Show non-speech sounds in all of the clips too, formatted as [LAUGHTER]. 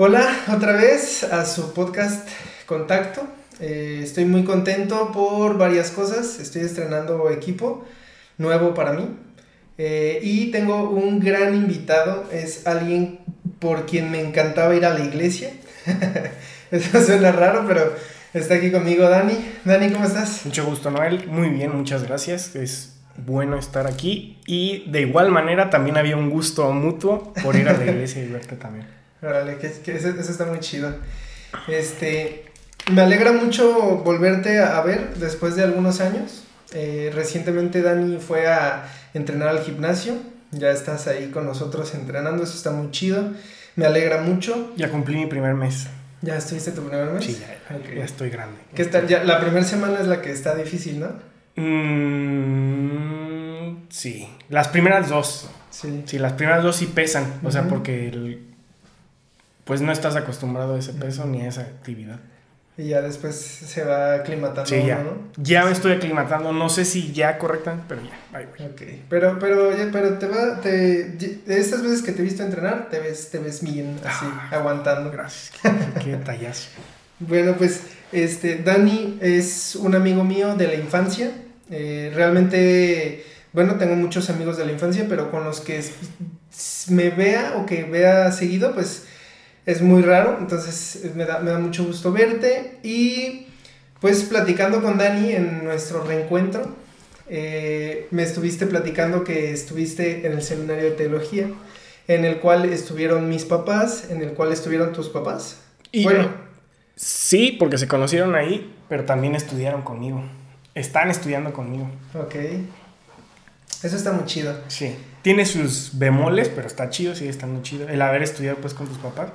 Hola, otra vez a su podcast Contacto. Eh, estoy muy contento por varias cosas. Estoy estrenando equipo nuevo para mí. Eh, y tengo un gran invitado. Es alguien por quien me encantaba ir a la iglesia. [LAUGHS] Eso suena raro, pero está aquí conmigo Dani. Dani, ¿cómo estás? Mucho gusto, Noel. Muy bien, muchas gracias. Es bueno estar aquí. Y de igual manera también había un gusto mutuo por ir a la [LAUGHS] iglesia y verte también. Órale, que, que eso, eso, está muy chido. Este, me alegra mucho volverte a, ver después de algunos años. Eh, recientemente Dani fue a entrenar al gimnasio. Ya estás ahí con nosotros entrenando, eso está muy chido. Me alegra mucho. Ya cumplí mi primer mes. ¿Ya estuviste tu primer mes? Sí, ya, okay. ya estoy grande. ¿Qué está, ya, la primera semana es la que está difícil, ¿no? Mm, sí, las primeras dos. Sí. Sí, las primeras dos sí pesan. O uh -huh. sea, porque el, pues no estás acostumbrado a ese peso ni a esa actividad. Y ya después se va aclimatando. Sí, ya. ¿no? Ya me estoy aclimatando. No sé si ya correctamente, pero ya. Ahí voy. Ok. Pero, pero, pero te va. Te, de estas veces que te he visto entrenar, te ves, te ves bien así, ah, aguantando. Gracias. Qué, qué tallazo. [LAUGHS] bueno, pues este, Dani es un amigo mío de la infancia. Eh, realmente, bueno, tengo muchos amigos de la infancia, pero con los que me vea o que vea seguido, pues es muy raro, entonces me da, me da mucho gusto verte y pues platicando con Dani en nuestro reencuentro, eh, me estuviste platicando que estuviste en el seminario de teología, en el cual estuvieron mis papás, en el cual estuvieron tus papás. Y bueno, sí, porque se conocieron ahí, pero también estudiaron conmigo. Están estudiando conmigo. Ok. Eso está muy chido. Sí. Tiene sus bemoles, pero está chido, sí, está muy chido. El haber estudiado pues con tus papás.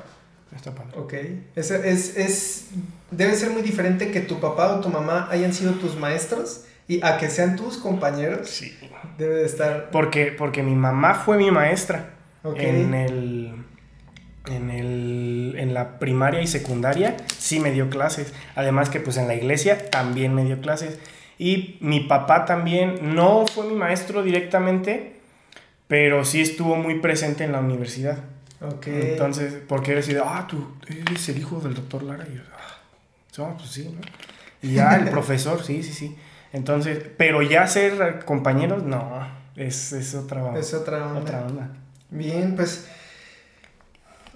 Está padre. Ok. Es, es, es, debe ser muy diferente que tu papá o tu mamá hayan sido tus maestros y a que sean tus compañeros. Sí. Debe de estar. Porque, porque mi mamá fue mi maestra. Okay. En el. En, el, en la primaria y secundaria sí me dio clases. Además que pues en la iglesia también me dio clases. Y mi papá también no fue mi maestro directamente, pero sí estuvo muy presente en la universidad. Entonces, porque él decía, ah, tú eres el hijo del doctor Lara. Y yo, ah, pues sí, ¿no? Y ya el profesor, sí, sí, sí. Entonces, pero ya ser compañeros, no, es, es otra, es otra onda. otra onda. Bien, pues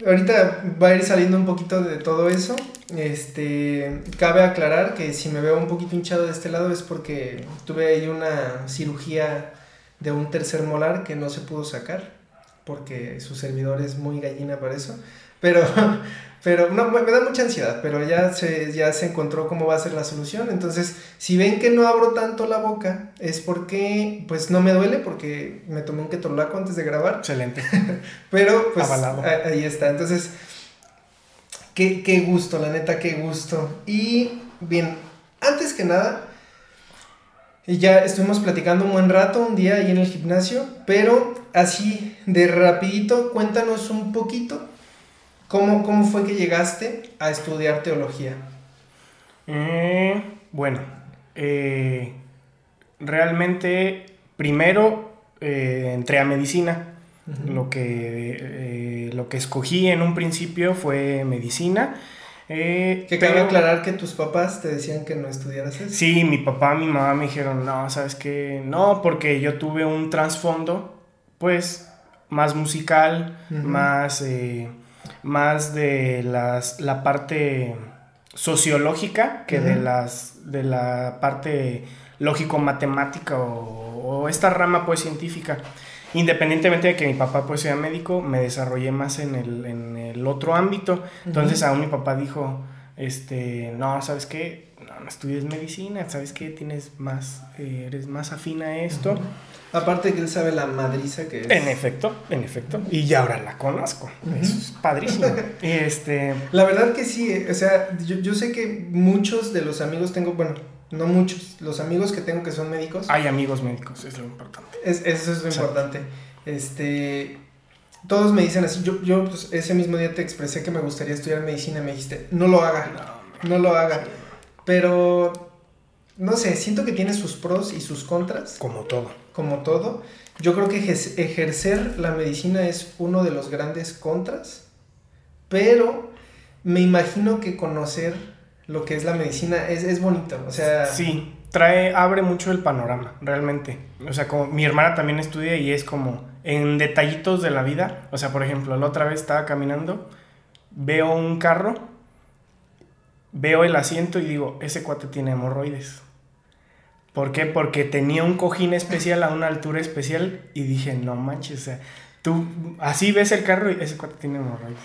ahorita va a ir saliendo un poquito de todo eso. Este, cabe aclarar que si me veo un poquito hinchado de este lado es porque tuve ahí una cirugía de un tercer molar que no se pudo sacar porque su servidor es muy gallina para eso. Pero, [LAUGHS] pero no, me da mucha ansiedad, pero ya se, ya se encontró cómo va a ser la solución. Entonces, si ven que no abro tanto la boca, es porque, pues no me duele, porque me tomé un ketorolaco antes de grabar. Excelente. [LAUGHS] pero, pues, Avalado. ahí está. Entonces, qué, qué gusto, la neta, qué gusto. Y, bien, antes que nada, y ya estuvimos platicando un buen rato un día ahí en el gimnasio, pero así de rapidito, cuéntanos un poquito cómo, cómo fue que llegaste a estudiar teología. Eh, bueno, eh, realmente primero eh, entré a medicina. Uh -huh. lo, que, lo que escogí en un principio fue medicina. Eh, que cabe aclarar que tus papás te decían que no estudiaras eso. Sí, mi papá, mi mamá me dijeron, no, sabes que no, porque yo tuve un trasfondo, pues, más musical, uh -huh. más, eh, más de las, la parte sociológica que uh -huh. de, las, de la parte lógico-matemática o, o, esta rama, pues, científica. Independientemente de que mi papá pues sea médico, me desarrollé más en el, en el otro ámbito. Entonces uh -huh. aún mi papá dijo, este, no, ¿sabes qué? No, no estudies medicina, ¿sabes qué? Tienes más, eh, eres más afín a esto. Uh -huh. Aparte que él sabe la madriza que es. En efecto, en efecto. Y ya ahora la conozco. Uh -huh. Eso es padrísimo. [LAUGHS] este... La verdad que sí, o sea, yo, yo sé que muchos de los amigos tengo, bueno, no muchos, los amigos que tengo que son médicos. Hay amigos médicos, es lo importante. Es, eso es lo sí. importante. Este, todos me dicen así, yo, yo pues, ese mismo día te expresé que me gustaría estudiar medicina, me dijiste, no lo haga, no, no lo haga. Pero, no sé, siento que tiene sus pros y sus contras. Como todo. Como todo. Yo creo que ejercer la medicina es uno de los grandes contras, pero me imagino que conocer lo que es la medicina es, es bonito, o sea... Sí, trae, abre mucho el panorama, realmente. O sea, como mi hermana también estudia y es como en detallitos de la vida. O sea, por ejemplo, la otra vez estaba caminando, veo un carro, veo el asiento y digo, ese cuate tiene hemorroides. ¿Por qué? Porque tenía un cojín especial a una altura especial y dije, no manches, o sea, tú así ves el carro y ese cuate tiene hemorroides,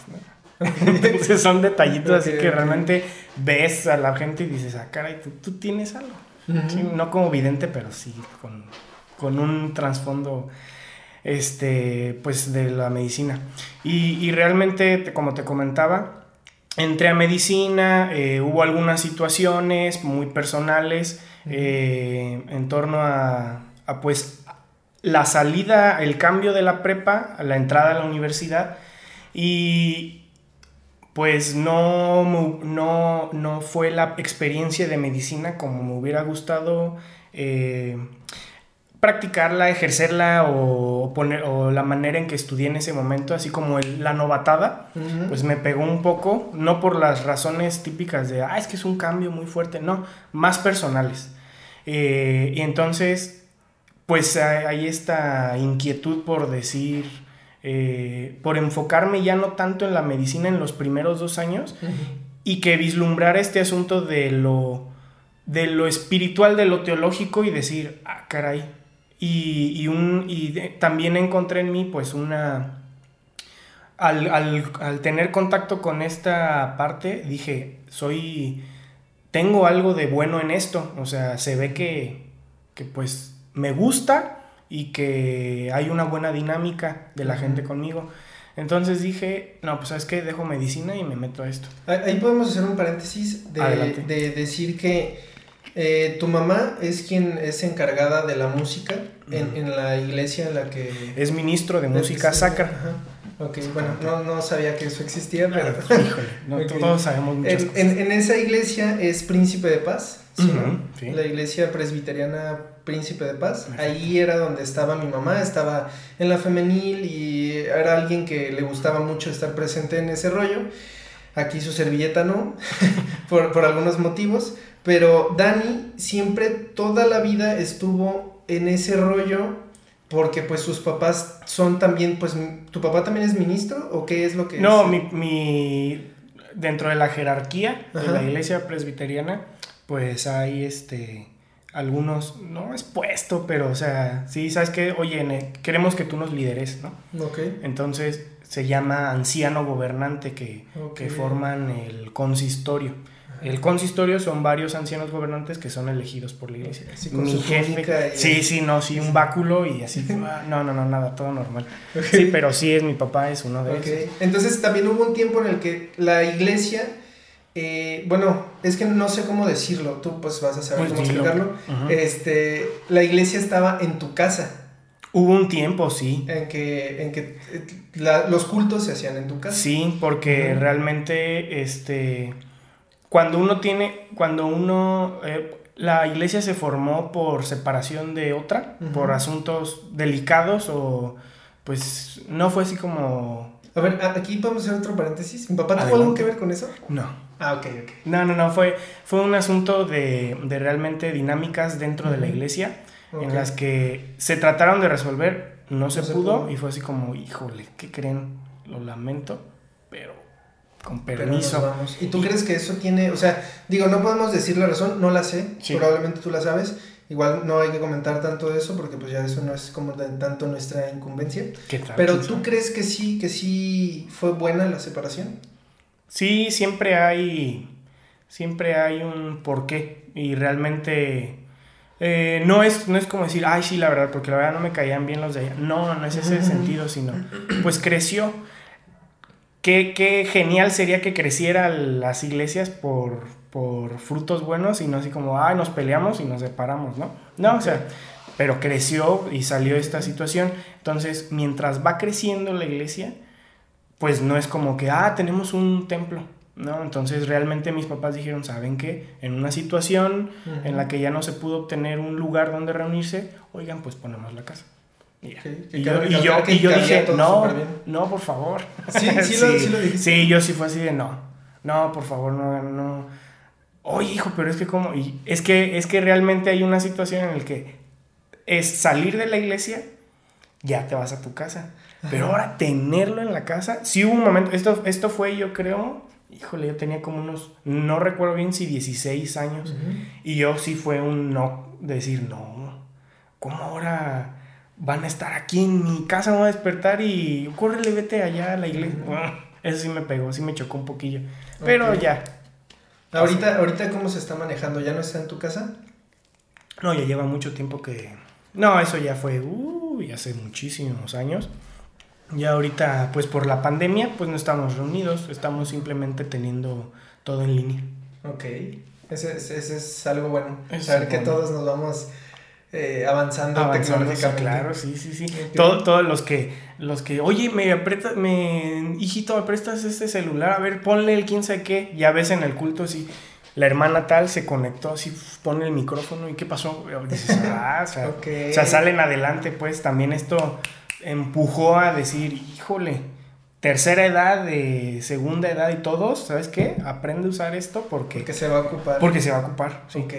Entonces son detallitos así que realmente ves a la gente y dices, ah, caray, tú, tú tienes algo. no como vidente, pero sí con, con un trasfondo este, pues de la medicina. Y, y realmente, como te comentaba, entré a medicina, eh, hubo algunas situaciones muy personales eh, en torno a, a, pues la salida, el cambio de la prepa, la entrada a la universidad y pues no, no, no fue la experiencia de medicina como me hubiera gustado. Eh, practicarla, ejercerla o, poner, o la manera en que estudié en ese momento, así como la novatada, pues me pegó un poco, no por las razones típicas de, ah, es que es un cambio muy fuerte, no, más personales. Eh, y entonces, pues hay esta inquietud por decir, eh, por enfocarme ya no tanto en la medicina en los primeros dos años y que vislumbrar este asunto de lo, de lo espiritual, de lo teológico y decir, ah, caray, y, un, y también encontré en mí pues una... Al, tener contacto con esta parte, dije, soy... Tengo algo de bueno en esto. O sea, se ve que, que pues me gusta y que hay una buena dinámica de la gente conmigo. Entonces dije, no, pues sabes qué, dejo medicina y me meto a esto. Ahí podemos hacer un paréntesis de, de decir que eh, tu mamá es quien es encargada de la música en, la iglesia en la que... Es ministro de música sacra. Ok, bueno, no, no, sabía que eso existía, pero... híjole, [LAUGHS] todos sabemos muchas en, cosas. En, esa iglesia es Príncipe de Paz, ¿sí, La iglesia presbiteriana Príncipe de Paz. Ahí era donde estaba mi mamá, estaba en la femenil y era alguien que le gustaba mucho estar presente en ese rollo. Aquí su servilleta no, [LAUGHS] por, por algunos motivos, pero Dani siempre, toda la vida estuvo en ese rollo porque pues sus papás son también, pues, ¿tu papá también es ministro o qué es lo que no, mi, mi, dentro de la jerarquía de la iglesia presbiteriana, pues hay este, algunos, no es puesto, pero o sea, sí, sabes que, oye, queremos que tú nos lideres, ¿no? Ok. Entonces se llama anciano gobernante que, que forman el consistorio. El consistorio son varios ancianos gobernantes que son elegidos por la iglesia. Mi jefe. Sí, sí, no, sí, un báculo y así. [LAUGHS] no, no, no, nada, todo normal. Sí, pero sí es mi papá, es uno de ellos. Entonces también hubo un tiempo en el que la iglesia. Eh, bueno, es que no sé cómo decirlo, tú pues vas a saber pues cómo explicarlo. Este, la iglesia estaba en tu casa. Hubo un tiempo, sí. En que, en que eh, los cultos se hacían en tu casa. Sí, porque realmente, este cuando uno tiene, cuando uno, eh, la iglesia se formó por separación de otra, por asuntos delicados o pues no fue así como... A ver, aquí podemos hacer otro paréntesis. ¿Mi papá tuvo algo que ver con eso? No. Ah, ok, ok. No, no, no, fue, fue un asunto de, de realmente dinámicas dentro de la iglesia en las que se trataron de resolver, no, se, pudo, y fue así como, híjole, ¿qué creen? Lo lamento, pero con permiso. ¿Y tú crees que eso tiene, o sea, digo, no podemos decir la razón, no la sé, probablemente tú la sabes, igual no hay que comentar tanto de eso porque pues ya eso no es como tanto nuestra incumbencia. Pero tú crees que sí, que sí fue buena la separación? Sí, siempre hay, siempre hay un porqué y realmente... Eh, no, es, no es como decir, ay, sí, la verdad, porque la verdad no me caían bien los de allá. No, no es ese sentido, sino, [CLEARS THROAT] pues creció qué, genial sería que crecieran las iglesias por, por frutos buenos y no así como, ay, nos peleamos y nos separamos, ¿no? No, o sea, pero creció y salió esta situación. Entonces, mientras va creciendo la iglesia, pues no es como que, ah, tenemos un templo, ¿no? Entonces realmente mis papás dijeron, ¿saben qué? En una situación en la que ya no se pudo obtener un lugar donde reunirse, oigan, pues ponemos la casa. Y, yo, y, yo, dije, no, no, por favor. Sí, sí, [LAUGHS] Lo, sí, sí, yo sí fue así de no. no, por favor, no, no. Oye, hijo, pero es que como, y es que, es que realmente hay una situación en la que es salir de la iglesia, ya te vas a tu casa. Pero ahora tenerlo en la casa, sí hubo un momento, esto, esto fue yo creo, híjole, yo tenía como unos, no recuerdo bien si 16 años, y yo sí fue un no, decir, no, ¿cómo ahora van a estar aquí en mi casa, van a despertar y córrele, vete allá a la iglesia? eso sí me pegó, sí me chocó un poquillo, pero ya. Ahorita, ahorita, ¿cómo se está manejando? ¿Ya no está en tu casa? No, ya lleva mucho tiempo que... No, eso ya fue, uy, hace muchísimos años. Ya ahorita, pues por la pandemia, pues no estamos reunidos, estamos simplemente teniendo todo en línea. Ok, ese, es algo bueno, saber que todos nos vamos eh, avanzando, tecnológicamente. claro, sí, sí, sí. todos los que, los que, oye, me aprieta, me, hijito, me prestas este celular, a ver, ponle el quién sabe qué, ya ves en el culto así, la hermana tal se conectó así, pone el micrófono y qué pasó, dices, ah, o sea, [LAUGHS] o sea, salen adelante, pues también esto empujó a decir, híjole, tercera edad, de segunda edad y todos, ¿sabes qué? Aprende a usar esto porque... Porque se va a ocupar. Porque se va a ocupar, sí. Ok.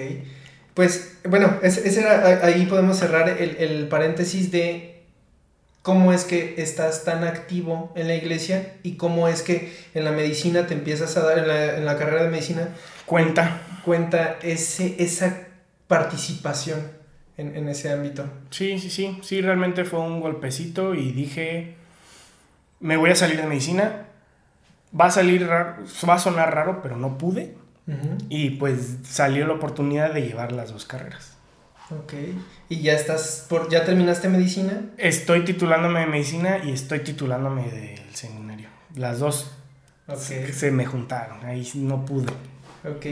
Pues, bueno, ese era, ahí podemos cerrar el, paréntesis de cómo es que estás tan activo en la iglesia y cómo es que en la medicina te empiezas a dar, en la, en la carrera de medicina... Cuenta. Cuenta ese, esa participación en, ese ámbito. Sí, sí, sí, sí, realmente fue un golpecito y dije, me voy a salir de medicina, va a salir raro, va a sonar raro, pero no pude. Y pues salió la oportunidad de llevar las dos carreras. Ok. ¿Y ya estás, por, ya terminaste medicina? Estoy titulándome de medicina y estoy titulándome del seminario. Las dos se, me juntaron, ahí no pude. Ok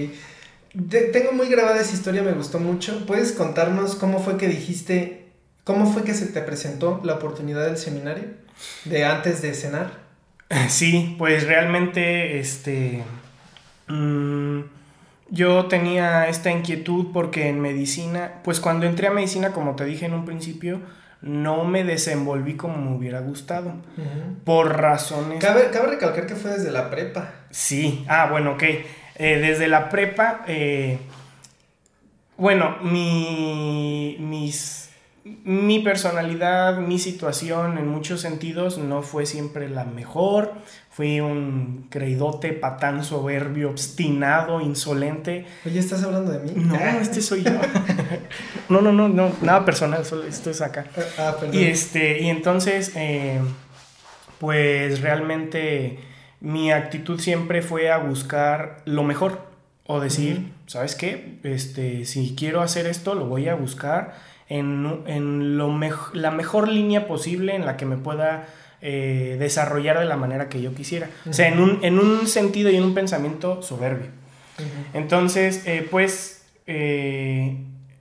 tengo muy grabada esa historia, me gustó mucho. ¿Puedes contarnos cómo fue que dijiste, cómo fue que se te presentó la oportunidad del seminario de antes de cenar? [LAUGHS] Sí, pues realmente, este, mm, yo tenía esta inquietud porque en medicina, pues cuando entré a medicina, como te dije en un principio, no me desenvolví como me hubiera gustado. Por razones... Cabe, cabe recalcar que fue desde la prepa. Sí, ah, bueno, ok. Eh, desde la prepa, eh, bueno, mi, mis, mi personalidad, mi situación en muchos sentidos no fue siempre la mejor. Fui un creidote, patán, soberbio, obstinado, insolente. Oye, ¿estás hablando de mí? No, [LAUGHS] este soy yo. no, no, no, no, nada personal, solo esto es acá. Ah, perdón. Y, este, y entonces, eh, pues realmente mi actitud siempre fue a buscar lo mejor o decir, ¿sabes qué? Este, si quiero hacer esto, lo voy a buscar en, en lo la mejor línea posible en la que me pueda eh, desarrollar de la manera que yo quisiera. O sea, en un, en un, sentido y en un pensamiento soberbio. Entonces, eh, pues, eh,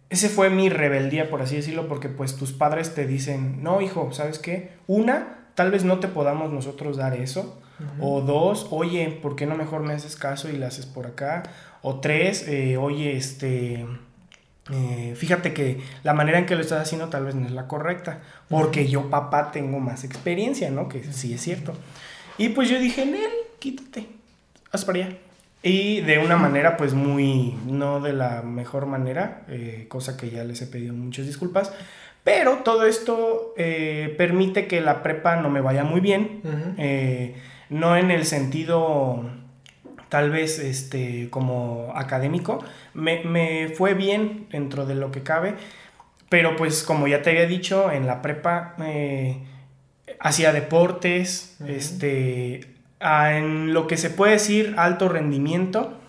ese fue mi rebeldía, por así decirlo, porque pues tus padres te dicen, no, hijo, ¿sabes qué? Una, tal vez no te podamos nosotros dar eso o dos, oye, ¿por qué no mejor me haces caso y la haces por acá? O tres, eh, oye, este, eh, fíjate que la manera en que lo estás haciendo tal vez no es la correcta, porque yo papá tengo más experiencia, ¿no? Que sí es cierto. Y pues yo dije, Nel, quítate, haz para allá. Y de una manera pues muy, no de la mejor manera, eh, cosa que ya les he pedido muchas disculpas, pero todo esto permite que la prepa no me vaya muy bien no en el sentido tal vez este, como académico, me, fue bien dentro de lo que cabe, pero pues como ya te había dicho, en la prepa eh, hacía deportes, este, en lo que se puede decir alto rendimiento,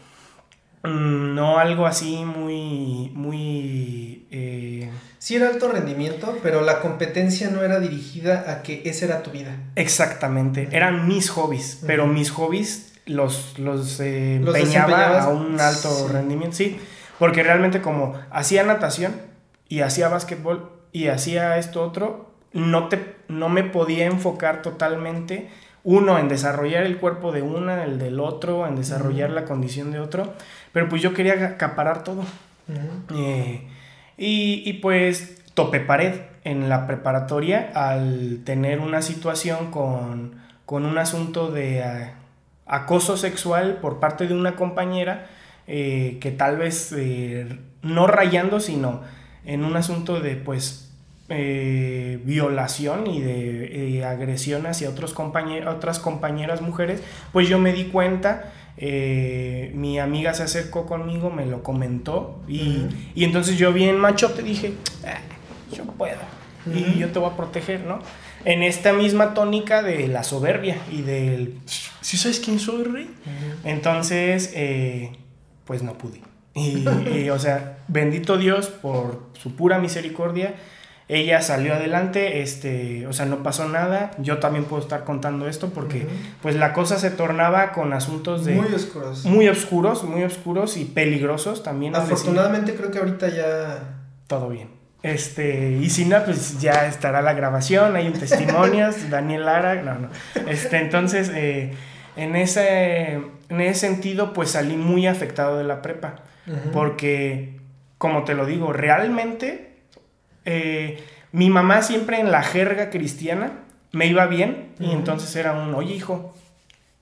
no algo así muy, muy... Eh, sí era alto rendimiento, pero la competencia no era dirigida a que esa era tu vida. Exactamente, eran mis hobbies, pero mis hobbies los, los, eh, empeñaba a un alto rendimiento, sí, porque realmente como hacía natación y hacía básquetbol y hacía esto otro, no, te, no me podía enfocar totalmente, uno, en desarrollar el cuerpo de una, el del otro, en desarrollar la condición de otro, pero pues yo quería acaparar todo. Y, pues topé pared en la preparatoria al tener una situación con, un asunto de acoso sexual por parte de una compañera eh, que tal vez eh, no rayando, sino en un asunto de pues violación y de agresión hacia otros otras compañeras mujeres, pues yo me di cuenta mi amiga se acercó conmigo, me lo comentó y, y entonces yo bien macho te dije, ah, yo puedo y yo te voy a proteger, ¿no? En esta misma tónica de la soberbia y del, ¿sí sabes quién soy, rey? Entonces, eh, pues no pude. Y, o sea, bendito Dios por su pura misericordia. Ella salió adelante, este, o sea, no pasó nada. Yo también puedo estar contando esto porque, pues, la cosa se tornaba con asuntos de muy oscuros, muy oscuros, muy oscuros y peligrosos también. Afortunadamente creo que ahorita ya todo bien. Este, y si no, pues ya estará la grabación, hay un testimonio, [LAUGHS] Daniel Lara, no, no. Este, entonces, eh, en, ese, en ese sentido, pues salí muy afectado de la prepa, porque, como te lo digo, realmente, eh, mi mamá siempre en la jerga cristiana me iba bien, y entonces era un, oye hijo,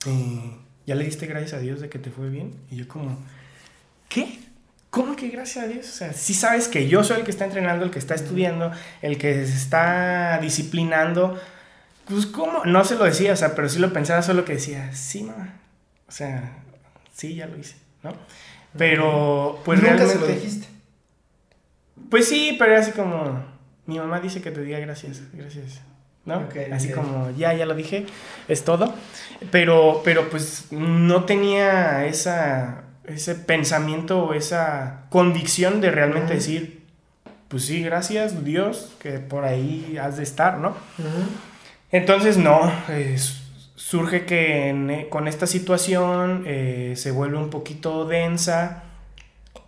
eh, ¿ya le diste gracias a Dios de que te fue bien? Y yo como, ¿qué? ¿Cómo que gracias a Dios? O sea, si sabes que yo soy el que está entrenando, el que está estudiando, el que se está disciplinando. Pues, ¿cómo? No se lo decía, o sea, pero sí lo pensaba, solo que decía, sí, mamá. O sea, sí, ya lo hice, ¿no? Pero, pues ¿Nunca se lo dijiste? Pues sí, pero era así como, mi mamá dice que te diga gracias, gracias. ¿no? Así como, ya, ya lo dije, es todo. Pero, pero pues no tenía esa ese pensamiento o esa convicción de realmente decir, pues sí, gracias Dios, que por ahí has de estar, ¿no? Entonces, no, surge que con esta situación eh, se vuelve un poquito densa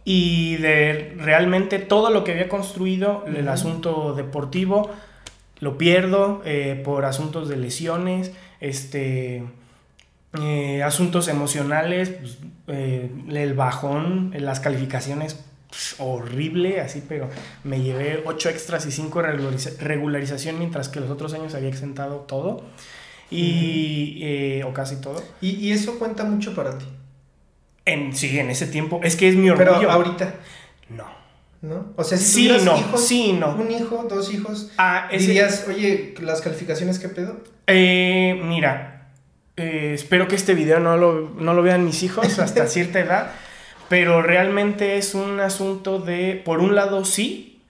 y de realmente todo lo que había construido, el asunto deportivo, lo pierdo eh, por asuntos de lesiones, este eh, asuntos emocionales, pues, eh, el bajón, las calificaciones, pues, horrible, así, pero me llevé 8 extras y 5 regularización, mientras que los otros años había exentado todo, y, o casi todo. ¿Y, eso cuenta mucho para ti? En, sí, en ese tiempo, es que es mi orgullo. Pero ahorita. No. ¿No? O sea, si sí, no, hijos, sí, no. un hijo, dos hijos, ah, dirías, oye, ¿las calificaciones qué pedo? mira, eh, espero que este video no lo, no lo vean mis hijos hasta [LAUGHS] cierta edad, pero realmente es un asunto de, por un lado sí,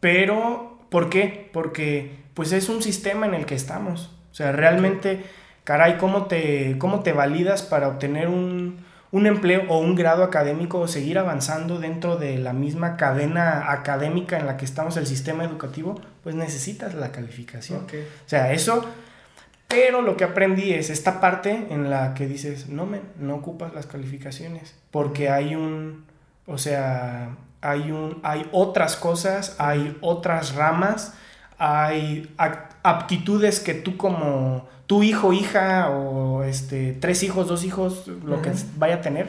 pero ¿por qué? Porque pues es un sistema en el que estamos. O sea, realmente, caray, ¿cómo te, cómo te validas para obtener un, un empleo o un grado académico o seguir avanzando dentro de la misma cadena académica en la que estamos el sistema educativo? Pues necesitas la calificación. O sea, eso pero lo que aprendí es esta parte en la que dices, no, men, no ocupas las calificaciones, porque hay un, o sea, hay, un, hay otras cosas, hay otras ramas, hay aptitudes que tú como tu hijo, hija, o este, tres hijos, dos hijos, lo que vaya a tener,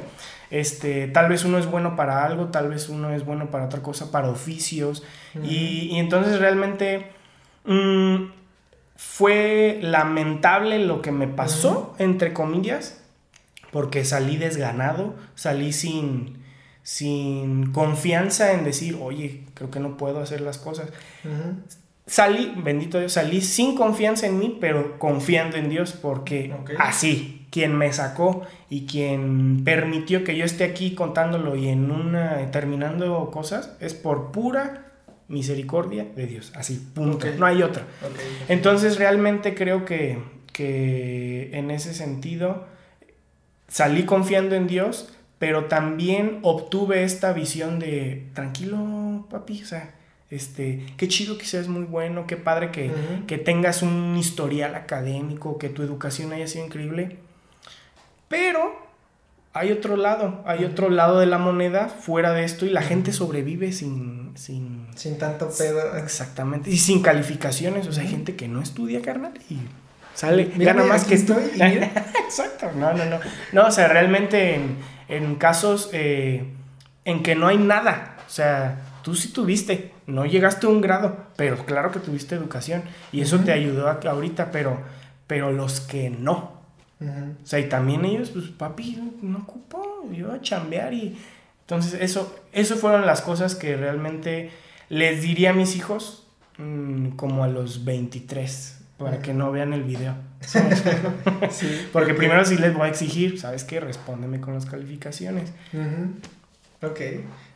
este, tal vez uno es bueno para algo, tal vez uno es bueno para otra cosa, para oficios, y, entonces realmente... Mm, fue lamentable lo que me pasó, entre comillas, porque salí desganado, salí sin, sin confianza en decir, oye, creo que no puedo hacer las cosas. Salí, bendito Dios, salí sin confianza en mí, pero confiando en Dios, porque así, quien me sacó y quien permitió que yo esté aquí contándolo y en una, terminando cosas, es por pura misericordia de Dios. Así, punto. No hay otra. Entonces realmente creo que, que en ese sentido salí confiando en Dios, pero también obtuve esta visión de, tranquilo, papi, o sea, este, qué chido que seas muy bueno, qué padre que, que tengas un historial académico, que tu educación haya sido increíble, pero hay otro lado, hay otro lado de la moneda fuera de esto y la gente sobrevive sin... Sin, sin tanto pedo. Exactamente. Y sin calificaciones. O sea, hay gente que no estudia, carnal, y sale, gana más que estoy. [LAUGHS] Exacto, no, no, no. No, o sea, realmente en, casos eh, en que no hay nada. O sea, tú sí tuviste, no llegaste a un grado, pero claro que tuviste educación y eso te ayudó a, ahorita, pero, pero los que no, O sea, y también ellos, pues papi, no ocupó, yo a chambear y... Entonces, eso, eso fueron las cosas que realmente les diría a mis hijos mm, como a los 23, para que no vean el video. [LAUGHS] sí, [LAUGHS] porque primero sí les voy a exigir, ¿sabes qué? Respóndeme con las calificaciones. Ok,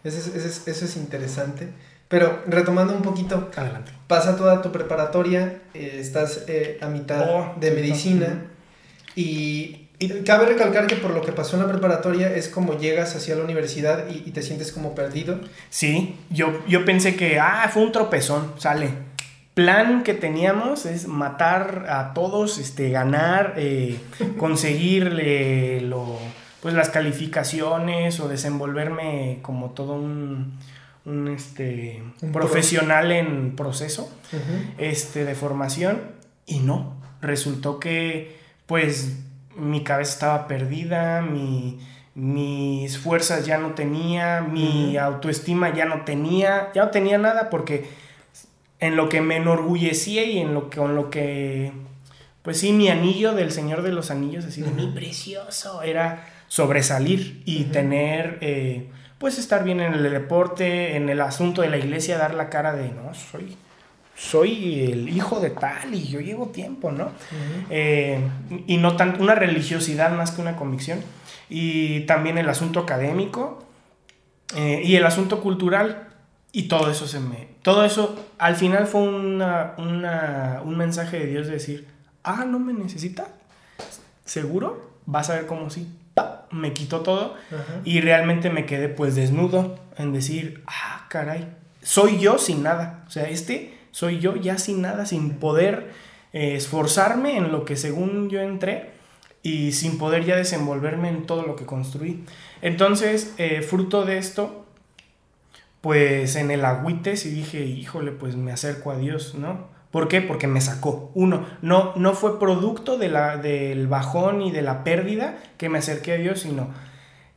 eso es, eso es interesante. Pero retomando un poquito, Adelante. pasa toda tu preparatoria, eh, estás eh, a mitad oh, de medicina y, cabe recalcar que por lo que pasó en la preparatoria es como llegas hacia la universidad y, te sientes como perdido. Sí, yo, yo pensé que, ah, fue un tropezón, sale. Plan que teníamos es matar a todos, este, ganar, eh, [LAUGHS] conseguirle lo, pues las calificaciones o desenvolverme como todo un un, este, profesional en proceso este, de formación y no, resultó que pues mi cabeza estaba perdida, mi, mis fuerzas ya no tenía, mi autoestima ya no tenía, ya no tenía nada porque en lo que me enorgullecía y en lo que, con lo que, pues sí, mi anillo del Señor de los Anillos, así de mi precioso, era sobresalir y tener... Eh, pues estar bien en el deporte, en el asunto de la iglesia, dar la cara de, no, soy, soy el hijo de tal y yo llevo tiempo, ¿no? Eh, y no tanto una religiosidad más que una convicción. Y también el asunto académico eh, y el asunto cultural. Y todo eso se me... Todo eso al final fue una, un mensaje de Dios de decir, ah, no me necesita. ¿Seguro? Vas a ver cómo sí me quitó todo y realmente me quedé pues desnudo en decir, ah, caray, soy yo sin nada. O sea, este soy yo ya sin nada, sin poder eh, esforzarme en lo que según yo entré y sin poder ya desenvolverme en todo lo que construí. Entonces, eh, fruto de esto, pues en el agüite sí dije, híjole, pues me acerco a Dios, ¿no? ¿Por qué? Porque me sacó. Uno, no, no fue producto de la, del bajón y de la pérdida que me acerqué a Dios, sino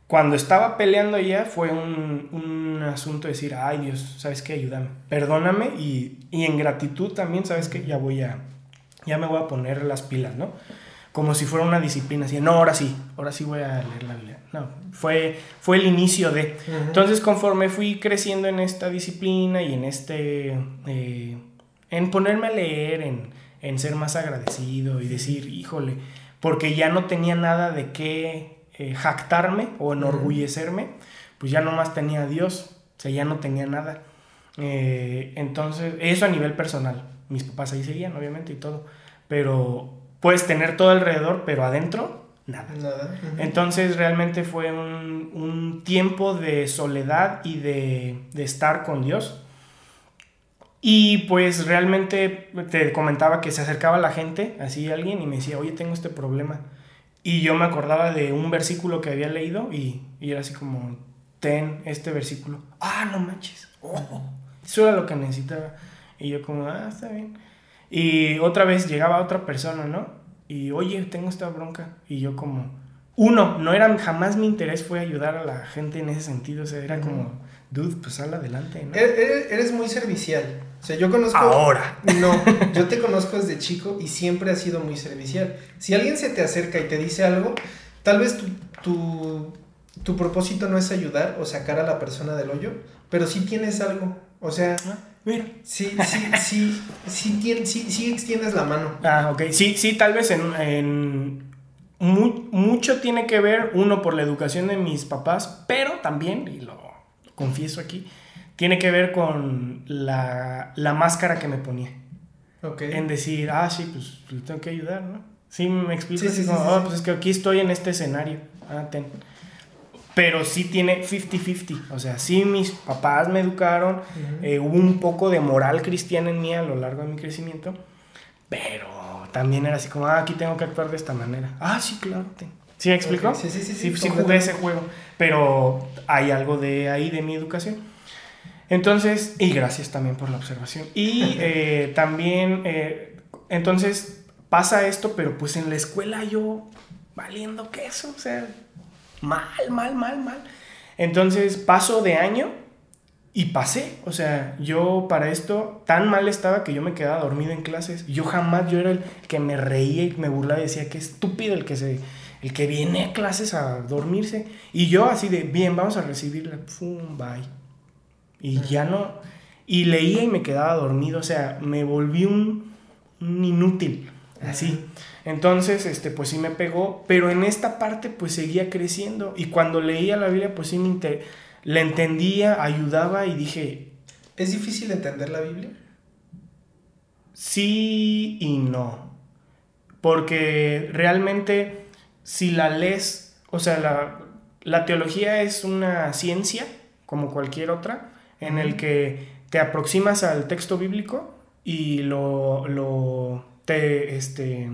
cuando estaba peleando ya fue un, un asunto de decir, ay Dios, ¿sabes qué? Ayúdame, perdóname y, y en gratitud también, ¿sabes qué? Ya voy a, ya me voy a poner las pilas, ¿no? Como si fuera una disciplina, así, no, ahora sí, ahora sí voy a leer la Biblia. No, fue, fue el inicio de... Entonces, conforme fui creciendo en esta disciplina y en este... Eh, en ponerme a leer, en, ser más agradecido y decir, híjole, porque ya no tenía nada de qué eh, jactarme o enorgullecerme, pues ya nomás tenía a Dios, o sea, ya no tenía nada. Eh, entonces, eso a nivel personal. Mis papás ahí seguían, obviamente, y todo. Pero puedes tener todo alrededor, pero adentro, nada. Entonces, realmente fue un, un, tiempo de soledad y de, de estar con Dios y pues realmente te comentaba que se acercaba la gente, así alguien, y me decía, oye, tengo este problema. Y yo me acordaba de un versículo que había leído y, y era así como, ten este versículo. Ah, no manches. Oh, eso era lo que necesitaba. Y yo como, ah, está bien. Y otra vez llegaba otra persona, ¿no? Y, oye, tengo esta bronca. Y yo como, uno, no era, jamás mi interés fue ayudar a la gente en ese sentido. O sea, era como, dude, pues sal adelante, ¿no? eres muy servicial. O sea, yo conozco... Ahora. [LAUGHS] No, yo te conozco desde chico y siempre has sido muy servicial. Si alguien se te acerca y te dice algo, tal vez tu, tu, propósito no es ayudar o sacar a la persona del hoyo, pero sí tienes algo. O sea... Ah, mira. Sí, sí, sí, sí, sí, sí, extiendes la mano. Ah, ok. Sí, sí, tal vez en... en mucho tiene que ver, uno, por la educación de mis papás, pero también, y lo confieso aquí, tiene que ver con la, máscara que me ponía. Okay. En decir, ah, sí, pues le tengo que ayudar, ¿no? Sí, me explico. Sí, sí, oh, pues es que aquí estoy en este escenario. Ah, ten. Pero sí tiene 50-50. O sea, sí mis papás me educaron. Eh, hubo un poco de moral cristiana en mí a lo largo de mi crecimiento. Pero también era así como, ah, aquí tengo que actuar de esta manera. Ah, sí, claro. Ten. ¿Sí me explico? Sí, sí, sí. Sí, sí jugué ese juego. Pero hay algo de ahí de mi educación. Entonces, y gracias también por la observación. Y [LAUGHS] eh, también, eh, entonces pasa esto, pero pues en la escuela yo valiendo queso, o sea, mal, mal, mal, mal. Entonces paso de año y pasé, o sea, yo para esto tan mal estaba que yo me quedaba dormido en clases. Yo jamás, yo era el que me reía y me burlaba y decía, qué estúpido el que se el que viene a clases a dormirse. Y yo así de, bien, vamos a recibirla, pum, bye. Y ya no, y leía y me quedaba dormido, o sea, me volví un, un inútil, así. Entonces, este, pues sí me pegó, pero en esta parte pues seguía creciendo y cuando leía la Biblia pues sí me la entendía, ayudaba y dije... ¿Es difícil entender la Biblia? Sí y no, porque realmente si la lees, o sea, la, la teología es una ciencia como cualquier otra, en el que te aproximas al texto bíblico y lo, lo, te, este,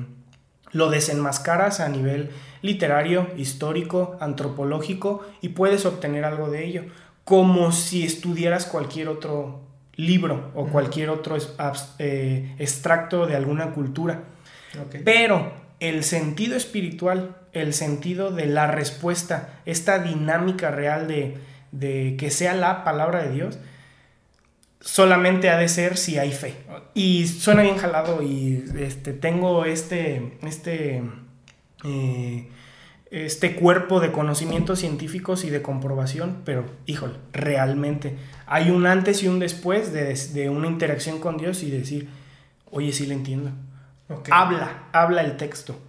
lo desenmascaras a nivel literario, histórico, antropológico y puedes obtener algo de ello, como si estudiaras cualquier otro libro o cualquier otro eh, extracto de alguna cultura. Pero el sentido espiritual, el sentido de la respuesta, esta dinámica real de, de que sea la palabra de Dios, solamente ha de ser si hay fe. Y suena bien jalado y este, tengo este, este, eh, este cuerpo de conocimientos científicos y de comprobación, pero híjole, realmente hay un antes y un después de, una interacción con Dios y decir, oye, sí le entiendo. Habla, habla el texto.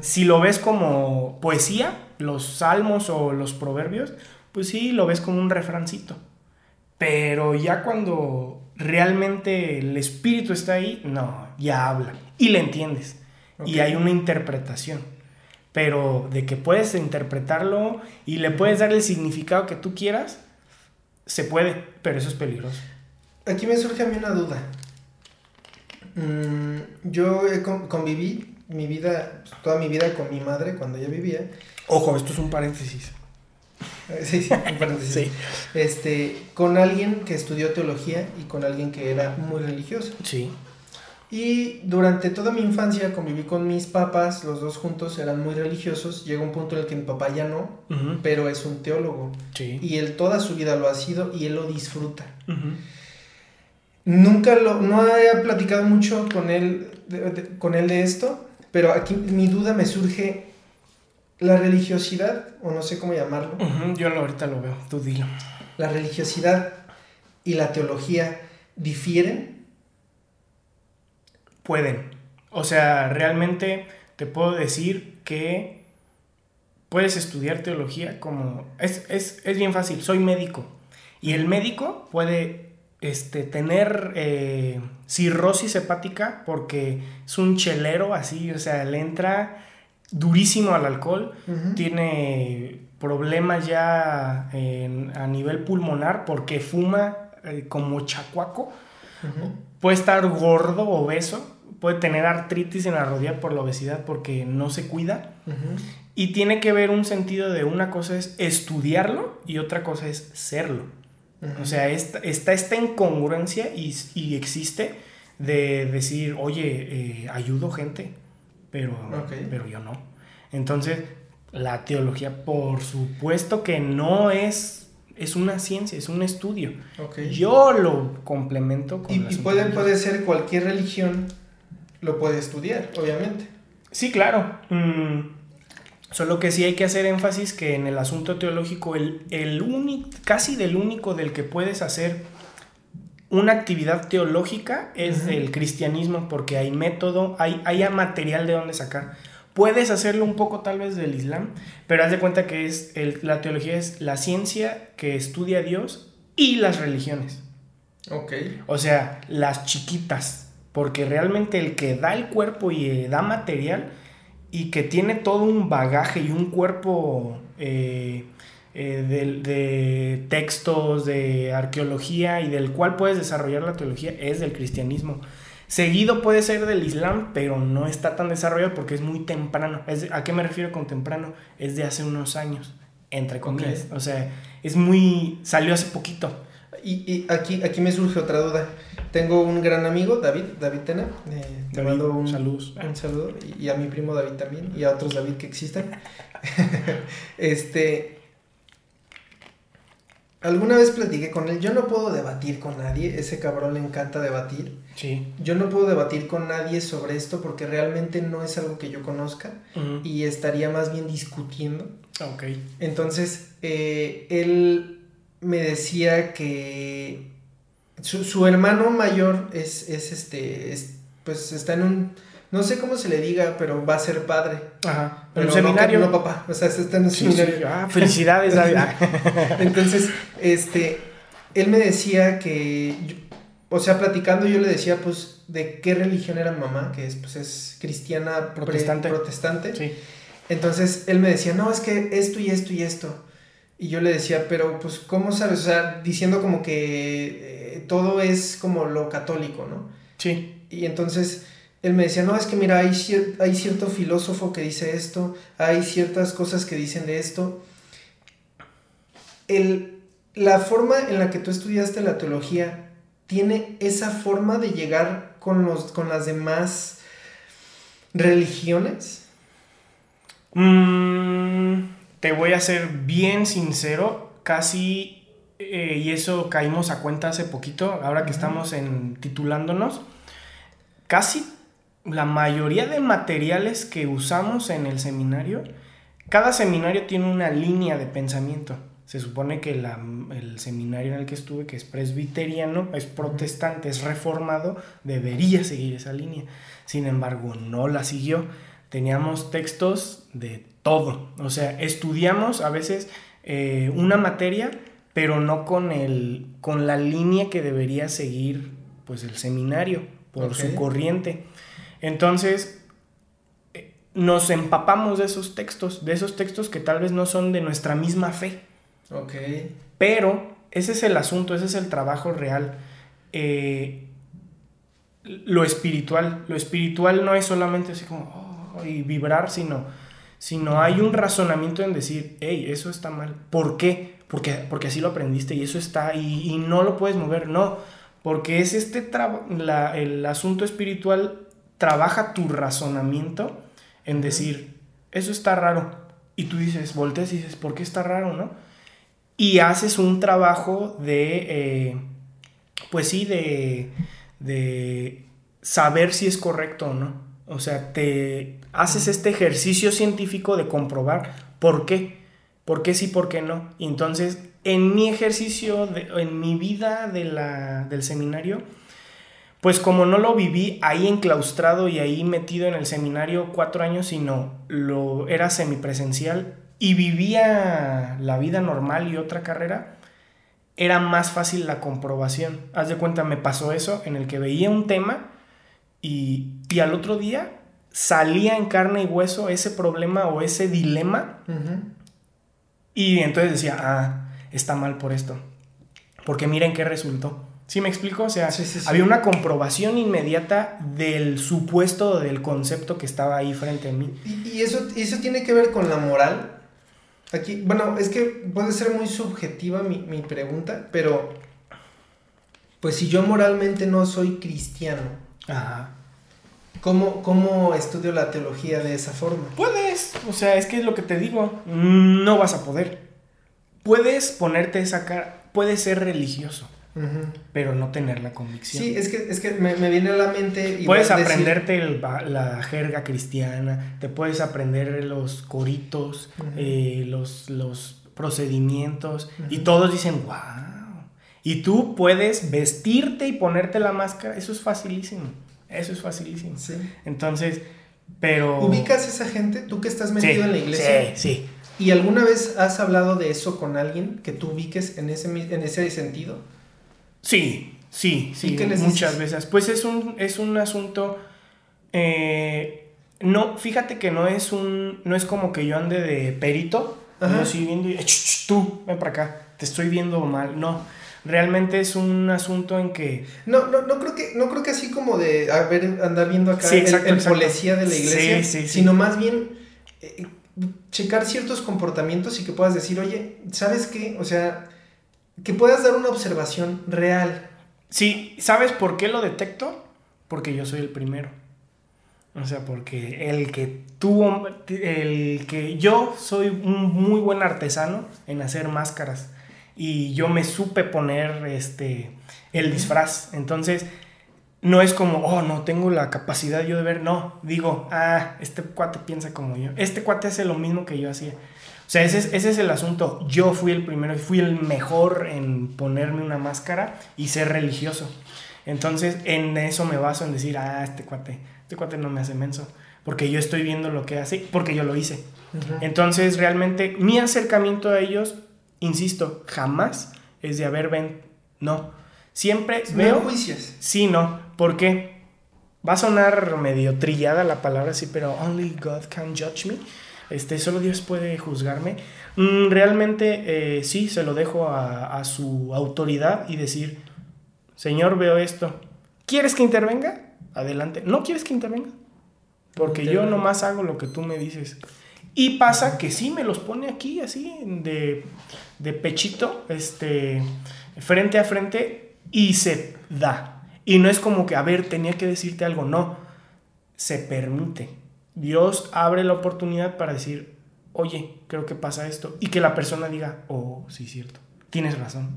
Si lo ves como poesía, los salmos o los proverbios, pues sí, lo ves como un refrancito. Pero ya cuando realmente el espíritu está ahí, no, ya habla. Y le entiendes. Y hay una interpretación. Pero de que puedes interpretarlo y le puedes dar el significado que tú quieras, se puede, pero eso es peligroso. Aquí me surge a mí una duda. Mm, yo conviví mi vida, toda mi vida con mi madre cuando ella vivía. Ojo, esto es un paréntesis. [LAUGHS] Sí, sí, paréntesis. Este, con alguien que estudió teología y con alguien que era muy religioso. Sí. Y durante toda mi infancia conviví con mis papás, los dos juntos eran muy religiosos. Llegó un punto en el que mi papá ya no, pero es un teólogo. Sí. Y él toda su vida lo ha sido y él lo disfruta. Nunca lo, no he platicado mucho con él, con él de esto, pero aquí mi duda me surge la religiosidad, o no sé cómo llamarlo. yo ahorita lo veo, tú dilo. La religiosidad y la teología difieren. Pueden. O sea, realmente te puedo decir que puedes estudiar teología como... Es, bien fácil, soy médico. Y el médico puede este, tener eh, cirrosis hepática porque es un chelero así, o sea, le entra durísimo al alcohol, tiene problemas ya a nivel pulmonar porque fuma eh, como chacuaco, puede estar gordo, obeso, puede tener artritis en la rodilla por la obesidad porque no se cuida. Y tiene que ver un sentido de una cosa es estudiarlo y otra cosa es serlo. O sea, está, esta incongruencia y, existe de decir, oye, eh, ayudo gente pero, pero yo no. Entonces, la teología, por supuesto que no es, es una ciencia, es un estudio. Yo lo complemento con... Y, y puede, puede ser cualquier religión, lo puede estudiar, obviamente. Sí, claro. Mm, solo que sí hay que hacer énfasis que en el asunto teológico, el, el único, casi del único del que puedes hacer una actividad teológica es el cristianismo, porque hay método, hay, hay material de donde sacar. Puedes hacerlo un poco tal vez del Islam, pero haz de cuenta que es la teología es la ciencia que estudia a Dios y las religiones. Ok. O sea, las chiquitas, porque realmente el que da el cuerpo y eh, da material y que tiene todo un bagaje y un cuerpo eh, eh, de, textos, de arqueología y del cual puedes desarrollar la teología es del cristianismo. Seguido puede ser del Islam, pero no está tan desarrollado porque es muy temprano. ¿A qué me refiero con temprano? Es de hace unos años, entre comillas. O sea, es muy... salió hace poquito. Y, aquí, aquí me surge otra duda. Tengo un gran amigo, David, David Tena. Eh, te mando un, un saludo. Y, y, a mi primo David también. Y a otros David que existan. [LAUGHS] este Alguna vez platiqué con él, yo no puedo debatir con nadie, ese cabrón le encanta debatir. Sí. Yo no puedo debatir con nadie sobre esto porque realmente no es algo que yo conozca y estaría más bien discutiendo. Ok. Entonces, eh, él me decía que su, su hermano mayor es, es este, es- pues está en un, no sé cómo se le diga, pero va a ser padre. Ajá. Pero un seminario. No, no papá, o sea, está en un Sí, seminario. sí. Ah, felicidades, David. [LAUGHS] Entonces, este, él me decía que, yo- o sea, platicando yo le decía, pues, de qué religión era mi mamá, que es, pues, es cristiana pre- Protestante. protestante. Sí. Entonces, él me decía, no, es que esto y esto y esto. Y yo le decía, pero, pues, ¿cómo sabes? O sea, diciendo como que eh, todo es como lo católico, ¿no? Sí. Y entonces él me decía, no, es que mira, hay, cier- hay cierto filósofo que dice esto, hay ciertas cosas que dicen de esto. El, la forma en la que tú estudiaste la teología tiene esa forma de llegar con, los, con las demás religiones. Mm, te voy a ser bien sincero, casi, eh, y eso caímos a cuenta hace poquito, ahora que estamos en titulándonos, casi la mayoría de materiales que usamos en el seminario, cada seminario tiene una línea de pensamiento. Se supone que la- el seminario en el que estuve, que es presbiteriano, es protestante, es reformado, debería seguir esa línea. Sin embargo, no la siguió. Teníamos textos de todo. O sea, estudiamos a veces eh, una materia, pero no con, el, con la línea que debería seguir pues, el seminario, por su corriente. Entonces, eh, nos empapamos de esos textos, de esos textos que tal vez no son de nuestra misma fe. Ok. Pero ese es el asunto, ese es el trabajo real. Eh, lo espiritual, lo espiritual no es solamente así como "Oh", y vibrar, sino, sino hay un razonamiento en decir, hey, eso está mal. ¿Por qué? Porque, porque así lo aprendiste y eso está y no lo puedes mover. No, porque es este la- el asunto espiritual trabaja tu razonamiento en decir, eso está raro. Y tú dices, volteas y dices, ¿por qué está raro, no? Y haces un trabajo de, eh, pues sí, de, de saber si es correcto o no. O sea, te haces este ejercicio científico de comprobar por qué, por qué sí, por qué no. Y entonces, en mi ejercicio, de- en mi vida de la, del seminario, pues como no lo viví ahí enclaustrado y ahí metido en el seminario cuatro años, sino lo era semipresencial y vivía la vida normal y otra carrera, era más fácil la comprobación. Haz de cuenta, me pasó eso en el que veía un tema y, y al otro día salía en carne y hueso ese problema o ese dilema y entonces decía, ah, está mal por esto. Porque miren qué resultó. ¿Sí me explico? O sea, Sí, sí, sí. había una comprobación inmediata del supuesto, del concepto que estaba ahí frente a mí. Y, y eso, eso tiene que ver con la moral. Aquí, bueno, es que puede ser muy subjetiva mi, mi pregunta, pero pues si yo moralmente no soy cristiano, Ajá. ¿cómo, cómo estudio la teología de esa forma? Puedes, o sea, es que es lo que te digo, no vas a poder. Puedes ponerte esa cara, puedes ser religioso, Pero no tener la convicción. Sí, es que, es que me, me viene a la mente... Puedes decir- aprenderte el la jerga cristiana, te puedes aprender los coritos, eh, los, los procedimientos, y todos dicen, wow. Y tú puedes vestirte y ponerte la máscara, eso es facilísimo, eso es facilísimo. Sí. Entonces, pero... ¿Ubicas a esa gente? Tú que estás Sí, metido en la iglesia. Sí, sí. ¿Y alguna vez has hablado de eso con alguien que tú ubiques en ese, en ese sentido? Sí, sí, sí, ¿Y qué les muchas veces. Pues es un, es un asunto. eh, no, fíjate que no es un. No es como que yo ande de perito. Yo así viendo y. "Ch, ch, tú, ven para acá. Te estoy viendo mal. No. Realmente es un asunto en que. No, no, no creo que, no creo que así como de a ver, andar viendo acá Sí, el- exacto, el, exacto. policía de la iglesia, Sí, sí, sí. sino más bien eh, checar ciertos comportamientos y que puedas decir, oye, ¿sabes qué? O sea, que puedas dar una observación real. Sí, ¿sabes por qué lo detecto? Porque yo soy el primero. O sea, porque el que tuvo, el que yo soy un muy buen artesano en hacer máscaras. y yo me supe poner este, el disfraz. Entonces, no es como, oh, no tengo la capacidad yo de ver, no, digo, ah, este cuate piensa como yo, este cuate hace lo mismo que yo hacía. O sea, ese es, ese es el asunto. Yo fui el primero, fui el mejor en ponerme una máscara y ser religioso. Entonces, en eso me baso en decir, ah, este cuate, este cuate no me hace menso, porque yo estoy viendo lo que hace, porque yo lo hice. Entonces, realmente, mi acercamiento a ellos, insisto, jamás es de haber ven, no. Siempre veo. juicios. Sí, no. ¿Por qué? Va a sonar medio trillada la palabra, sí, pero only God can judge me. Este, solo Dios puede juzgarme. Mm, realmente, eh, sí, se lo dejo a, a su autoridad y decir, Señor, veo esto. ¿Quieres que intervenga? Adelante. ¿No quieres que intervenga? Porque yo nomás hago lo que tú me dices. Y pasa que sí me los pone aquí, así, de, de pechito, este, frente a frente, y se da. Y no es como que, a ver, tenía que decirte algo, no. Se permite. Dios abre la oportunidad para decir, oye, creo que pasa esto. Y que la persona diga, oh, sí, cierto, tienes razón.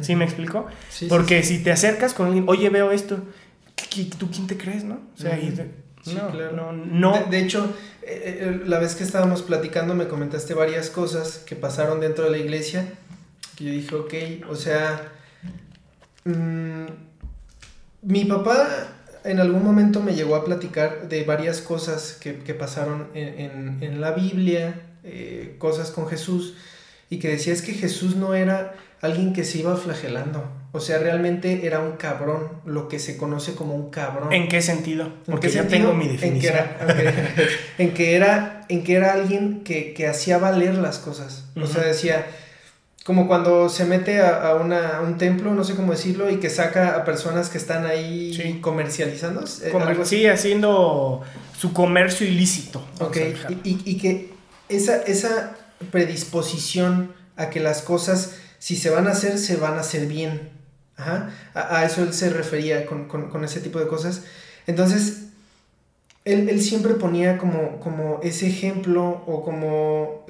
¿Sí me explico? Porque si te acercas con alguien, oye, veo esto, ¿tú quién te crees, no? O sea, no, no, De, hecho, eh, eh, la vez que estábamos platicando me comentaste varias cosas que pasaron dentro de la iglesia. Que yo dije, ok, o sea, mm, mi papá en algún momento me llegó a platicar de varias cosas que, pasaron en, la Biblia, eh, cosas con Jesús, y que decía es que Jesús no era alguien que se iba flagelando. O sea, realmente era un cabrón, lo que se conoce como un cabrón. ¿En qué sentido? Porque ya tengo mi definición. [LAUGHS] En que era, en que era, alguien que, hacía valer las cosas. O sea, decía, como cuando se mete a, un templo, no sé cómo decirlo, y que saca a personas que están ahí comercializando. Eh, sí, haciendo su comercio ilícito. Ok, y, y, que esa, esa predisposición a que las cosas si se van a hacer, se van a hacer bien. Ajá. A, eso él se refería con, ese tipo de cosas. Entonces, él, siempre ponía como, como ese ejemplo o como...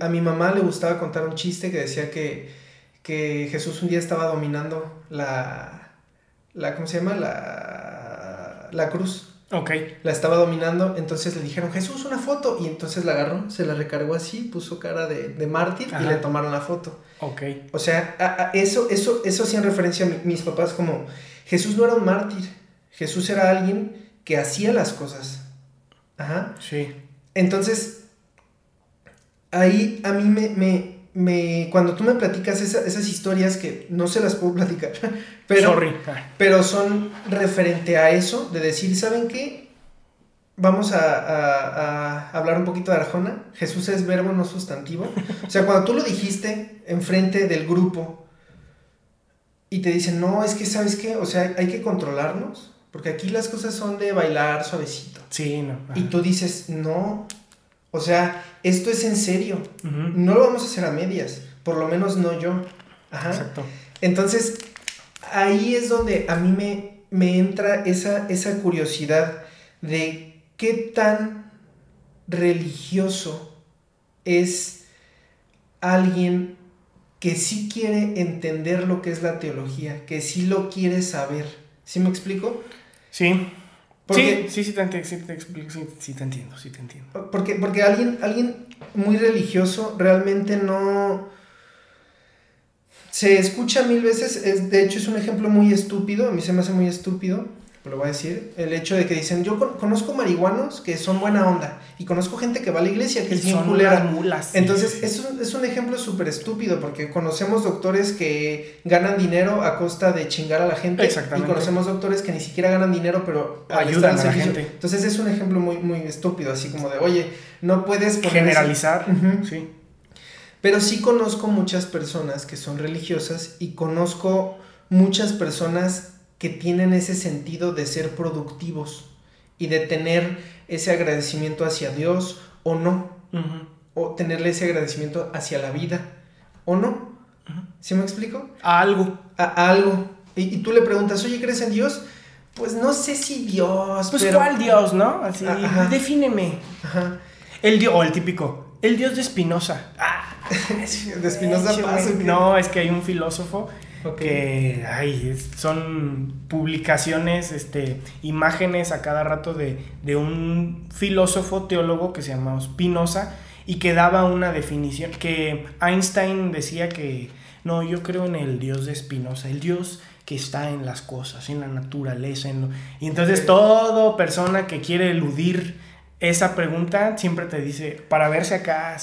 a mi mamá le gustaba contar un chiste que decía que, que Jesús un día estaba dominando la... la ¿Cómo se llama? La, la cruz. Ok. La estaba dominando, entonces le dijeron, Jesús, una foto. Y entonces la agarró, se la recargó así, puso cara de, mártir y le tomaron la foto. Ok. O sea, eso, eso, eso hacían referencia a mis papás como, Jesús no era un mártir, Jesús era alguien que hacía las cosas. Ajá. Sí. Entonces, ahí a mí me, me, cuando tú me platicas esas historias que no se las puedo [LAUGHS] platicar, pero, pero son referente a eso, de decir, ¿saben qué? Vamos a, hablar un poquito de Arjona. Jesús es verbo, no sustantivo. O sea, cuando tú lo dijiste enfrente del grupo y te dicen, no, es que, ¿sabes qué? O sea, hay que controlarnos, porque aquí las cosas son de bailar suavecito. Sí, no. Y tú dices, no, o sea, esto es en serio. No lo vamos a hacer a medias. Por lo menos no yo. Ajá. Exacto. Entonces, ahí es donde a mí me, me entra esa, esa curiosidad de qué tan religioso es alguien que sí quiere entender lo que es la teología, que sí lo quiere saber. ¿Sí me explico? Sí. Sí, sí, sí te, sí, te sí, te entiendo, sí te entiendo. Porque, porque alguien, alguien muy religioso realmente no... Se escucha mil veces, es, de hecho es un ejemplo muy estúpido, a mí se me hace muy estúpido, lo voy a decir, el hecho de que dicen, yo conozco marihuanos que son buena onda y conozco gente que va a la iglesia que es bien culera. Mulas, Entonces, Es, un, es un ejemplo súper estúpido porque conocemos doctores que ganan dinero a costa de chingar a la gente Exactamente. y conocemos doctores que ni siquiera ganan dinero pero ayudan a la gente. Entonces, es un ejemplo muy, muy estúpido, así como de, oye, no puedes generalizar. Sí. Pero sí conozco muchas personas que son religiosas y conozco muchas personas que tienen ese sentido de ser productivos y de tener ese agradecimiento hacia Dios o no, o tenerle ese agradecimiento hacia la vida o no. ¿Sí me explico? A algo. A, algo. Y, tú le preguntas, oye, ¿crees en Dios? Pues no sé si Dios. Pues ¿cuál Dios, no? Así, defíneme. Ajá. El Dios, o el típico, el Dios de Espinosa. Ah [LAUGHS] de No, es que hay un filósofo que ay, son publicaciones, este, imágenes a cada rato de, de un filósofo teólogo que se llama Spinoza y que daba una definición, que Einstein decía que no, yo creo en el Dios de Spinoza, el Dios que está en las cosas, en la naturaleza, en y entonces toda persona que quiere eludir esa pregunta siempre te dice, para verse acá,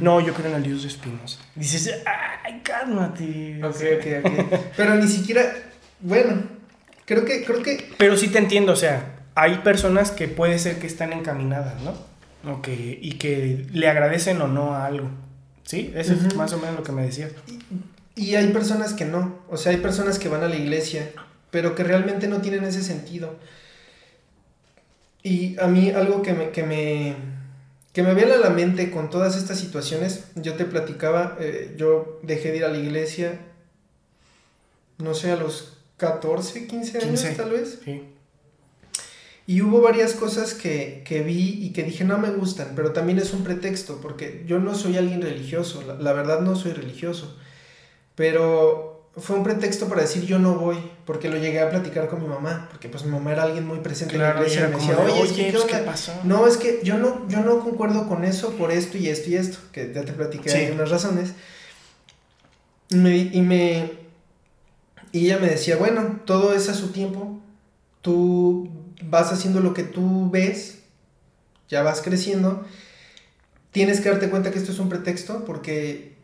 no, yo creo en el Dios de Spinoza. Dices, ay, cálmate. Ok, ok, ok. [LAUGHS] Pero ni siquiera, bueno, creo que, creo que... Pero sí te entiendo, o sea, hay personas que puede ser que están encaminadas, ¿no? O que, y que le agradecen o no a algo. ¿Sí? Eso es más o menos lo que me decías. Y, hay personas que no, o sea, hay personas que van a la iglesia, pero que realmente no tienen ese sentido. Y a mí algo que me, que me, que me viene a la mente con todas estas situaciones, yo te platicaba, eh, yo dejé de ir a la iglesia, no sé, a los 14, 15 años tal vez. Sí. Y hubo varias cosas que, que, vi y que dije no me gustan, pero también es un pretexto, porque yo no soy alguien religioso, la, la verdad no soy religioso, pero fue un pretexto para decir yo no voy, porque lo llegué a platicar con mi mamá, porque pues mi mamá era alguien muy presente en la iglesia y me decía, oye, ¿qué, pues, ¿qué pasó? No, es que yo no, yo no concuerdo con eso por esto y esto y esto, que ya te platiqué sí. unas razones. y me... Y ella me decía, bueno, todo es a su tiempo, tú vas haciendo lo que tú ves, ya vas creciendo, tienes que darte cuenta que esto es un pretexto porque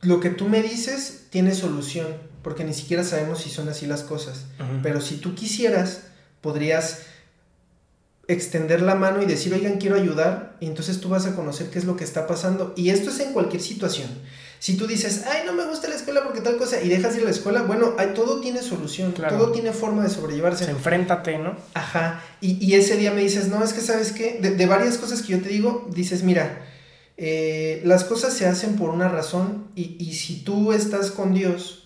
lo que tú me dices tiene solución, porque ni siquiera sabemos si son así las cosas. Pero si tú quisieras, podrías extender la mano y decir, oigan, quiero ayudar, y entonces tú vas a conocer qué es lo que está pasando. Y esto es en cualquier situación. Si tú dices, ay, no me gusta la escuela porque tal cosa, y dejas ir a la escuela, bueno, hay, todo tiene solución, todo tiene forma de sobrellevarse. Se enfréntate, ¿no? Ajá. Y, y, ese día me dices, no, es que sabes qué, de, de varias cosas que yo te digo, dices, mira, eh, las cosas se hacen por una razón y, y, si tú estás con Dios,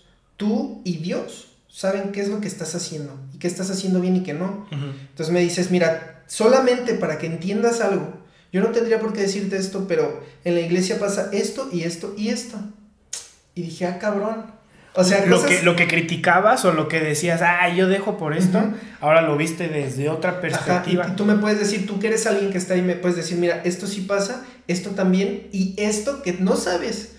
tú y Dios saben qué es lo que estás haciendo y qué estás haciendo bien y qué no. Entonces me dices, mira, solamente para que entiendas algo, yo no tendría por qué decirte esto, pero en la iglesia pasa esto y esto y esto. Y dije, ah, cabrón. O sea, lo, que, lo que criticabas o lo que decías, ah, yo dejo por esto, ahora lo viste desde otra perspectiva. y, tú me puedes decir, tú que eres alguien que está ahí, me puedes decir, mira, esto sí pasa, esto también, y esto que no sabes,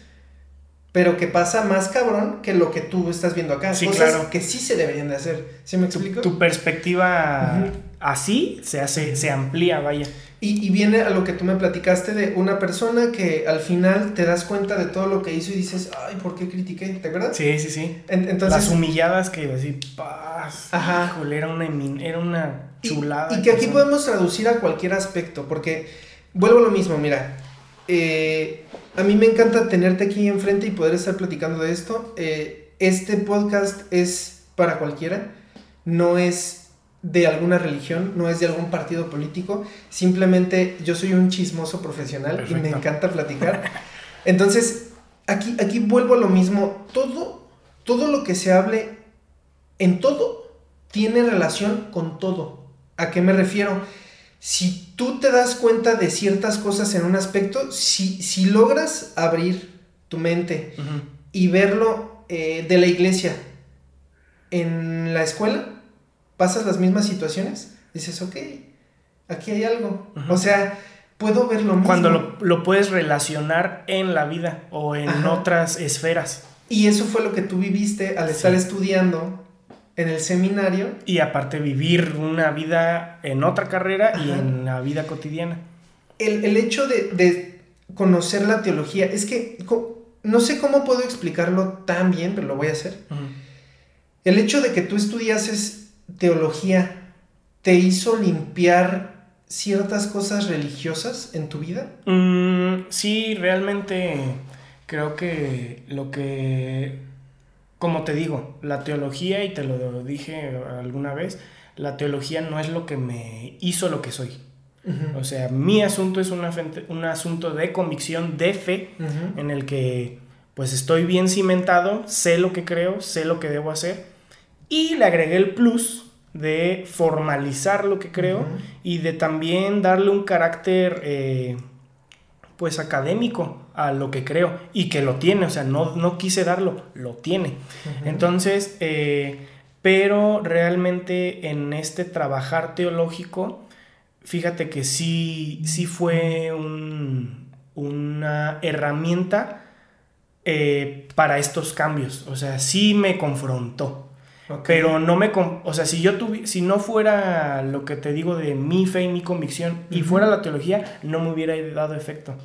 pero que pasa más cabrón que lo que tú estás viendo acá. Sí, Cosas claro. que sí se deberían de hacer. ¿Sí me explico? Tu, perspectiva así se hace, se amplía, vaya. Y, viene a lo que tú me platicaste de una persona que al final te das cuenta de todo lo que hizo y dices, ay, ¿por qué critiqué? ¿Te acuerdas? Sí, sí, sí. entonces, Las humilladas que así, paz. Ajá. Híjole, era una, era una chulada. Y, que aquí podemos traducir a cualquier aspecto, porque vuelvo a lo mismo, mira. Eh, a mí me encanta tenerte aquí enfrente y poder estar platicando de esto. Eh, este podcast es para cualquiera, no es de alguna religión, no es de algún partido político, simplemente yo soy un chismoso profesional y me encanta platicar. Entonces, aquí, aquí vuelvo a lo mismo, todo, todo lo que se hable en todo tiene relación con todo. ¿A qué me refiero? Si tú te das cuenta de ciertas cosas en un aspecto, si, si logras abrir tu mente y verlo eh, de la iglesia en la escuela, pasas las mismas situaciones, dices, ok, aquí hay algo. O sea, puedo ver lo mismo. Cuando lo, puedes relacionar en la vida o en otras esferas. Y eso fue lo que tú viviste al estar estudiando en el seminario. Y aparte vivir una vida en otra carrera y en la vida cotidiana. El, hecho de, conocer la teología, es que no sé cómo puedo explicarlo tan bien, pero lo voy a hacer. El hecho de que tú estudiases teología te hizo limpiar ciertas cosas religiosas en tu vida? Mm, sí, realmente creo que lo que, como te digo, la teología, y te lo dije alguna vez, la teología no es lo que me hizo lo que soy. O sea, mi asunto es un asunto de convicción, de fe, en el que pues estoy bien cimentado, sé lo que creo, sé lo que debo hacer y le agregué el plus de formalizar lo que creo y de también darle un carácter eh, pues académico a lo que creo y que lo tiene, o sea, no, no quise darlo, lo tiene. Entonces, eh, pero realmente en este trabajar teológico, fíjate que sí, sí fue una herramienta eh, para estos cambios, o sea, sí me confrontó. Pero no me... O sea, si yo tuviera... Si no fuera lo que te digo de mi fe y mi convicción y fuera la teología, no me hubiera dado efecto.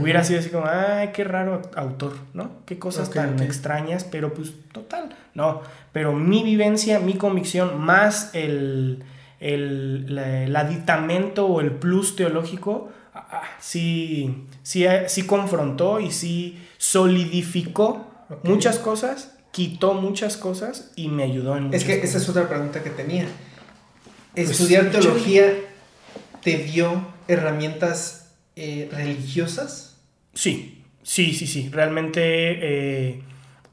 Hubiera sido así como, ay, qué raro autor, ¿no? Qué cosas tan extrañas, pero pues total, no. Pero mi vivencia, mi convicción, más el, el, aditamento o el plus teológico, ah, ah, sí, sí, sí confrontó y sí solidificó muchas cosas quitó muchas cosas y me ayudó en Es que esa es otra pregunta que tenía. Pues, ¿Estudiar teología te dio herramientas eh, religiosas? Sí, sí, sí, sí. Realmente eh,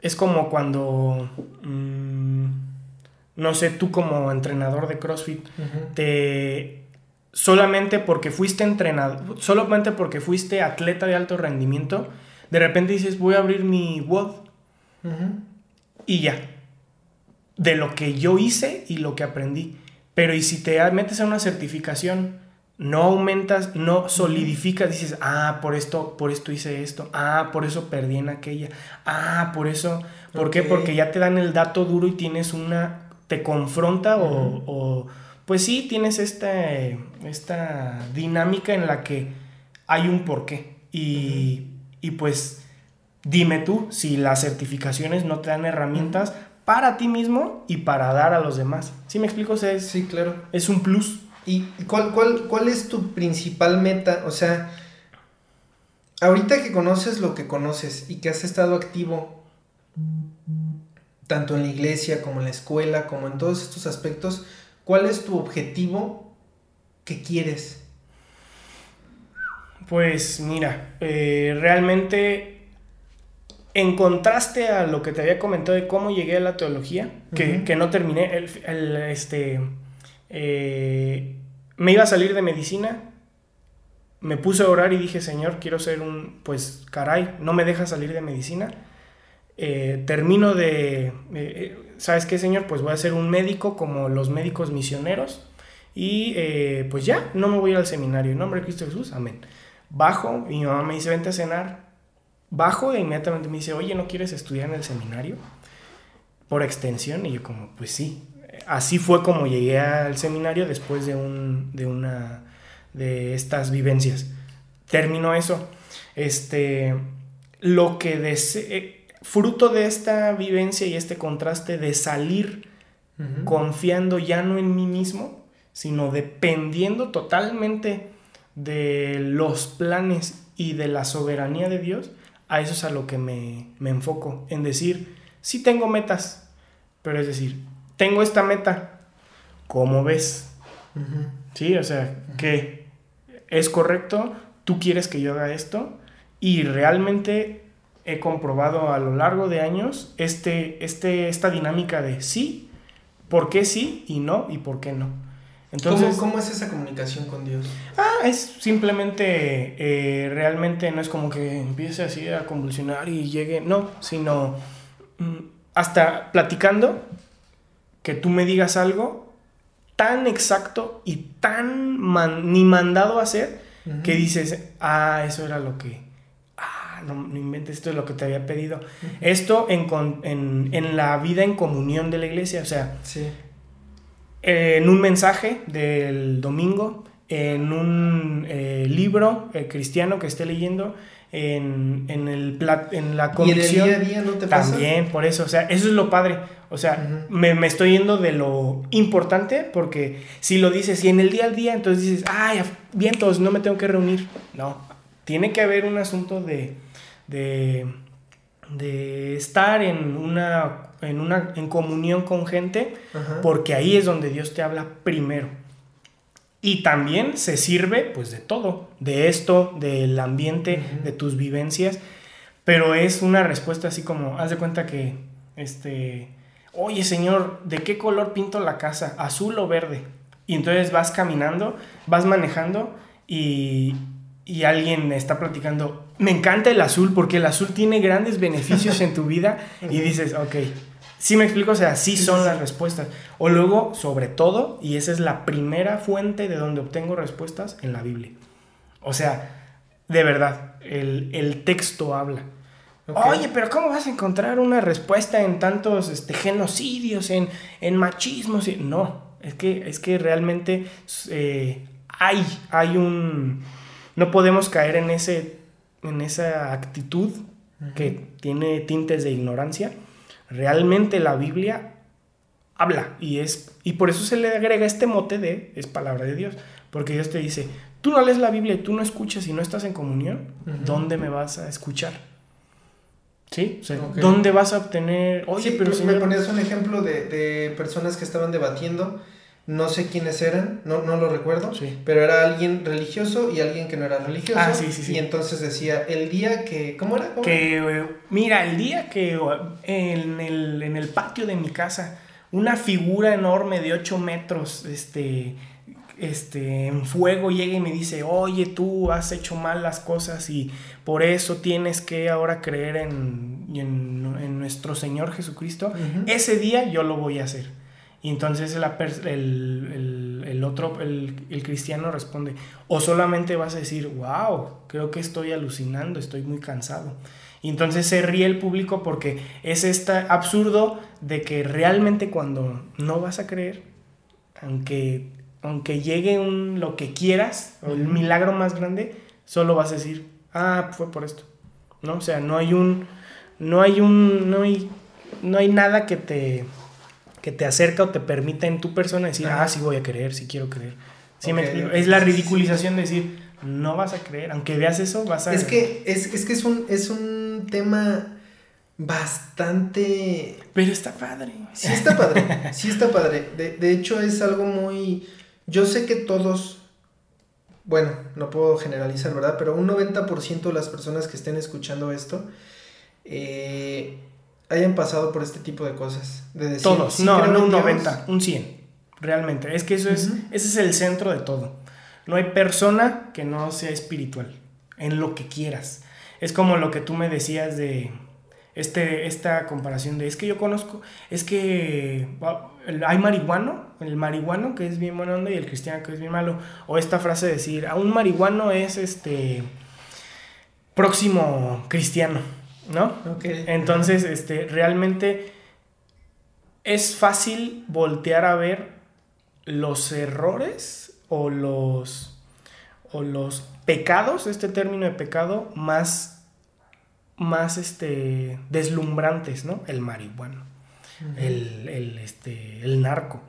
es como cuando, mm, no sé, tú como entrenador de CrossFit, te solamente porque fuiste entrenador, solamente porque fuiste atleta de alto rendimiento, de repente dices, voy a abrir mi WOD y ya. De lo que yo hice y lo que aprendí. Pero y si te metes a una certificación, no aumentas, no solidificas, dices, ah, por esto, por esto hice esto, ah, por eso perdí en aquella, ah, por eso, ¿por qué? Porque ya te dan el dato duro y tienes una, te confronta o, pues sí, tienes esta, esta dinámica en la que hay un porqué y, y pues Dime tú si las certificaciones no te dan herramientas para ti mismo y para dar a los demás. ¿Sí me explico? es, sí, claro. Es un plus. ¿Y cuál, cuál, cuál es tu principal meta? O sea, ahorita que conoces lo que conoces y que has estado activo tanto en la iglesia como en la escuela, como en todos estos aspectos, ¿cuál es tu objetivo que quieres? Pues mira, eh, realmente en contraste a lo que te había comentado de cómo llegué a la teología, que, no terminé, el, este, eh, me iba a salir de medicina, me puse a orar y dije, Señor, quiero ser un, pues, caray, no me deja salir de medicina. Eh, termino de, eh, ¿sabes qué, Señor? Pues voy a ser un médico como los médicos misioneros y pues ya, no me voy al seminario. En nombre de Cristo Jesús, amén. Bajo y mi mamá me dice, vente a cenar bajo e inmediatamente me dice, oye, ¿no quieres estudiar en el seminario? Por extensión. Y yo como, pues sí. Así fue como llegué al seminario después de, un, de una de estas vivencias. Terminó eso. Este, lo que desee, fruto de esta vivencia y este contraste de salir confiando ya no en mí mismo, sino dependiendo totalmente de los planes y de la soberanía de Dios, a eso es a lo que me, enfoco, en decir, sí tengo metas, pero es decir, tengo esta meta, ¿cómo ves? Sí, o sea, que es correcto, tú quieres que yo haga esto y realmente he comprobado a lo largo de años este, este, esta dinámica de sí, por qué sí y no y por qué no. Entonces, ¿Cómo, es esa comunicación con Dios? Ah, es simplemente, eh, realmente no es como que empiece así a convulsionar y llegue, no, sino mm, hasta platicando, que tú me digas algo tan exacto y tan ni mandado a hacer, que dices, ah, eso era lo que, ah, no, no inventes, esto es lo que te había pedido. Esto en, en, en, la vida en comunión de la iglesia, o sea, sí. en un mensaje del domingo, en un eh, libro eh, cristiano que esté leyendo, en, en, el, en la convicción. ¿Y en el día a día no te pasa? También, por eso, o sea, eso es lo padre. O sea, me, me, estoy yendo de lo importante porque si lo dices y en el día al día, entonces dices, ay, bien, todos, no me tengo que reunir. No, tiene que haber un asunto de, de, de estar en una en, una, en comunión con gente, porque ahí es donde Dios te habla primero. Y también se sirve pues de todo, de esto, del ambiente, de tus vivencias, pero es una respuesta así como, haz de cuenta que, este, oye Señor, ¿de qué color pinto la casa? ¿Azul o verde? Y entonces vas caminando, vas manejando y, y alguien está platicando, me encanta el azul porque el azul tiene grandes beneficios en tu vida [LAUGHS] y dices, ok, sí me explico, o sea, sí son las respuestas. O luego, sobre todo, y esa es la primera fuente de donde obtengo respuestas, en la Biblia. O sea, de verdad, el, texto habla. Oye, pero ¿cómo vas a encontrar una respuesta en tantos este, genocidios, en, en machismos? No, es que, es que realmente eh, hay, hay un no podemos caer en, ese, en esa actitud que tiene tintes de ignorancia. Realmente la Biblia habla y es y por eso se le agrega este mote de es palabra de Dios, porque Dios te dice, tú no lees la Biblia y tú no escuchas y no estás en comunión, ¿dónde me vas a escuchar? ¿Sí? ¿Dónde vas a obtener? Oye, pero si me ponías un ejemplo de, de personas que estaban debatiendo no sé quiénes eran, no, no lo recuerdo, pero era alguien religioso y alguien que no era religioso. Ah, sí, sí, sí. Y entonces decía, el día que, ¿cómo era? que, mira, el día que en el, en el patio de mi casa, una figura enorme de 8 metros, este, este, en fuego llega y me dice, oye, tú has hecho mal las cosas y por eso tienes que ahora creer en, en, nuestro Señor Jesucristo, ese día yo lo voy a hacer. Y entonces el, otro, el, cristiano responde, o solamente vas a decir, wow, creo que estoy alucinando, estoy muy cansado. Y entonces se ríe el público porque es este absurdo de que realmente cuando no vas a creer, aunque, aunque llegue un, lo que quieras, o el milagro más grande, solo vas a decir, ah, fue por esto. ¿No? O sea, no hay un, no hay un, no hay, no hay nada que te que te acerca o te permite en tu persona decir, ah, sí voy a creer, sí quiero creer. ¿Sí me Es la ridiculización de decir, no vas a creer, aunque veas eso, vas a... Es que es, que es un, es un tema bastante... Pero está padre. Sí está padre, sí está padre. De, de hecho es algo muy... Yo sé que todos, bueno, no puedo generalizar, ¿verdad? Pero un 90% de las personas que estén escuchando esto, eh, hayan pasado por este tipo de cosas. De decir, Todos, no, no un 90, un 100, realmente. Es que eso es, ese es el centro de todo. No hay persona que no sea espiritual, en lo que quieras. Es como lo que tú me decías de este, esta comparación de, es que yo conozco, es que hay marihuano, el marihuano que es bien bueno onda y el cristiano que es bien malo. O esta frase de decir, a un marihuano es este próximo cristiano ¿no? Entonces, este, realmente es fácil voltear a ver los errores o los, o los pecados, este término de pecado, más, más este, deslumbrantes, ¿no? El marihuano, el, este, el narco.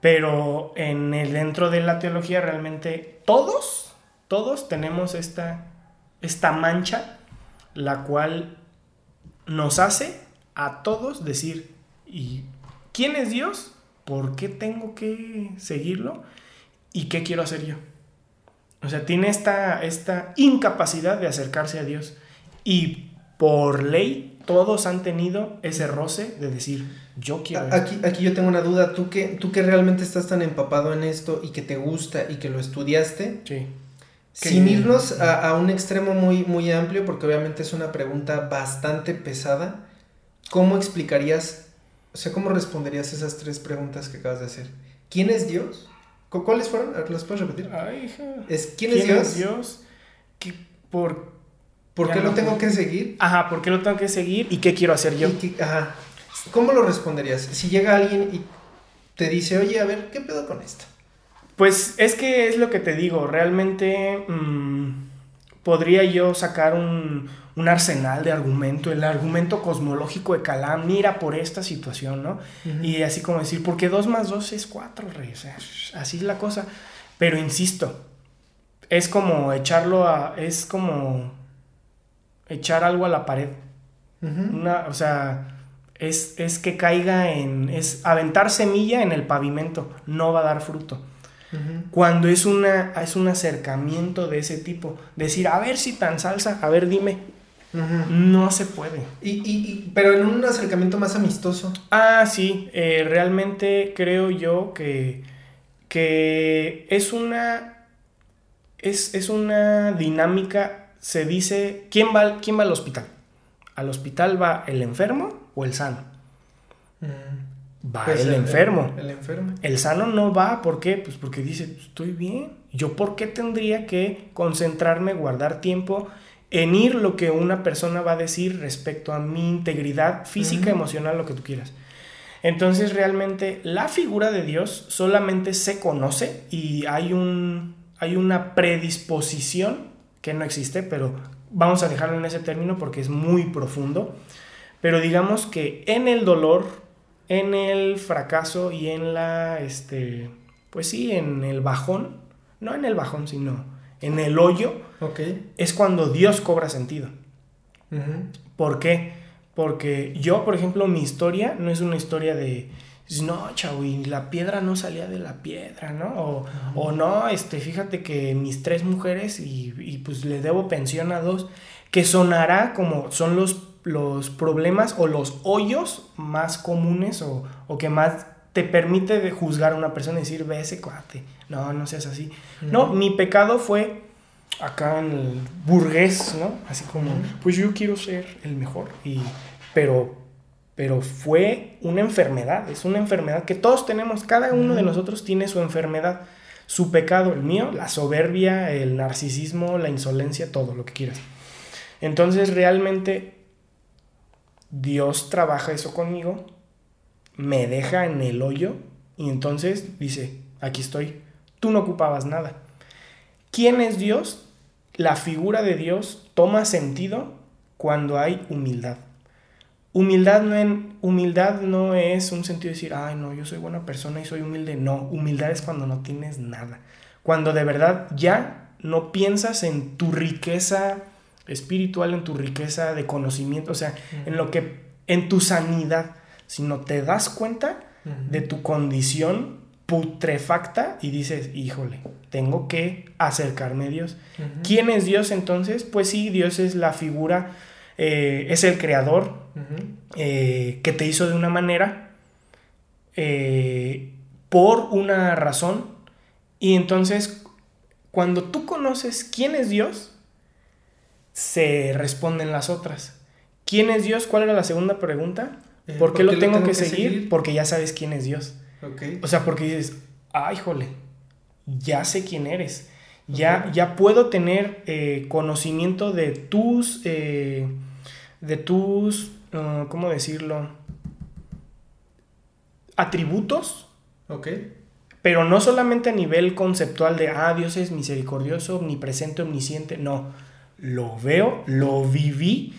Pero en el, dentro de la teología realmente todos, todos tenemos esta, esta mancha la cual nos hace a todos decir, ¿y quién es Dios? ¿Por qué tengo que seguirlo? ¿Y qué quiero hacer yo? O sea, tiene esta, esta incapacidad de acercarse a Dios. Y por ley, todos han tenido ese roce de decir, yo quiero. Aquí, aquí yo tengo una duda. ¿Tú que, tú que realmente estás tan empapado en esto y que te gusta y que lo estudiaste. Sí. Sin irnos a, un extremo muy, muy amplio, porque obviamente es una pregunta bastante pesada, ¿cómo explicarías, o sea, cómo responderías esas tres preguntas que acabas de hacer? ¿Quién es Dios? ¿Cuáles fueron? ¿Las puedes repetir? Ay, es, ¿Quién, es Dios? Es Dios? por, ¿Por qué lo tengo que seguir? Ajá, ¿por qué lo tengo que seguir? ¿Y qué quiero hacer yo? ajá. ¿Cómo lo responderías? Si llega alguien y te dice, oye, a ver, ¿qué pedo con esto? Pues es que es lo que te digo, realmente mm, podría yo sacar un, arsenal de argumento, el argumento cosmológico de Calam, mira por esta situación, ¿no? Y así como decir, porque 2 más 2 es 4, rey, o sea, así es la cosa. Pero insisto, es como echarlo a, es como echar algo a la pared. o sea, es, es que caiga en, es aventar semilla en el pavimento, no va a dar fruto. Cuando es, una, es un acercamiento de ese tipo, decir, a ver si tan salsa, a ver, dime. No se puede. Y, pero en un acercamiento más amistoso. Ah, sí, eh, realmente creo yo que, que es una es, es una dinámica, se dice, ¿quién va, ¿quién va al hospital? ¿Al hospital va el enfermo o el sano? Mm, Va pues el, enfermo. El, enfermo. El sano no va, ¿por qué? Pues porque dice, estoy bien. ¿Yo por qué tendría que concentrarme, guardar tiempo en ir lo que una persona va a decir respecto a mi integridad física, Ujú. emocional, lo que tú quieras? Entonces realmente la figura de Dios solamente se conoce y hay, un, hay una predisposición que no existe, pero vamos a dejarlo en ese término porque es muy profundo. Pero digamos que en el dolor, en el fracaso y en la, este, pues sí, en el bajón, no en el bajón, sino en el hoyo, es cuando Dios cobra sentido. ¿Por qué? Porque yo, por ejemplo, mi historia no es una historia de, no, chavo, y la piedra no salía de la piedra, ¿no? O, o no, este, fíjate que mis tres mujeres y, y, pues le debo pensión a dos, que sonará como son los, los problemas o los hoyos más comunes o, o que más te permite de juzgar a una persona y decir, ve ese cuate, no, no seas así. No, mi pecado fue acá en el burgués, ¿no? Así como, pues yo quiero ser el mejor. Y, pero, pero fue una enfermedad, es una enfermedad que todos tenemos, cada uno de nosotros tiene su enfermedad, su pecado, el mío, la soberbia, el narcisismo, la insolencia, todo lo que quieras. Entonces realmente Dios trabaja eso conmigo, me deja en el hoyo y entonces dice, aquí estoy, tú no ocupabas nada. ¿Quién es Dios? La figura de Dios toma sentido cuando hay humildad. Humildad no, en, humildad no es un sentido de decir, ay, no, yo soy buena persona y soy humilde. No, humildad es cuando no tienes nada. Cuando de verdad ya no piensas en tu riqueza espiritual, en tu riqueza de conocimiento, o sea, en lo que, en tu sanidad, sino te das cuenta de tu condición putrefacta y dices, híjole, tengo que acercarme a Dios. ¿Quién es Dios entonces? Pues sí, Dios es la figura, eh, es el creador eh, que te hizo de una manera, eh, por una razón, y entonces cuando tú conoces quién es Dios, se responden las otras. ¿Quién es Dios? ¿Cuál era la segunda pregunta? Eh, ¿Por qué lo tengo, que, seguir? Porque ya sabes quién es Dios. Ok. O sea, porque dices, ay, jole, ya sé quién eres. Ya, ya puedo tener eh, conocimiento de tus, eh, de tus, ¿cómo decirlo? Atributos, Ok. pero no solamente a nivel conceptual de, ah, Dios es misericordioso, omnipresente, omnisciente. No, lo veo, lo viví,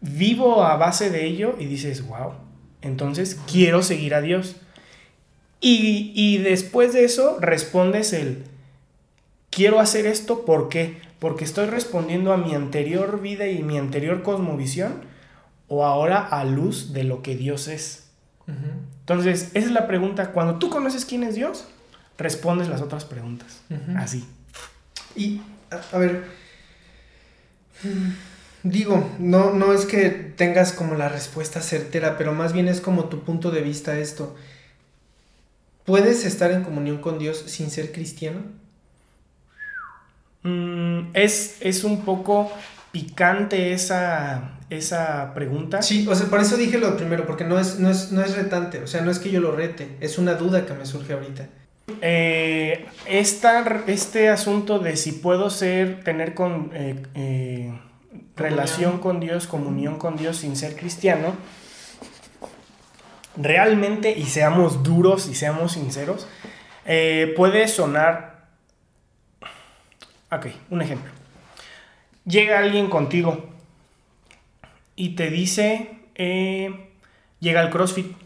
vivo a base de ello y dices, wow, entonces quiero seguir a Dios. Y, y después de eso respondes el, quiero hacer esto, ¿por qué? Porque estoy respondiendo a mi anterior vida y mi anterior cosmovisión o ahora a luz de lo que Dios es. Entonces, esa es la pregunta. Cuando tú conoces quién es Dios, respondes las otras preguntas. Así. Y, a, a ver, digo, no, no es que tengas como la respuesta certera, pero más bien es como tu punto de vista esto. ¿Puedes estar en comunión con Dios sin ser cristiano? Mm, es, es un poco picante esa, esa pregunta. Sí, o sea, por eso dije lo primero, porque no es, no es, no es retante, o sea, no es que yo lo rete, es una duda que me surge ahorita. Eh, este asunto de si puedo ser, tener eh, eh, relación con Dios, comunión con Dios sin ser cristiano, realmente, y seamos duros y seamos sinceros, puede sonar... Ok, un ejemplo. Llega alguien contigo y te dice, llega al CrossFit,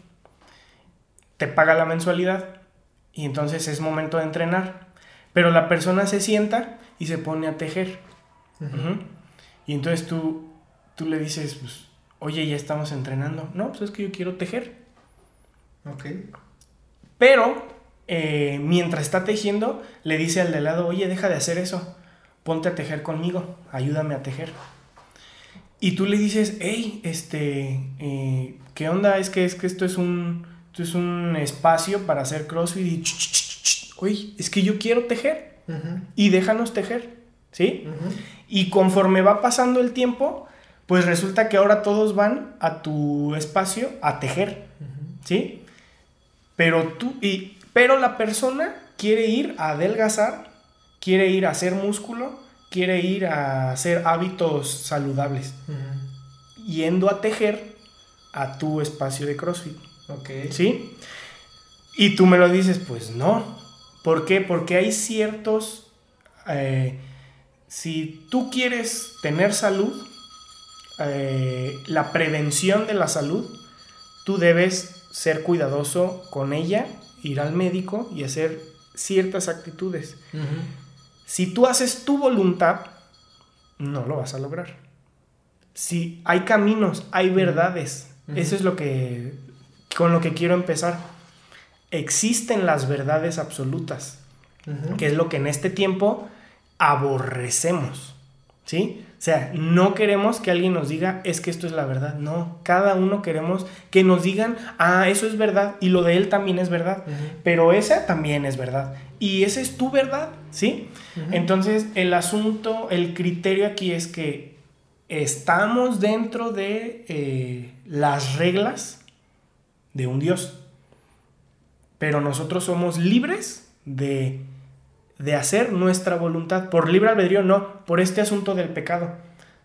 te paga la mensualidad y entonces es momento de entrenar, pero la persona se sienta y se pone a tejer. Y entonces tú, tú le dices, pues, oye, ya estamos entrenando. No, pues es que yo quiero tejer. Ok. Pero eh, mientras está tejiendo, le dice al de lado, oye, deja de hacer eso, ponte a tejer conmigo, ayúdame a tejer. Y tú le dices, hey, este, eh, ¿qué onda? Es que, es que esto es un, esto es un espacio para hacer crossfit y, "Ch, ch, ch, ch, oye, es que yo quiero tejer. y déjanos tejer, ¿sí? Y conforme va pasando el tiempo, pues resulta que ahora todos van a tu espacio a tejer, ¿sí? Pero tú, y, pero la persona quiere ir a adelgazar, quiere ir a hacer músculo, quiere ir a hacer hábitos saludables, yendo a tejer a tu espacio de CrossFit. Ok. ¿Sí? Y tú me lo dices, pues no. ¿Por qué? Porque hay ciertos... Eh, si tú quieres tener salud, eh, la prevención de la salud, tú debes ser cuidadoso con ella, ir al médico y hacer ciertas actitudes. Si tú haces tu voluntad, no lo vas a lograr. Si hay caminos, hay verdades. Eso es lo que con lo que quiero empezar. Existen las verdades absolutas, que es lo que en este tiempo aborrecemos. ¿Sí? O sea, no queremos que alguien nos diga, es que esto es la verdad. No, cada uno queremos que nos digan, ah, eso es verdad y lo de él también es verdad, pero esa también es verdad. Y esa es tu verdad, ¿sí? Entonces, el asunto, el criterio aquí es que estamos dentro de eh, las reglas de un Dios, pero nosotros somos libres de de hacer nuestra voluntad. Por libre albedrío no, por este asunto del pecado.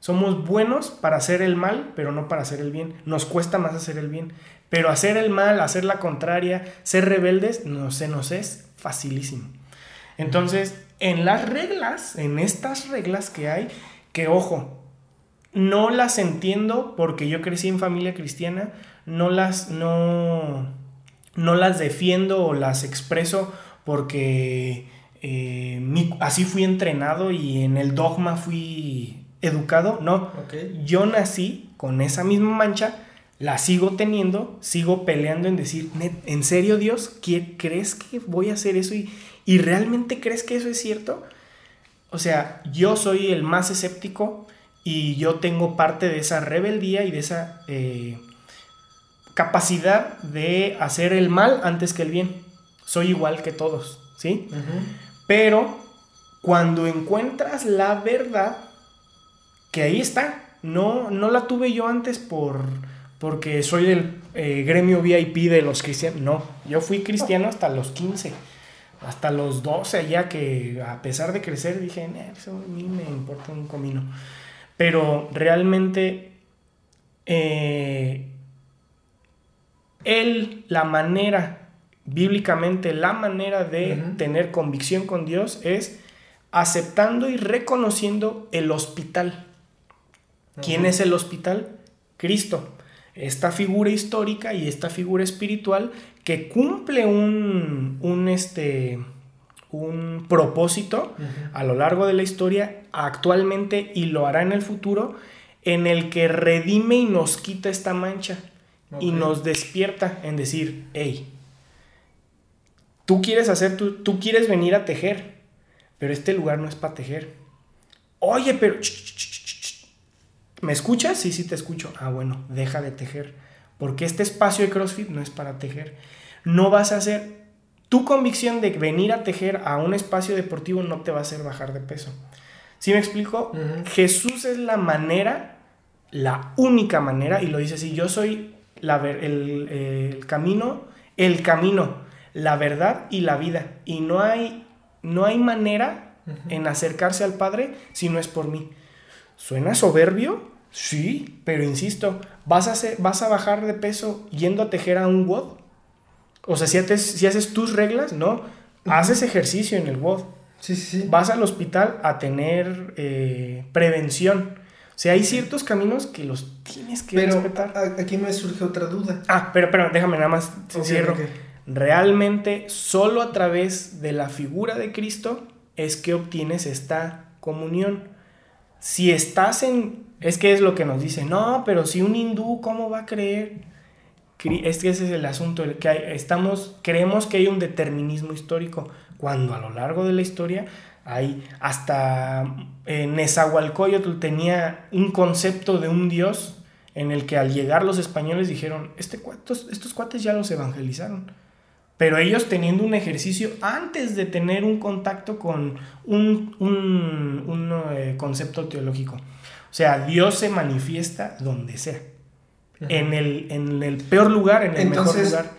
Somos buenos para hacer el mal, pero no para hacer el bien. Nos cuesta más hacer el bien. Pero hacer el mal, hacer la contraria, ser rebeldes, no se nos es facilísimo. Entonces, en las reglas, en estas reglas que hay, que ojo, no las entiendo porque yo crecí en familia cristiana, no las, no, no las defiendo o las expreso porque eh, así fui entrenado y en el dogma fui educado. No, yo nací con esa misma mancha, la sigo teniendo, sigo peleando en decir, ¿en serio Dios? ¿Crees que voy a hacer eso? ¿Y, ¿Y realmente crees que eso es cierto? O sea, yo soy el más escéptico y yo tengo parte de esa rebeldía y de esa eh, capacidad de hacer el mal antes que el bien. Soy igual que todos, ¿sí? Pero cuando encuentras la verdad, que ahí está, no, no la tuve yo antes por, porque soy del eh, gremio VIP de los cristianos, no, yo fui cristiano hasta los 15, hasta los 12 ya que a pesar de crecer dije, eso a mí me importa un comino. Pero realmente eh, él, la manera bíblicamente la manera de tener convicción con Dios es aceptando y reconociendo el hospital. ¿Quién es el hospital? Cristo. Esta figura histórica y esta figura espiritual que cumple un, un, este, un propósito a lo largo de la historia actualmente y lo hará en el futuro en el que redime y nos quita esta mancha y nos despierta en decir, hey, Tú quieres hacer, tú, tú quieres venir a tejer, pero este lugar no es para tejer. Oye, pero... ¿Me escuchas? Sí, sí te escucho. Ah, bueno, deja de tejer. Porque este espacio de CrossFit no es para tejer. No vas a hacer... Tu convicción de venir a tejer a un espacio deportivo no te va a hacer bajar de peso. ¿Sí me explico? Jesús es la manera, la única manera, y lo dice así, yo soy la, el, el camino, el camino la verdad y la vida. Y no hay, no hay manera en acercarse al Padre si no es por mí. ¿Suena soberbio? Sí, pero insisto, ¿vas a, vas a bajar de peso yendo a tejer a un WOD? O sea, si haces, si haces tus reglas, no. Haces ejercicio en el WOD. Sí, sí, Vas al hospital a tener eh, prevención. O sea, hay ciertos caminos que los tienes que pero Aquí me surge otra duda. Ah, pero, pero déjame nada más cierro. Realmente solo a través de la figura de Cristo es que obtienes esta comunión. Si estás en... Es que es lo que nos dice, no, pero si un hindú, ¿cómo va a creer? Es que ese es el asunto, que estamos, creemos que hay un determinismo histórico, cuando a lo largo de la historia hay hasta eh, Nezahualcóyotl tenía un concepto de un dios en el que al llegar los españoles dijeron, este, estos, estos cuates ya los evangelizaron pero ellos teniendo un ejercicio antes de tener un contacto con un, un, eh, concepto teológico. O sea, Dios se manifiesta donde sea. en, el, en el peor lugar, en el mejor lugar.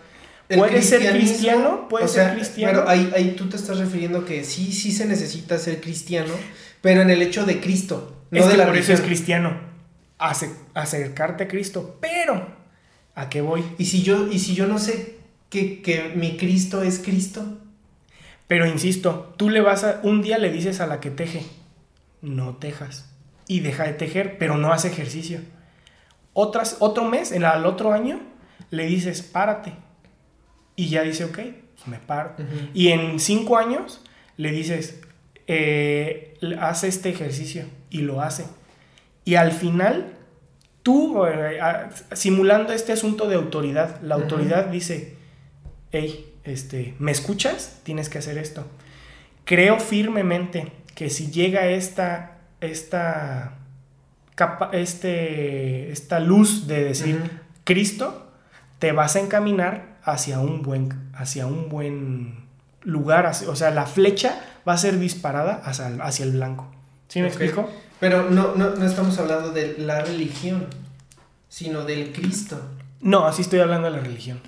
¿Puede ser cristiano? ¿Puede ser cristiano? Pero ahí, ahí tú te estás refiriendo que sí, sí se necesita ser cristiano, pero en el hecho de Cristo, no es de la por eso es cristiano. acercarte a Cristo, pero ¿a qué voy? Y si yo, y si yo no sé que, que mi Cristo es Cristo. Pero insisto, tú le vas a. Un día le dices a la que teje, no tejas. Y deja de tejer, pero no hace ejercicio. Otras, otro mes, el, al otro año, le dices, párate. Y ya dice, ok, pues me paro. Y en cinco años le dices, eh, hace este ejercicio. Y lo hace. Y al final, tú, eh, simulando este asunto de autoridad, la autoridad dice, hey, este, ¿me escuchas? Tienes que hacer esto. Creo firmemente que si llega esta, esta, capa, este, esta luz de decir Cristo, te vas a encaminar hacia un buen, hacia un buen lugar, o sea, la flecha va a ser disparada hacia, hacia el blanco. ¿Sí me explico? Pero no, no, no estamos hablando de la religión, sino del Cristo. No, así estoy hablando de la religión.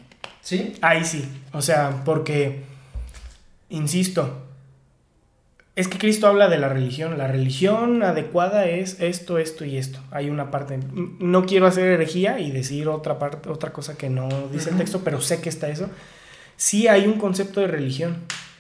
¿Sí? Ahí sí. O sea, porque, insisto, es que Cristo habla de la religión. La religión adecuada es esto, esto y esto. Hay una parte. No quiero hacer herejía y decir otra parte, otra cosa que no dice el texto, pero sé que está eso. Sí hay un concepto de religión.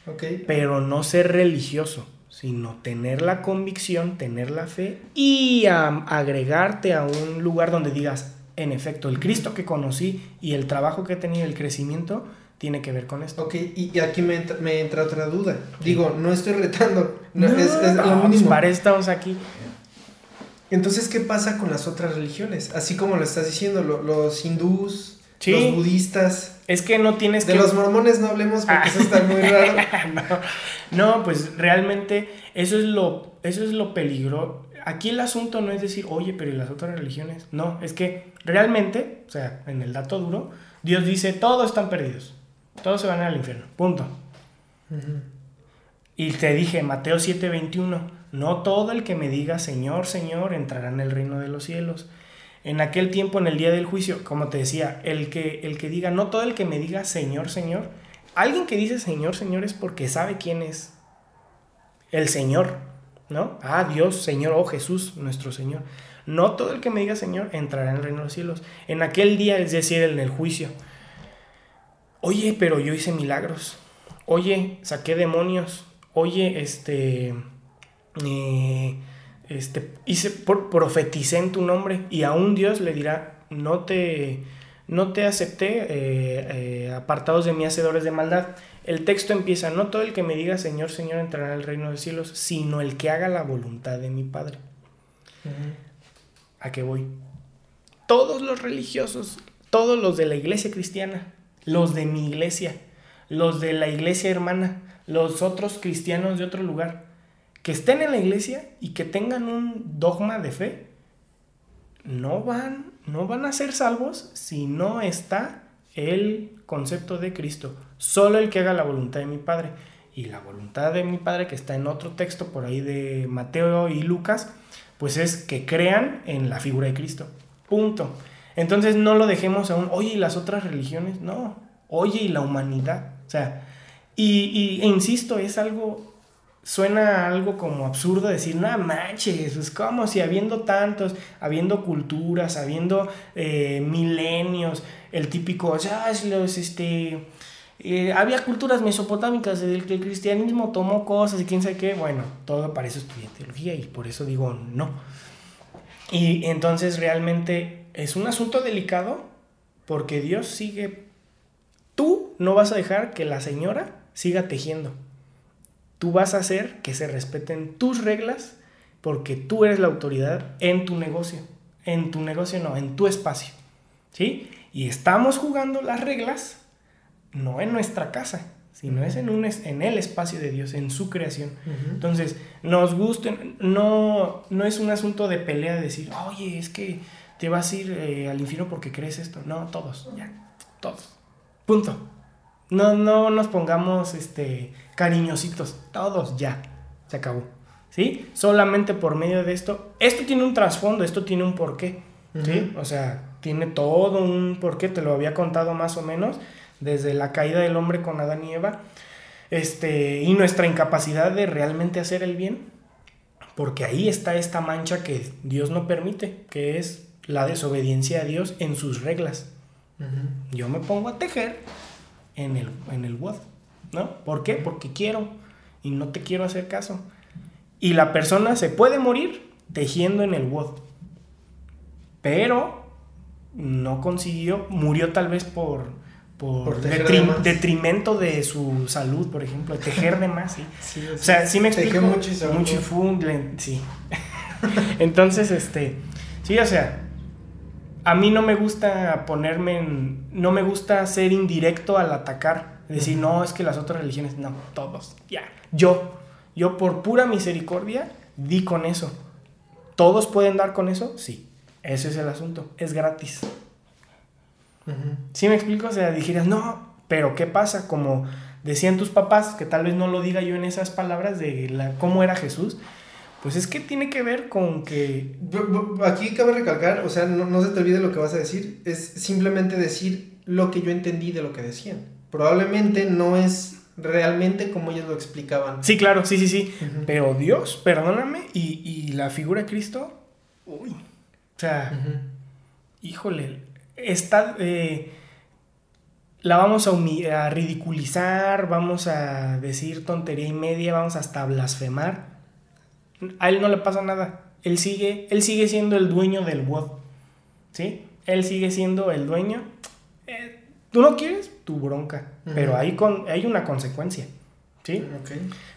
Okay. Pero no ser religioso, sino tener la convicción, tener la fe y agregarte a un lugar donde digas, en efecto, el Cristo que conocí y el trabajo que he tenido, el crecimiento, tiene que ver con esto. Ok, y, aquí me entra, otra duda. Digo, no estoy retando, no, es, lo pues mismo. Para estamos aquí. Entonces, ¿qué pasa con las otras religiones? Así como lo estás diciendo, los hindús, los budistas. Es que no tienes de que... Los mormones no hablemos porque eso está muy raro. [LAUGHS] no, pues realmente eso es lo, eso es lo peligro, aquí el asunto no es decir, oye, pero ¿y las otras religiones? No, es que realmente, o sea, en el dato duro, Dios dice, todos están perdidos, todos se van al infierno, punto. Y te dije, Mateo 7:21, no todo el que me diga Señor, Señor, entrará en el reino de los cielos. En aquel tiempo, en el día del juicio, como te decía, el que, el que diga, no todo el que me diga Señor, Señor, alguien que dice Señor, Señor es porque sabe quién es el Señor. ¿no? Ah, Dios, Señor, oh Jesús, nuestro Señor. No todo el que me diga Señor entrará en el reino de los cielos. En aquel día, es decir, en el juicio. Oye, pero yo hice milagros. Oye, saqué demonios. Oye, este, eh, este, hice, profeticé en tu nombre. Y aún Dios le dirá, no te, no te acepté, eh, eh, apartados de mí, hacedores de maldad. El texto empieza, no todo el que me diga Señor, Señor entrará al reino de los cielos, sino el que haga la voluntad de mi Padre. ¿A qué voy? Todos los religiosos, todos los de la iglesia cristiana, los de mi iglesia, los de la iglesia hermana, los otros cristianos de otro lugar, que estén en la iglesia y que tengan un dogma de fe, no van, no van a ser salvos si no está el concepto de Cristo. Solo el que haga la voluntad de mi Padre. Y la voluntad de mi Padre, que está en otro texto por ahí de Mateo y Lucas, pues es que crean en la figura de Cristo. Punto. Entonces no lo dejemos aún, oye, ¿y las otras religiones? No. Oye, ¿y la humanidad? O sea, y, e insisto, es algo suena algo como absurdo decir, no manches, es como si habiendo tantos, habiendo culturas, habiendo eh, milenios, el típico, ya los, este, eh, había culturas mesopotámicas del que el cristianismo tomó cosas y quién sabe qué, bueno, todo para eso y por eso digo no. Y entonces realmente es un asunto delicado porque Dios sigue, tú no vas a dejar que la señora siga tejiendo Tú vas a hacer que se respeten tus reglas porque tú eres la autoridad en tu negocio. En tu negocio no, en tu espacio. ¿Sí? Y estamos jugando las reglas no en nuestra casa, sino es en, un, en el espacio de Dios, en su creación. Entonces, nos gusten, no, no es un asunto de pelea de decir, oye, es que te vas a ir eh, al infierno porque crees esto. No, todos, ya, todos. Punto. No, no nos pongamos este, cariñositos, todos ya, se acabó. ¿Sí? Solamente por medio de esto. Esto tiene un trasfondo, esto tiene un porqué. ¿Sí? O sea, tiene todo un porqué, te lo había contado más o menos, desde la caída del hombre con Adán y Eva, este, y nuestra incapacidad de realmente hacer el bien, porque ahí está esta mancha que Dios no permite, que es la desobediencia a Dios en sus reglas. Yo me pongo a tejer en el, en el WOD, ¿no? ¿Por qué? Porque quiero y no te quiero hacer caso. Y la persona se puede morir tejiendo en el WOD, pero no consiguió, murió tal vez por, por, detrimento de su salud, por ejemplo, tejer de más, ¿sí? [LAUGHS] o sea, sí me explico. Mucho y mucho sí. [LAUGHS] Entonces, este, sí, o sea, a mí no me gusta ponerme en, no me gusta ser indirecto al atacar, decir, no, es que las otras religiones, no, todos, ya, yo, yo por pura misericordia di con eso. ¿Todos pueden dar con eso? Sí, ese es el asunto, es gratis. ¿Sí me explico? O sea, dijeras, no, pero ¿qué pasa? Como decían tus papás, que tal vez no lo diga yo en esas palabras de la, cómo era Jesús, pues es que tiene que ver con que... Aquí cabe recalcar, o sea, no, se te olvide lo que vas a decir, es simplemente decir lo que yo entendí de lo que decían. Probablemente no es realmente como ellos lo explicaban. Sí, claro, sí, sí, sí. Pero Dios, perdóname, y, y, la figura de Cristo, uy, o sea, híjole, está, eh, la vamos a, a, ridiculizar, vamos a decir tontería y media, vamos hasta a blasfemar. A él no le pasa nada. Él sigue, él sigue siendo el dueño del WOD. ¿Sí? Él sigue siendo el dueño. Eh, Tú no quieres, tu bronca. Pero hay, con, hay una consecuencia. ¿Sí?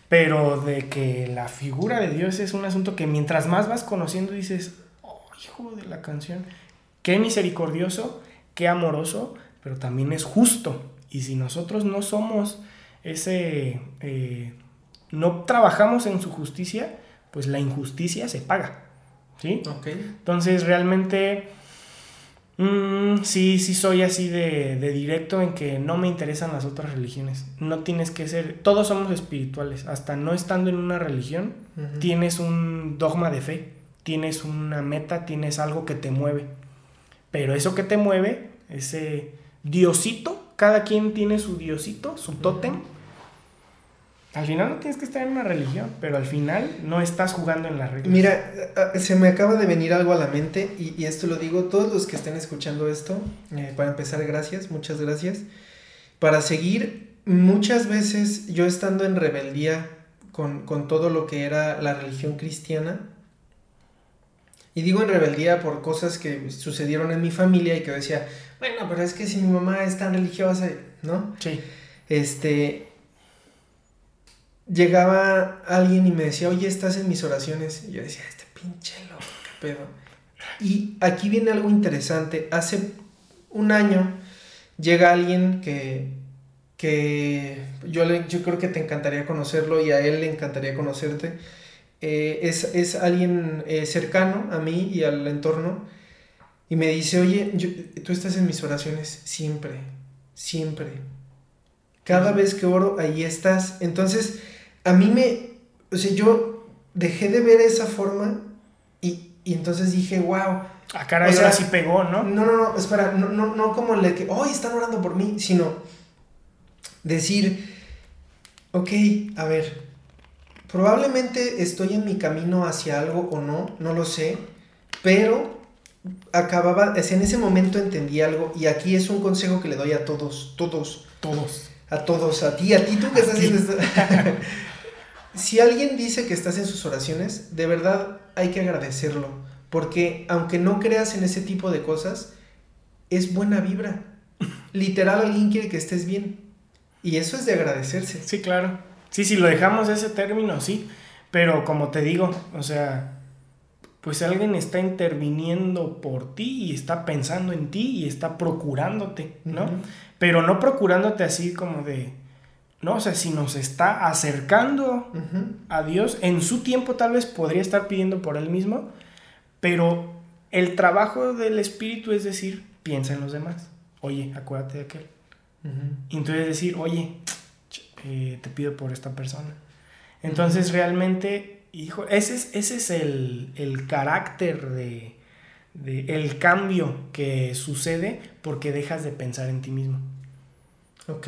Pero de que la figura de Dios es un asunto que mientras más vas conociendo dices, oh, hijo de la canción, Qué misericordioso, qué amoroso, pero también es justo. Y si nosotros no somos ese, eh, no trabajamos en su justicia, pues la injusticia se paga. ¿Sí? Entonces realmente... Mm, sí, sí soy así de, directo en que no me interesan las otras religiones. No tienes que ser, todos somos espirituales. Hasta no estando en una religión, tienes un dogma de fe, tienes una meta, tienes algo que te mueve. Pero eso que te mueve, ese diosito, cada quien tiene su diosito, su tótem. Al final no tienes que estar en una religión, pero al final no estás jugando en la reglas. Mira, se me acaba de venir algo a la mente y, esto lo digo, todos los que estén escuchando esto, eh, para empezar, gracias, muchas gracias. Para seguir, muchas veces yo estando en rebeldía con, con todo lo que era la religión cristiana, y digo en rebeldía por cosas que sucedieron en mi familia y que decía, bueno, pero es que si mi mamá es tan religiosa, ¿no? Sí. Este, llegaba alguien y me decía, oye, estás en mis oraciones. Y yo decía, este pinche loco, qué pedo. Y aquí viene algo interesante. Hace un año llega alguien que, que yo, le, yo creo que te encantaría conocerlo y a él le encantaría conocerte eh, es, alguien eh, cercano a mí y al entorno y me dice, oye, tú estás en mis oraciones siempre, siempre. Cada vez que oro, ahí estás. Entonces, a mí me, o sea, yo dejé de ver esa forma y, entonces dije, wow. A ah, cara, ahora sí pegó, ¿no? No, no, no, espera, no, no, no como el de que, hoy están orando por mí, sino decir, ok, a ver, Probablemente estoy en mi camino hacia algo o no, no lo sé, pero acababa, en ese momento entendí algo y aquí es un consejo que le doy a todos, todos. Todos. A todos, a ti, a ti, tú que estás haciendo esto. [LAUGHS] si alguien dice que estás en sus oraciones, de verdad hay que agradecerlo, porque aunque no creas en ese tipo de cosas, es buena vibra. Literal, alguien quiere que estés bien. Y eso es de agradecerse. Sí, claro. Sí, si lo dejamos ese término, sí. Pero como te digo, o sea, pues alguien está interviniendo por ti y está pensando en ti y está procurándote, ¿no? Pero no procurándote así como de, no, o sea, si nos está acercando a Dios, en su tiempo tal vez podría estar pidiendo por él mismo, pero el trabajo del Espíritu es decir, piensa en los demás. Oye, acuérdate de aquel. Y entonces decir, oye, eh, te pido por esta persona. Entonces realmente, hijo, ese es, ese es el, carácter de, el cambio que sucede porque dejas de pensar en ti mismo. Ok.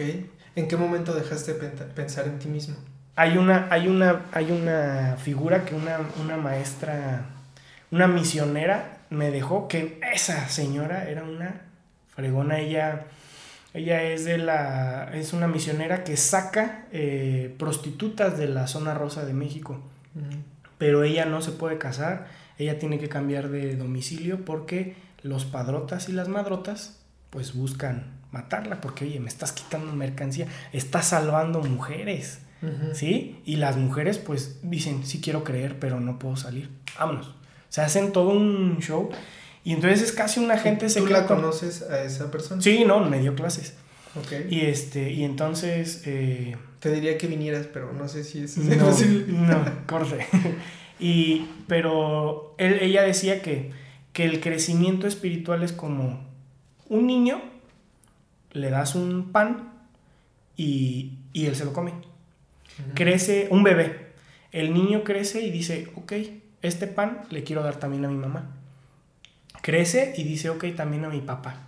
¿En qué momento dejaste de pensar en ti mismo? Hay una, hay una, hay una figura que una, una maestra, una misionera me dejó que esa señora era una fregona. Ella, ella es de la, es una misionera que saca eh, prostitutas de la zona rosa de México. Pero ella no se puede casar, ella tiene que cambiar de domicilio porque los padrotas y las madrotas pues buscan matarla porque, oye, me estás quitando mercancía, estás salvando mujeres, ¿sí? Y las mujeres pues dicen, sí quiero creer, pero no puedo salir, vámonos. Se hacen todo un show y entonces es casi una gente ¿Tú la conoces a esa persona? Sí, no, me dio clases. Ok. Y, este, y entonces... Eh, Te diría que vinieras, pero no sé si es no, [LAUGHS] posible. No, corre. [LAUGHS] y, pero él, ella decía que, que el crecimiento espiritual es como un niño le das un pan y, él se lo come. Crece un bebé. El niño crece y dice, ok, este pan le quiero dar también a mi mamá. Crece y dice, ok, también a mi papá.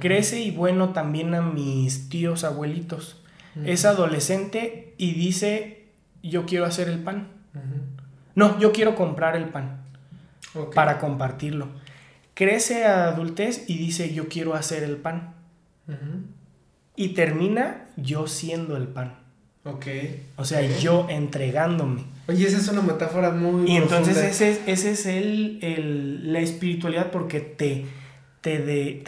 Crece y bueno, también a mis tíos, abuelitos. Es adolescente y dice, yo quiero hacer el pan. No, yo quiero comprar el pan para compartirlo. Crece a adultez y dice, yo quiero hacer el pan. Y termina yo siendo el pan. Ok. O sea, yo entregándome. Oye, esa es una metáfora muy. Y entonces ese es, ese es el, el, la espiritualidad porque te, te, de,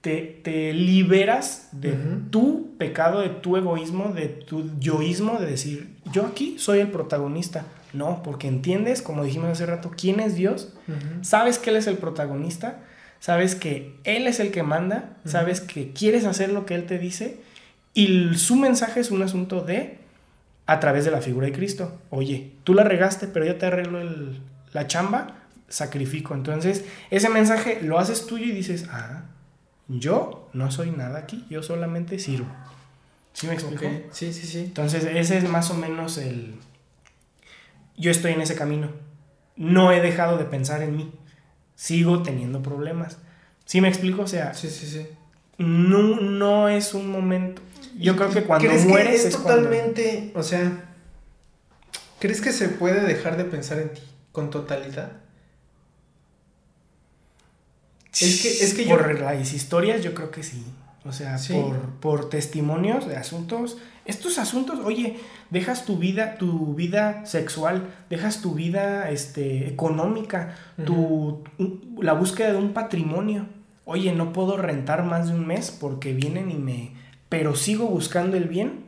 te, te, liberas de tu pecado, de tu egoísmo, de tu yoísmo, de decir, yo aquí soy el protagonista. No, porque entiendes, como dijimos hace rato, quién es Dios, sabes que Él es el protagonista sabes que Él es el que manda, sabes que quieres hacer lo que Él te dice y su mensaje es un asunto de a través de la figura de Cristo. Oye, tú la regaste, pero yo te arreglo la chamba, sacrifico. Entonces, ese mensaje lo haces tuyo y dices, ah, yo no soy nada aquí, yo solamente sirvo. ¿Sí me explico? Sí, sí, sí. Entonces, ese es más o menos el... Yo estoy en ese camino. No he dejado de pensar en mí sigo teniendo problemas. ¿Sí me explico? O sea, sí, sí, sí. No, no es un momento. Yo creo que cuando mueres es, totalmente, o sea, ¿crees que se puede dejar de pensar en ti con totalidad? Es que, es que por las historias yo creo que sí. O sea, por, por testimonios de asuntos. Estos asuntos, oye, dejas tu vida, tu vida sexual, dejas tu vida este, económica, tu, la búsqueda de un patrimonio. Oye, no puedo rentar más de un mes porque vienen y me... Pero sigo buscando el bien.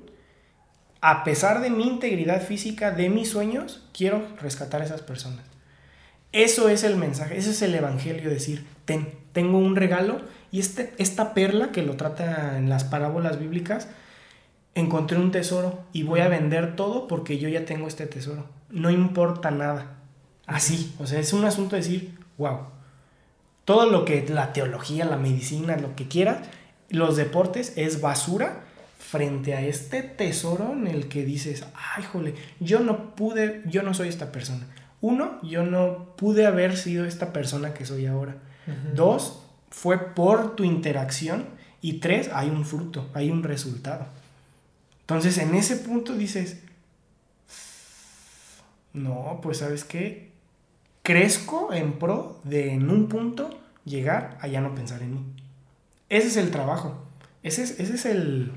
A pesar de mi integridad física, de mis sueños, quiero rescatar a esas personas. Eso es el mensaje, ese es el evangelio, decir, ten, tengo un regalo y este, esta perla que lo trata en las parábolas bíblicas, encontré un tesoro y voy a vender todo porque yo ya tengo este tesoro. No importa nada. Así, o sea, es un asunto de decir, wow, todo lo que la teología, la medicina, lo que quieras, los deportes es basura frente a este tesoro en el que dices, ay, jole, yo no pude, yo no soy esta persona. Uno, yo no pude haber sido esta persona que soy ahora. Dos, fue por tu interacción. Y tres, hay un fruto, hay un resultado. Entonces, en ese punto dices, no, pues sabes qué, crezco en pro de en un punto llegar a ya no pensar en mí. Ese es el trabajo, ese es, ese es el,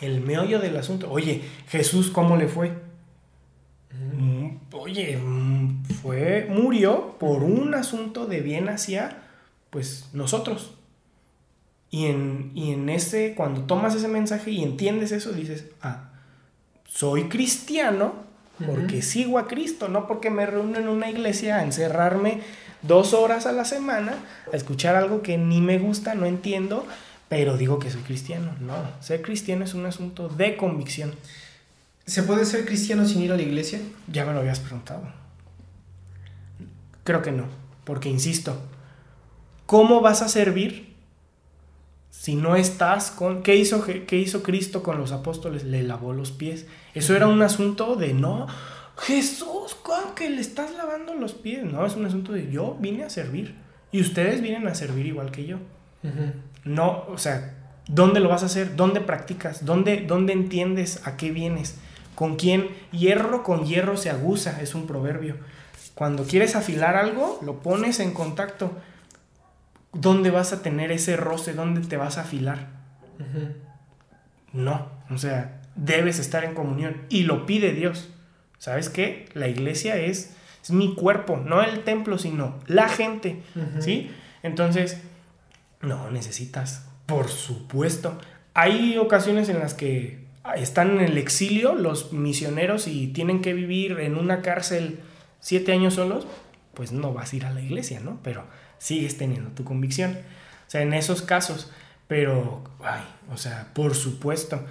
el meollo del asunto. Oye, Jesús, ¿cómo le fue? Mm, oye, mm, fue, murió por un asunto de bien hacia, pues, nosotros. Y en, y en ese, cuando tomas ese mensaje y entiendes eso, dices, ah, soy cristiano porque sigo a Cristo, no porque me reúno en una iglesia a encerrarme dos horas a la semana a escuchar algo que ni me gusta, no entiendo, pero digo que soy cristiano. No, ser cristiano es un asunto de convicción. ¿Se puede ser cristiano sin ir a la iglesia? Ya me lo habías preguntado. Creo que no, porque insisto, ¿cómo vas a servir Si no estás con... ¿Qué hizo, qué hizo Cristo con los apóstoles? Le lavó los pies. Eso era un asunto de no... Jesús, ¿cómo que le estás lavando los pies? No, es un asunto de yo vine a servir. Y ustedes vienen a servir igual que yo. No, o sea, ¿dónde lo vas a hacer? ¿Dónde practicas? ¿Dónde, ¿Dónde entiendes a qué vienes? ¿Con quién? Hierro con hierro se aguza, es un proverbio. Cuando quieres afilar algo, lo pones en contacto. ¿Dónde vas a tener ese roce? ¿Dónde te vas a afilar? No, o sea, debes estar en comunión y lo pide Dios. ¿Sabes qué? La iglesia es, es mi cuerpo, no el templo, sino la gente, ¿sí? Entonces, no, necesitas, por supuesto. Hay ocasiones en las que están en el exilio los misioneros y tienen que vivir en una cárcel siete años solos, pues no vas a ir a la iglesia, ¿no? Pero sigues teniendo tu convicción. O sea, en esos casos, pero, ay, o sea, por supuesto,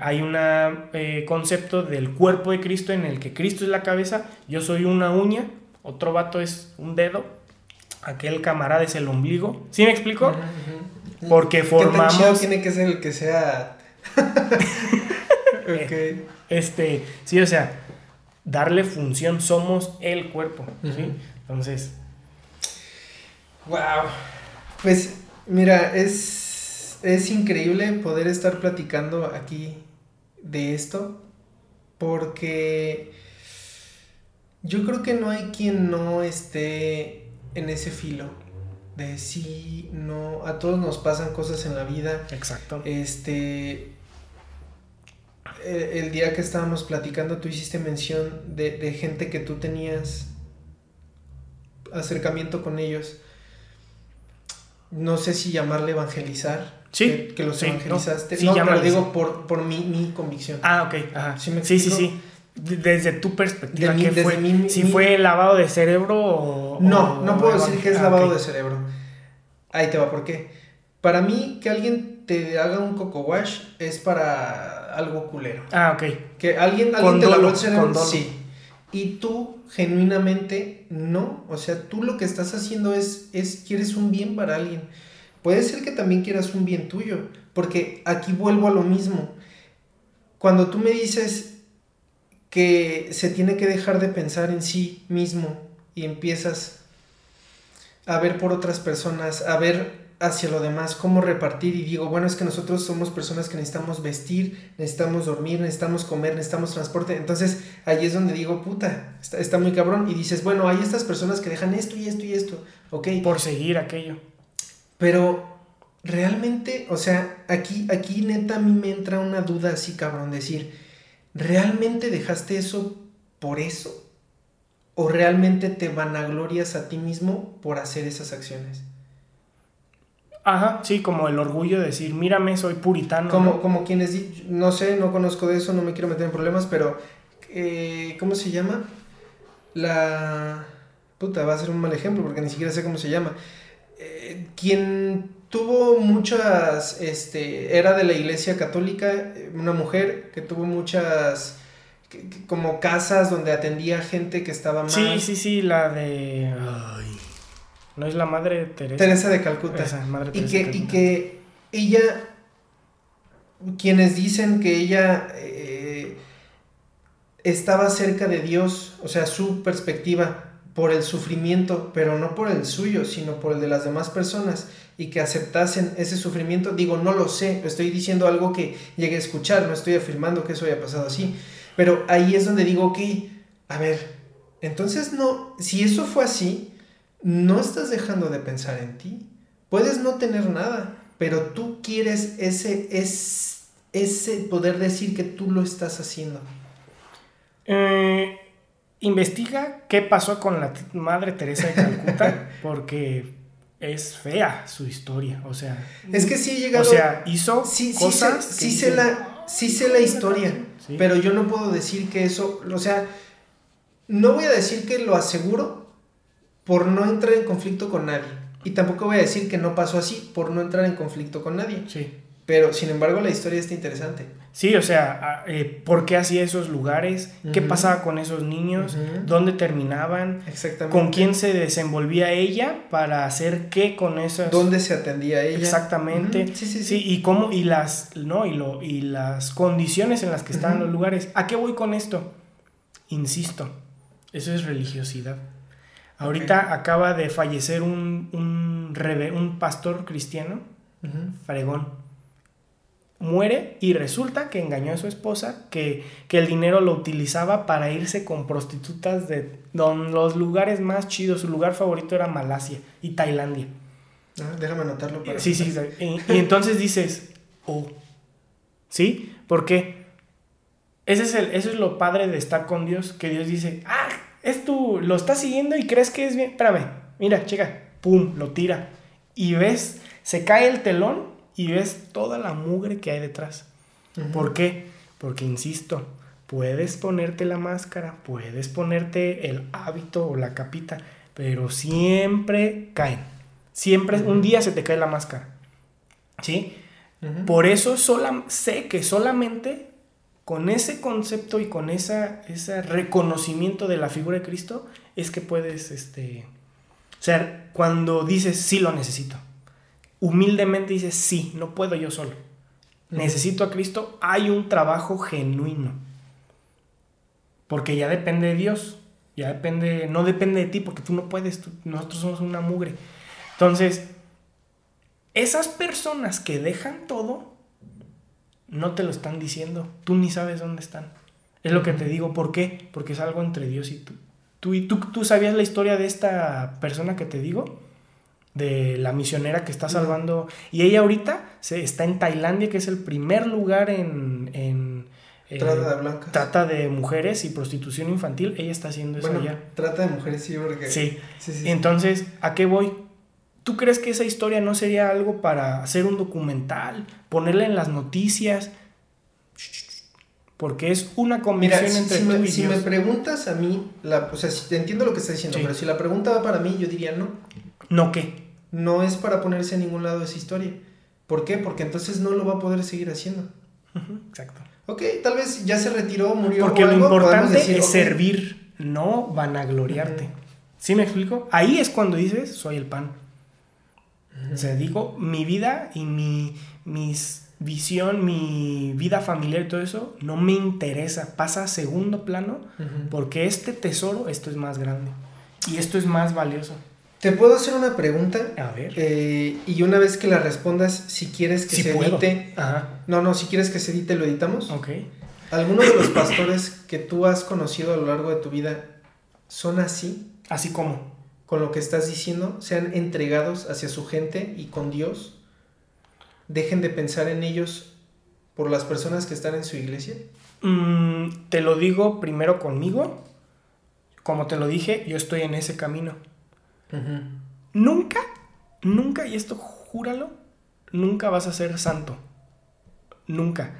hay un eh, concepto del cuerpo de Cristo en el que Cristo es la cabeza, yo soy una uña, otro vato es un dedo, aquel camarada es el ombligo. ¿Sí me explico? Porque formamos... tiene que ser el que sea... [LAUGHS] okay. Este, sí, o sea, darle función, somos el cuerpo, ¿sí? Entonces... Wow. Pues mira, es, es increíble poder estar platicando aquí de esto porque yo creo que no hay quien no esté en ese filo de sí, no, a todos nos pasan cosas en la vida. Exacto. Este, el, día que estábamos platicando, tú hiciste mención de, de, gente que tú tenías acercamiento con ellos. No sé si llamarle evangelizar. Sí. Que, los evangelizaste. No, sí, pero digo por, por mi, mi, convicción. Ah, ok. Ajá. ¿Sí, sí, sí, desde tu perspectiva, ¿qué fue? si fue lavado de cerebro o... No, no puedo decir que es ah, lavado de cerebro. Ahí te va, ¿por qué? Para mí, que alguien te haga un coco wash es para algo culero. Ah, ok. Que alguien, alguien te lavó el cerebro, sí. Y tú, genuinamente, no. O sea, tú lo que estás haciendo es, es, quieres un bien para alguien. Puede ser que también quieras un bien tuyo, porque aquí vuelvo a lo mismo. Cuando tú me dices, que se tiene que dejar de pensar en sí mismo y empiezas a ver por otras personas, a ver hacia lo demás, cómo repartir y digo, bueno, es que nosotros somos personas que necesitamos vestir, necesitamos dormir, necesitamos comer, necesitamos transporte, entonces ahí es donde digo, puta, está, está muy cabrón y dices, bueno, hay estas personas que dejan esto y esto y esto, ok. Por seguir aquello. Pero realmente, o sea, aquí, aquí neta a mí me entra una duda así, cabrón, decir, ¿realmente dejaste eso por eso? ¿O realmente te vanaglorias a ti mismo por hacer esas acciones? Ajá, sí, como el orgullo de decir, mírame, soy puritano. Como, como quienes, no sé, no conozco de eso, no me quiero meter en problemas, pero, eh, ¿cómo se llama? La... Puta, va a ser un mal ejemplo porque ni siquiera sé cómo se llama. Eh, quien tuvo muchas, este, era de la iglesia católica, una mujer que tuvo muchas, como casas donde atendía gente que estaba mal. Sí, sí, sí, la de... Ay, no es la madre Teresa. Teresa de Calcuta. y, que, y que ella, quienes dicen que ella eh, estaba cerca de Dios, o sea, su perspectiva por el sufrimiento, pero no por el suyo, sino por el de las demás personas y que aceptasen ese sufrimiento. Digo, no lo sé, estoy diciendo algo que llegué a escuchar, no estoy afirmando que eso haya pasado así, pero ahí es donde digo, ok, a ver, entonces no, si eso fue así, no estás dejando de pensar en ti. Puedes no tener nada, pero tú quieres ese, es, ese poder decir que tú lo estás haciendo. Eh, investiga qué pasó con la madre Teresa de Calcuta, [LAUGHS] porque es fea su historia, o sea... Es que sí he llegado... O sea, hizo sí, cosas... Sí, sé, la, sí sé la historia, pero yo no puedo decir que eso... O sea, no voy a decir que lo aseguro por no entrar en conflicto con nadie. Y tampoco voy a decir que no pasó así por no entrar en conflicto con nadie. Sí. Pero, sin embargo, la historia está interesante. Sí, o sea, eh, ¿por qué hacía esos lugares? ¿Qué pasaba con esos niños? ¿Dónde terminaban? Exactamente. ¿Con quién se desenvolvía ella para hacer qué con esas? ¿Dónde se atendía ella? Exactamente. Sí, sí, sí, y cómo y las no y lo y las condiciones en las que estaban los lugares. ¿A qué voy con esto? Insisto, eso es religiosidad. Ahorita acaba de fallecer un un, un pastor cristiano, fregón muere y resulta que engañó a su esposa, que, el dinero lo utilizaba para irse con prostitutas de los lugares más chidos. Su lugar favorito era Malasia y Tailandia. Ah, déjame anotarlo para... Sí, sí, y, entonces dices, oh, ¿sí? ¿Por qué? Ese es el, eso es lo padre de estar con Dios, que Dios dice, ah, es tú, lo estás siguiendo y crees que es bien, espérame, mira, checa, pum, lo tira. Y ves, se cae el telón y ves toda la mugre que hay detrás. ¿Por qué? Porque, insisto, puedes ponerte la máscara, puedes ponerte el hábito o la capita, pero siempre caen. Siempre, un día se te cae la máscara. ¿Sí? Por eso sola, sé que solamente con ese concepto y con esa, ese reconocimiento de la figura de Cristo es que puedes, este, o sea, cuando dices, sí lo necesito humildemente dices, sí, no puedo yo solo. Necesito a Cristo, hay un trabajo genuino. Porque ya depende de Dios. Ya depende, no depende de ti, porque tú no puedes, nosotros somos una mugre. Entonces, esas personas que dejan todo, no te lo están diciendo. Tú ni sabes dónde están. Es lo que te digo. ¿Por qué? Porque es algo entre Dios y tú. ¿Tú, y tú, tú sabías la historia de esta persona que te digo? de la misionera que está salvando. Y ella ahorita se, está en Tailandia, que es el primer lugar en... en eh, trata de blancas. Trata de mujeres y prostitución infantil. Ella está haciendo eso allá. Trata de mujeres, sí, porque... Sí. sí, sí Entonces, ¿a qué voy? ¿Tú crees que esa historia no sería algo para hacer un documental? Ponerla en las noticias. Porque es una convicción entre si tú me, y Si me preguntas a mí, la, o sea, si, entiendo lo que estás diciendo, pero si la pregunta va para mí, yo diría no. ¿No qué? no es para ponerse a ningún lado esa historia. ¿Por qué? Porque entonces no lo va a poder seguir haciendo. Exacto. Ok, tal vez ya se retiró, murió. Porque lo importante es servir, no vanagloriarte. ¿Sí me explico? Ahí es cuando dices, soy el pan. O sea, digo, mi vida y mi mis visión, mi vida familiar y todo eso, no me interesa. Pasa a segundo plano porque este tesoro, esto es más grande. Y esto es más valioso. ¿Te puedo hacer una pregunta? A ver. Eh, y una vez que la respondas, si quieres que se edite. Ajá. No, no, si quieres que se edite, lo editamos. Ok. ¿Algunos de los pastores que tú has conocido a lo largo de tu vida son así? ¿Así como? Con lo que estás diciendo, sean entregados hacia su gente y con Dios. Dejen de pensar en ellos por las personas que están en su iglesia. Mm, te lo digo primero conmigo. Como te lo dije, yo estoy en ese camino. Nunca, nunca, y esto júralo, nunca vas a ser santo. Nunca.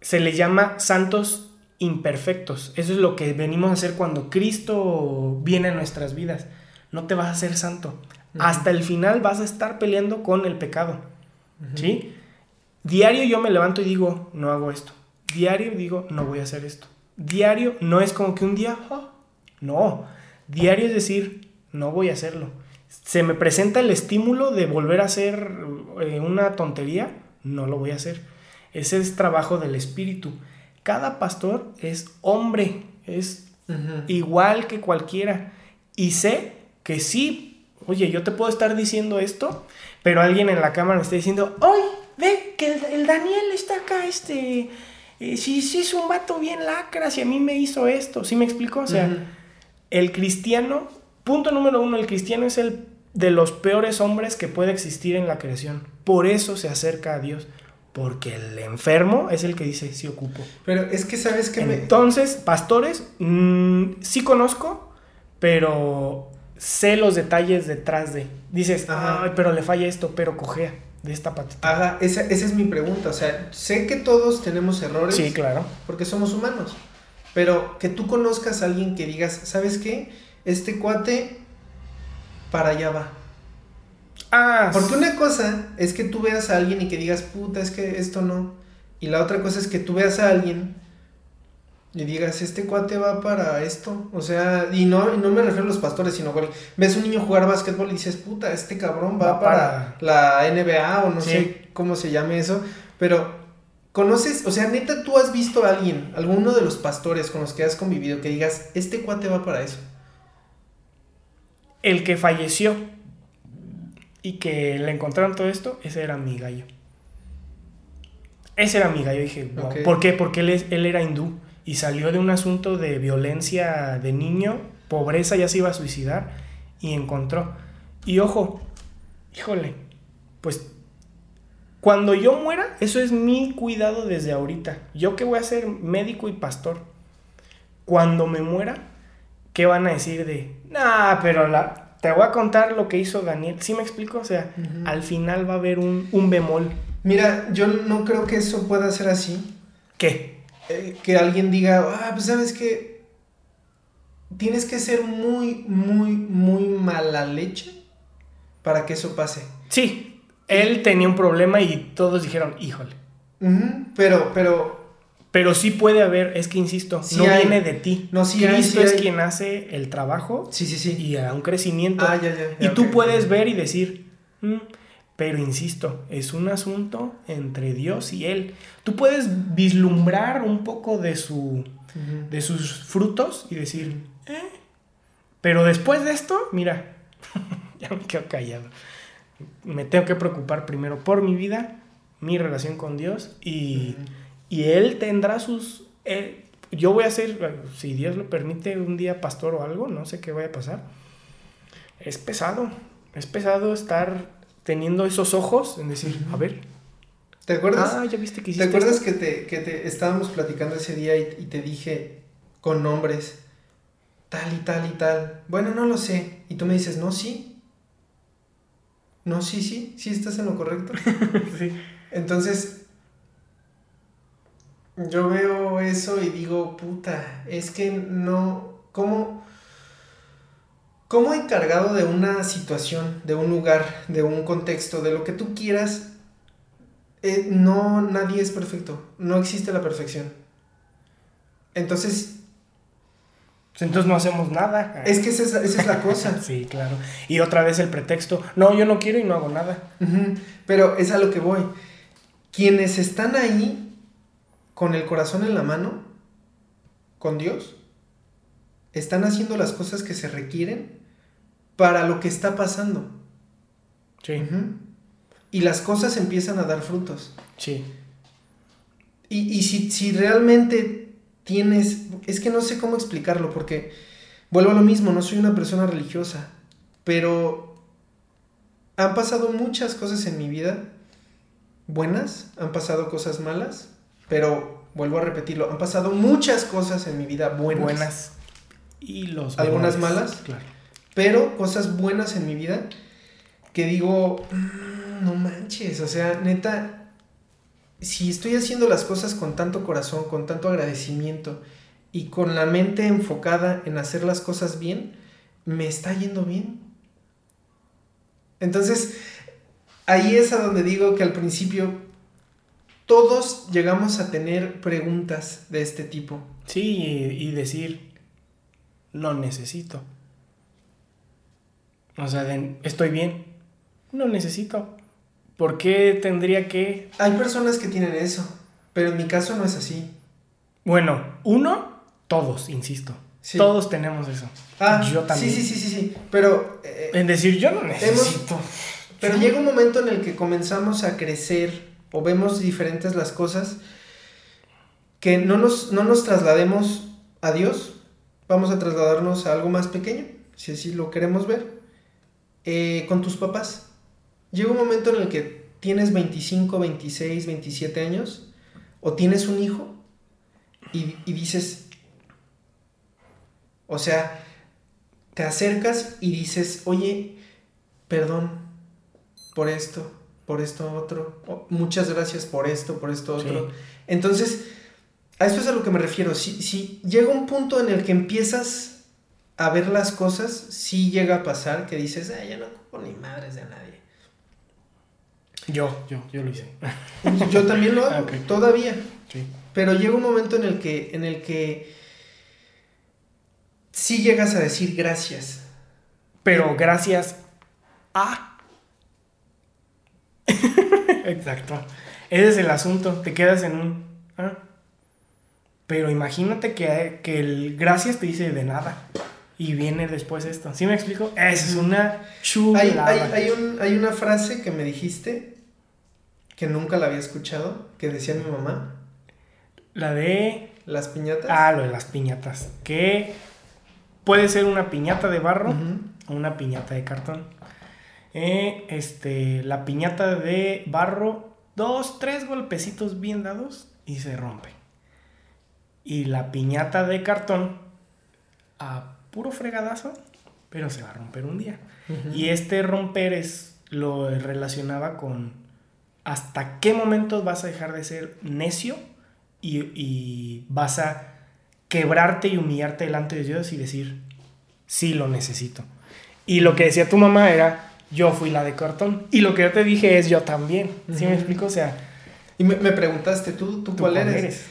Se le llama santos imperfectos. Eso es lo que venimos a hacer cuando Cristo viene a nuestras vidas. No te vas a ser santo. Hasta el final vas a estar peleando con el pecado. ¿Sí? Diario yo me levanto y digo, no hago esto. Diario digo, no voy a hacer esto. Diario no es como que un día, oh, no. Diario es decir, no voy a hacerlo. Se me presenta el estímulo de volver a hacer eh, una tontería, no lo voy a hacer. Ese es trabajo del espíritu. Cada pastor es hombre, es igual que cualquiera. Y sé que sí, oye, yo te puedo estar diciendo esto, pero alguien en la cámara me está diciendo, ¡ay! Ve que el, Daniel está acá, este. Eh, sí, sí, es un vato bien lacra, si a mí me hizo esto. ¿Sí me explico? O sea, el cristiano Punto número uno, el cristiano es el de los peores hombres que puede existir en la creación. Por eso se acerca a Dios. Porque el enfermo es el que dice, sí ocupo. Pero es que sabes que Entonces, pastores, mm, sí conozco, pero sé los detalles detrás de. Dices, ay, pero le falla esto, pero cojea de esta patita. Ajá, esa, esa, es mi pregunta. O sea, sé que todos tenemos errores. Sí, claro. Porque somos humanos. Pero que tú conozcas a alguien que digas, ¿sabes qué? este cuate para allá va. Ah, Porque una cosa es que tú veas a alguien y que digas, puta, es que esto no. Y la otra cosa es que tú veas a alguien y digas, este cuate va para esto. O sea, y no, y no me refiero a los pastores, sino que ves un niño jugar básquetbol y dices, puta, este cabrón va, Va para, la NBA o no Sí. sé cómo se llame eso. Pero, ¿conoces? O sea, neta, tú has visto a alguien, alguno de los pastores con los que has convivido, que digas, este cuate va para eso. el que falleció y que le encontraron todo esto, ese era mi gallo. Ese era mi gallo. Dije, wow. ¿Por qué? Porque él, es- él era hindú y salió de un asunto de violencia de niño, pobreza, ya se iba a suicidar y encontró. Y ojo, híjole, pues cuando yo muera, eso es mi cuidado desde ahorita. Yo que voy a ser médico y pastor. Cuando me muera, ¿qué van a decir de, nah, pero la, te voy a contar lo que hizo Daniel? ¿Sí me explico? O sea, al final va a haber un, un bemol. Mira, yo no creo que eso pueda ser así. ¿Qué? eh, que alguien diga, ah, pues sabes que tienes que ser muy, muy, muy mala leche para que eso pase. Sí, él tenía un problema y todos dijeron, híjole. Ujú, Pero, pero, Pero sí puede haber, es que insisto, Sí no hay. viene de ti. No, sí hay, Cristo sí es hay. quien hace el trabajo sí, sí, sí. y a un crecimiento. Ah, ya, ya. Y tú puedes ver y decir, "Mm", pero insisto, es un asunto entre Dios y Él. Tú puedes vislumbrar un poco de, su, de sus frutos y decir, "Eh". pero después de esto, mira, [LAUGHS] ya me quedo callado. Me tengo que preocupar primero por mi vida, mi relación con Dios y. y Él tendrá sus... eh, yo voy a ser, si Dios lo permite, un día pastor o algo, no sé qué vaya a pasar. Es pesado, es pesado estar teniendo esos ojos en decir, a ver, ¿Te acuerdas? ah, ya viste que ¿Te hiciste acuerdas esto?". que te, que te estábamos platicando ese día y, y te dije con nombres tal y tal y tal? Bueno, no lo sé. Y tú me dices, no, sí. No, sí, sí, sí estás en lo correcto. [LAUGHS] Sí. Entonces, yo veo eso y digo, puta, es que no, ¿cómo, cómo encargado de una situación, de un lugar, de un contexto, de lo que tú quieras, eh, no, nadie es perfecto, no existe la perfección. Entonces, Entonces no hacemos nada. es que esa es, esa es la cosa. [LAUGHS] Sí, claro. Y otra vez el pretexto, no, yo no quiero y no hago nada. Pero es a lo que voy. Quienes están ahí con el corazón en la mano, con Dios, están haciendo las cosas que se requieren para lo que está pasando. Sí. Y las cosas empiezan a dar frutos. sí. Y, y si, si realmente tienes, es que no sé cómo explicarlo, porque vuelvo a lo mismo, no soy una persona religiosa, pero han pasado muchas cosas en mi vida, buenas, han pasado cosas malas, pero vuelvo a repetirlo, han pasado muchas cosas en mi vida buenas, Buenas. Y los ¿Algunas malas? Claro. pero cosas buenas en mi vida que digo, "Mm, no manches, o sea, neta, si estoy haciendo las cosas con tanto corazón, con tanto agradecimiento y con la mente enfocada en hacer las cosas bien, me está yendo bien. Entonces, ahí es a donde digo que al principio todos llegamos a tener preguntas de este tipo. Sí, y, decir, no necesito. O sea, de, estoy bien, no necesito. ¿Por qué tendría que...? Hay personas que tienen eso, pero en mi caso no es así. Bueno, uno, todos, insisto. Sí. Todos tenemos eso. Ah, Yo también. Sí, sí, sí, sí, sí. Pero, eh, En decir, yo no necesito. pero llega un momento en el que comenzamos a crecer o vemos diferentes las cosas que no nos, no nos traslademos a Dios, vamos a trasladarnos a algo más pequeño, si así lo queremos ver, eh, con tus papás. Llega un momento en el que tienes 25, 26, 27 años o tienes un hijo y, y dices, o sea, te acercas y dices, oye, perdón por esto, por esto otro, muchas gracias por esto, por esto otro. Sí. Entonces, a esto es a lo que me refiero. Si, si llega un punto en el que empiezas a ver las cosas, sí llega a pasar que dices, ah, yo no ocupo ni madres de nadie. Yo, yo, yo lo hice. [LAUGHS] Yo también lo hago, Ok. todavía. Sí. Pero llega un momento en el que, en el que sí llegas a decir gracias. Pero gracias a. [LAUGHS] Exacto. Ese es el asunto. Te quedas en un. ah. Pero imagínate que, que el gracias te dice de nada. Y viene después esto. ¿Sí me explico? Esa es una chulada. hay, hay, un- hay una frase que me dijiste que nunca la había escuchado, que decía mi mamá, La de. las piñatas. Ah, lo de las piñatas. Que puede ser una piñata de barro o una piñata de cartón. Eh, este, la piñata de barro, dos, tres golpecitos bien dados y se rompe. Y la piñata de cartón, a puro fregadazo, pero se va a romper un día. Y este romper es lo relacionaba con hasta qué momento vas a dejar de ser necio y, y vas a quebrarte y humillarte delante de Dios y decir, sí lo necesito. Y lo que decía tu mamá era, yo fui la de cartón. Y lo que yo te dije es, yo también. ¿Sí me explico? O sea, Y me, me preguntaste, ¿tú, tú, ¿tú cuál eres?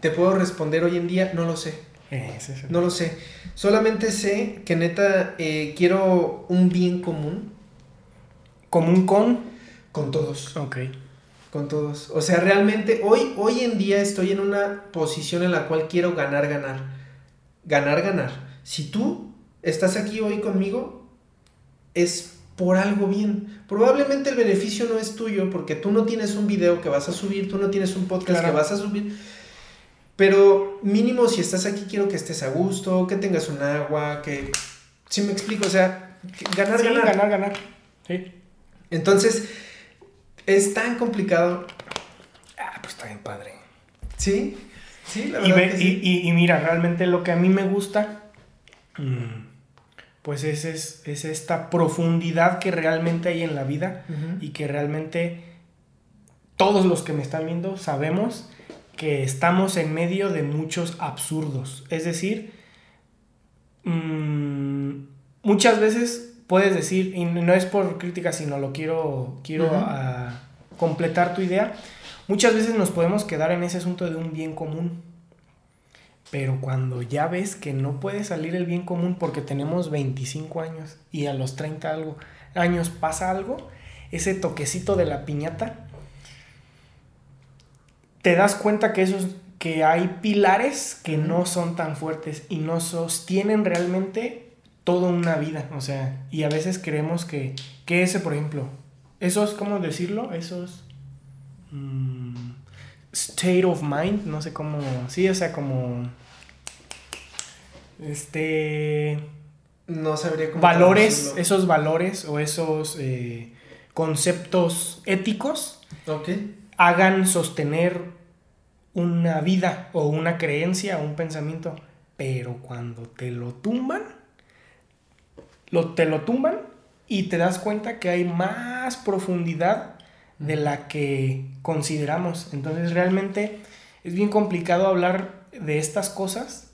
Te puedo responder hoy en día, no lo sé. Es el- No lo sé. Solamente sé que neta eh, quiero un bien común Común con... con todos. Ok. Con todos. O sea, realmente hoy, hoy en día estoy en una posición en la cual quiero ganar, ganar. Ganar, ganar. Si tú estás aquí hoy conmigo, es por algo bien. Probablemente el beneficio no es tuyo porque tú no tienes un video que vas a subir, tú no tienes un podcast Claro. que vas a subir. Pero mínimo si estás aquí quiero que estés a gusto, que tengas un agua, que... Si me explico, o sea, ganar, Sí, ganar. ganar, ganar. Sí. Entonces, es tan complicado. Ah, pues está bien padre. Sí, sí, la Y, verdad ve- que y, sí. y- y mira, realmente lo que a mí me gusta, mm, pues es, es, es esta profundidad que realmente hay en la vida y que realmente todos los que me están viendo sabemos que estamos en medio de muchos absurdos. Es decir, mm, muchas veces puedes decir, y no es por crítica, sino lo quiero, quiero completar tu idea, muchas veces nos podemos quedar en ese asunto de un bien común. Pero cuando ya ves que no puede salir el bien común porque tenemos 25 años y a los 30 algo, años pasa algo, ese toquecito de la piñata, te das cuenta que esos que hay pilares que no son tan fuertes y no sostienen realmente toda una vida, o sea, y a veces creemos que, que ese, por ejemplo, esos, ¿cómo decirlo? Esos mm, state of mind, no sé cómo, sí, o sea, como este No sabría cómo valores, esos valores o esos eh, conceptos éticos Ok. hagan sostener una vida o una creencia o un pensamiento, pero cuando te lo tumban, lo, te lo tumban y te das cuenta que hay más profundidad de la que consideramos. Entonces realmente es bien complicado hablar de estas cosas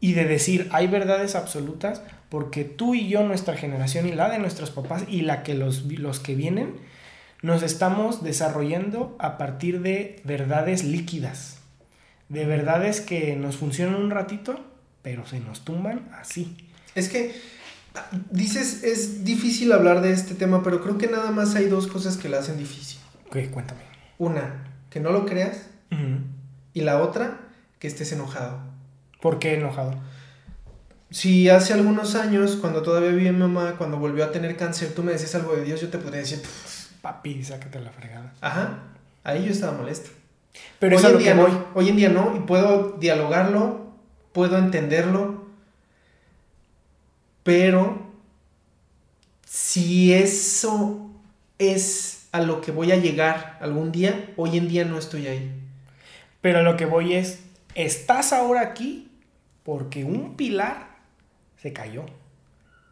y de decir hay verdades absolutas porque tú y yo, nuestra generación y la de nuestros papás y la que los, los que vienen, nos estamos desarrollando a partir de verdades líquidas, de verdades que nos funcionan un ratito, pero se nos tumban así. Es que dices, es difícil hablar de este tema, pero creo que nada más hay dos cosas que la hacen difícil. Ok, cuéntame. Una, que no lo creas, Ujú. y la otra, que estés enojado. ¿Por qué enojado? Si hace algunos años, cuando todavía vivía mi mamá, cuando volvió a tener cáncer, tú me decías algo de Dios, yo te podría decir, "Pff, Papi, sácate la fregada. ajá, ahí yo estaba molesto. Pero hoy en día voy. no, hoy en día no, y puedo dialogarlo, puedo entenderlo, pero si eso es a lo que voy a llegar algún día, hoy en día no estoy ahí. Pero a lo que voy es, estás ahora aquí porque un pilar se cayó.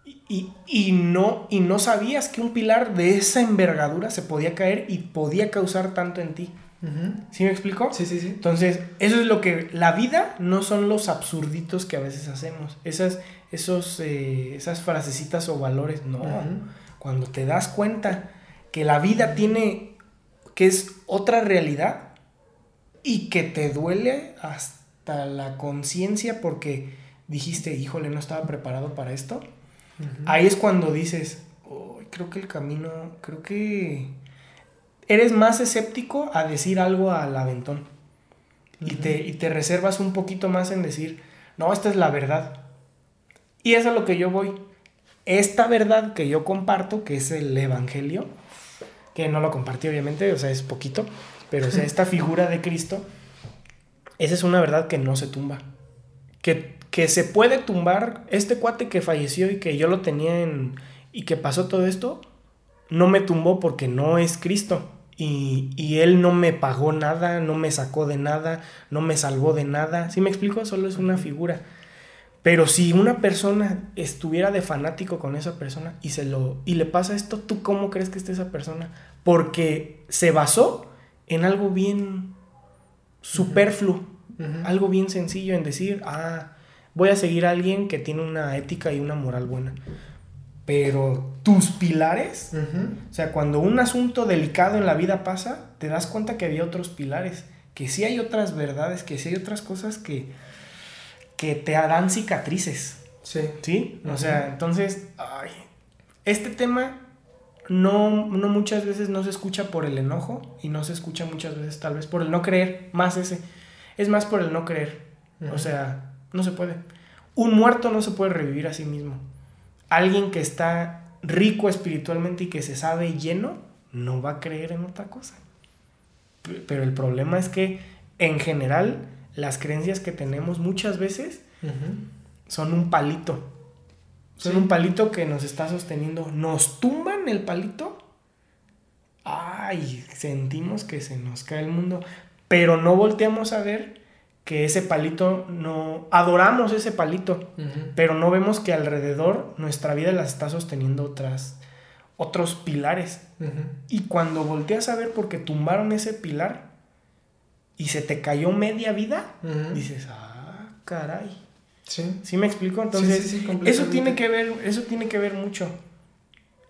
Y, y- y no, y no sabías que un pilar de esa envergadura se podía caer y podía causar tanto en ti. Ujú. ¿Sí me explico? Sí, sí, sí. Entonces, eso es lo que... La vida no son los absurditos que a veces hacemos. Esas, esos, eh, esas frasecitas o valores, no. Cuando te das cuenta que la vida tiene que es otra realidad y que te duele hasta la conciencia porque dijiste, híjole, no estaba preparado para esto. Ahí es cuando dices, creo que el camino, creo que eres más escéptico a decir algo al aventón. y, te, y te reservas un poquito más en decir, no, esta es la verdad. Y eso es a lo que yo voy. Esta verdad que yo comparto, que es el Evangelio, que no lo compartí obviamente, o sea, es poquito, pero o sea, esta figura de Cristo, esa es una verdad que no se tumba. Que, que se puede tumbar, este cuate que falleció y que yo lo tenía en... y que pasó todo esto, no me tumbó porque no es Cristo. Y, y, él no me pagó nada, no me sacó de nada, no me salvó de nada. ¿Sí me explico? Solo es una figura. Pero si una persona estuviera de fanático con esa persona y se lo y le pasa esto, ¿tú cómo crees que esté esa persona? Porque se basó en algo bien superfluo, algo bien sencillo en decir, ah, voy a seguir a alguien que tiene una ética y una moral buena. Pero tus pilares, o sea, cuando un asunto delicado en la vida pasa, te das cuenta que había otros pilares, que sí hay otras verdades, que sí hay otras cosas que que te harán cicatrices. Sí. ¿Sí? O sea, entonces, ay, este tema no, no muchas veces no se escucha por el enojo y no se escucha muchas veces tal vez por el no creer, más ese. Es más por el no creer. O sea, no se puede. Un muerto no se puede revivir a sí mismo. Alguien que está rico espiritualmente y que se sabe lleno, no va a creer en otra cosa. Pero el problema es que en general las creencias que tenemos muchas veces son un palito. Son un palito que nos está sosteniendo. Nos tumban el palito. Ay, sentimos que se nos cae el mundo. Pero no volteamos a ver que ese palito no. Adoramos ese palito. Pero no vemos que alrededor nuestra vida las está sosteniendo otras. Otros pilares. Y cuando volteas a ver porque tumbaron ese pilar, y se te cayó media vida, dices, ah, caray. Sí. ¿Sí me explico? Entonces, eso tiene que ver, eso tiene que ver mucho.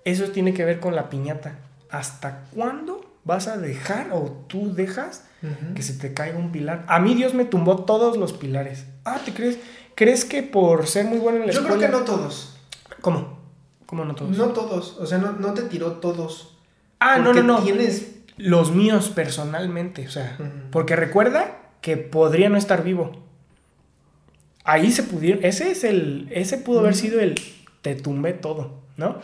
Eso tiene que ver con la piñata. ¿Hasta cuándo vas a dejar o tú dejas que se te caiga un pilar? A mí Dios me tumbó todos los pilares. Ah, ¿te crees? ¿Crees que por ser muy bueno en la Yo creo que no todos. ¿Cómo? ¿Cómo no todos? No todos, o sea, no, no te tiró todos. Ah, no, no, no. Tienes los míos personalmente, o sea, porque recuerda que podría no estar vivo. Ahí se pudieron, ese es el, ese pudo haber sido el te tumbé todo, ¿no?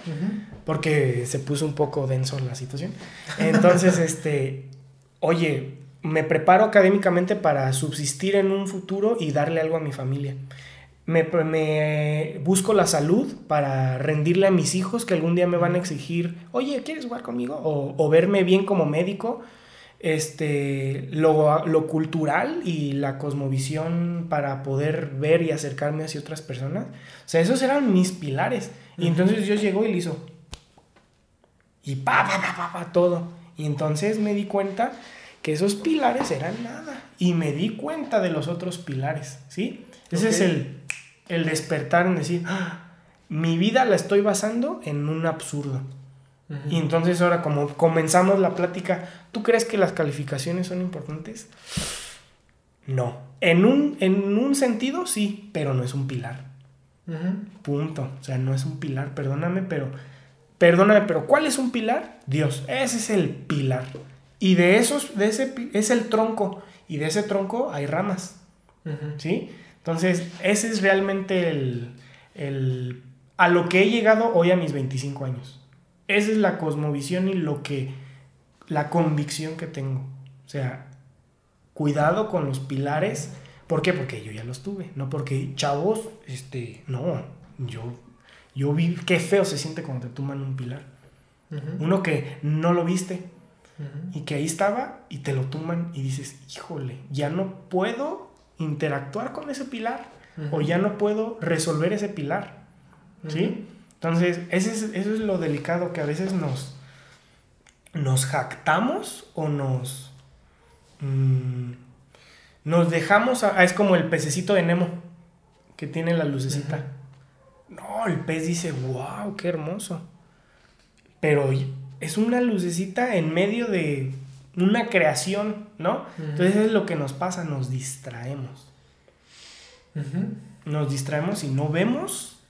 Porque se puso un poco denso la situación. Entonces, [LAUGHS] este, oye, me preparo académicamente para subsistir en un futuro y darle algo a mi familia me, busco la salud para rendirle a mis hijos que algún día me van a exigir, oye, ¿quieres jugar conmigo? O, verme bien como médico. Este, lo, lo, cultural y la cosmovisión para poder ver y acercarme hacia otras personas. O sea, esos eran mis pilares. Y entonces Dios llegó y le hizo. Y pa, pa, pa, pa, pa, todo. Y entonces me di cuenta que esos pilares eran nada. Y me di cuenta de los otros pilares, ¿sí? Ese es el, el despertar en decir, ah, mi vida la estoy basando en un absurdo. Y entonces ahora como comenzamos la plática, ¿tú crees que las calificaciones son importantes? No. En un, en un sentido sí, pero no es un pilar. Punto. O sea, no es un pilar, perdóname, pero... Perdóname, pero ¿cuál es un pilar? Dios. Ese es el pilar. Y de esos, de ese es el tronco. Y de ese tronco hay ramas. ¿Sí? Entonces, ese es realmente el, a lo que he llegado hoy a mis 25 años. Esa es la cosmovisión y lo que, la convicción que tengo. O sea, cuidado con los pilares. ¿Por qué? Porque yo ya los tuve. No porque, chavos, este, no, yo, yo vi, qué feo se siente cuando te tuman un pilar. Uno que no lo viste y que ahí estaba y te lo tuman y dices, híjole, ya no puedo interactuar con ese pilar o ya no puedo resolver ese pilar. ¿Sí? Entonces, ese es, eso es lo delicado que a veces nos, nos jactamos o nos, mm, nos dejamos, es como el pececito de Nemo que tiene la lucecita. No, el pez dice, wow, qué hermoso. Pero es una lucecita en medio de una creación, ¿no? Entonces es lo que nos pasa, nos distraemos. Nos distraemos y no vemos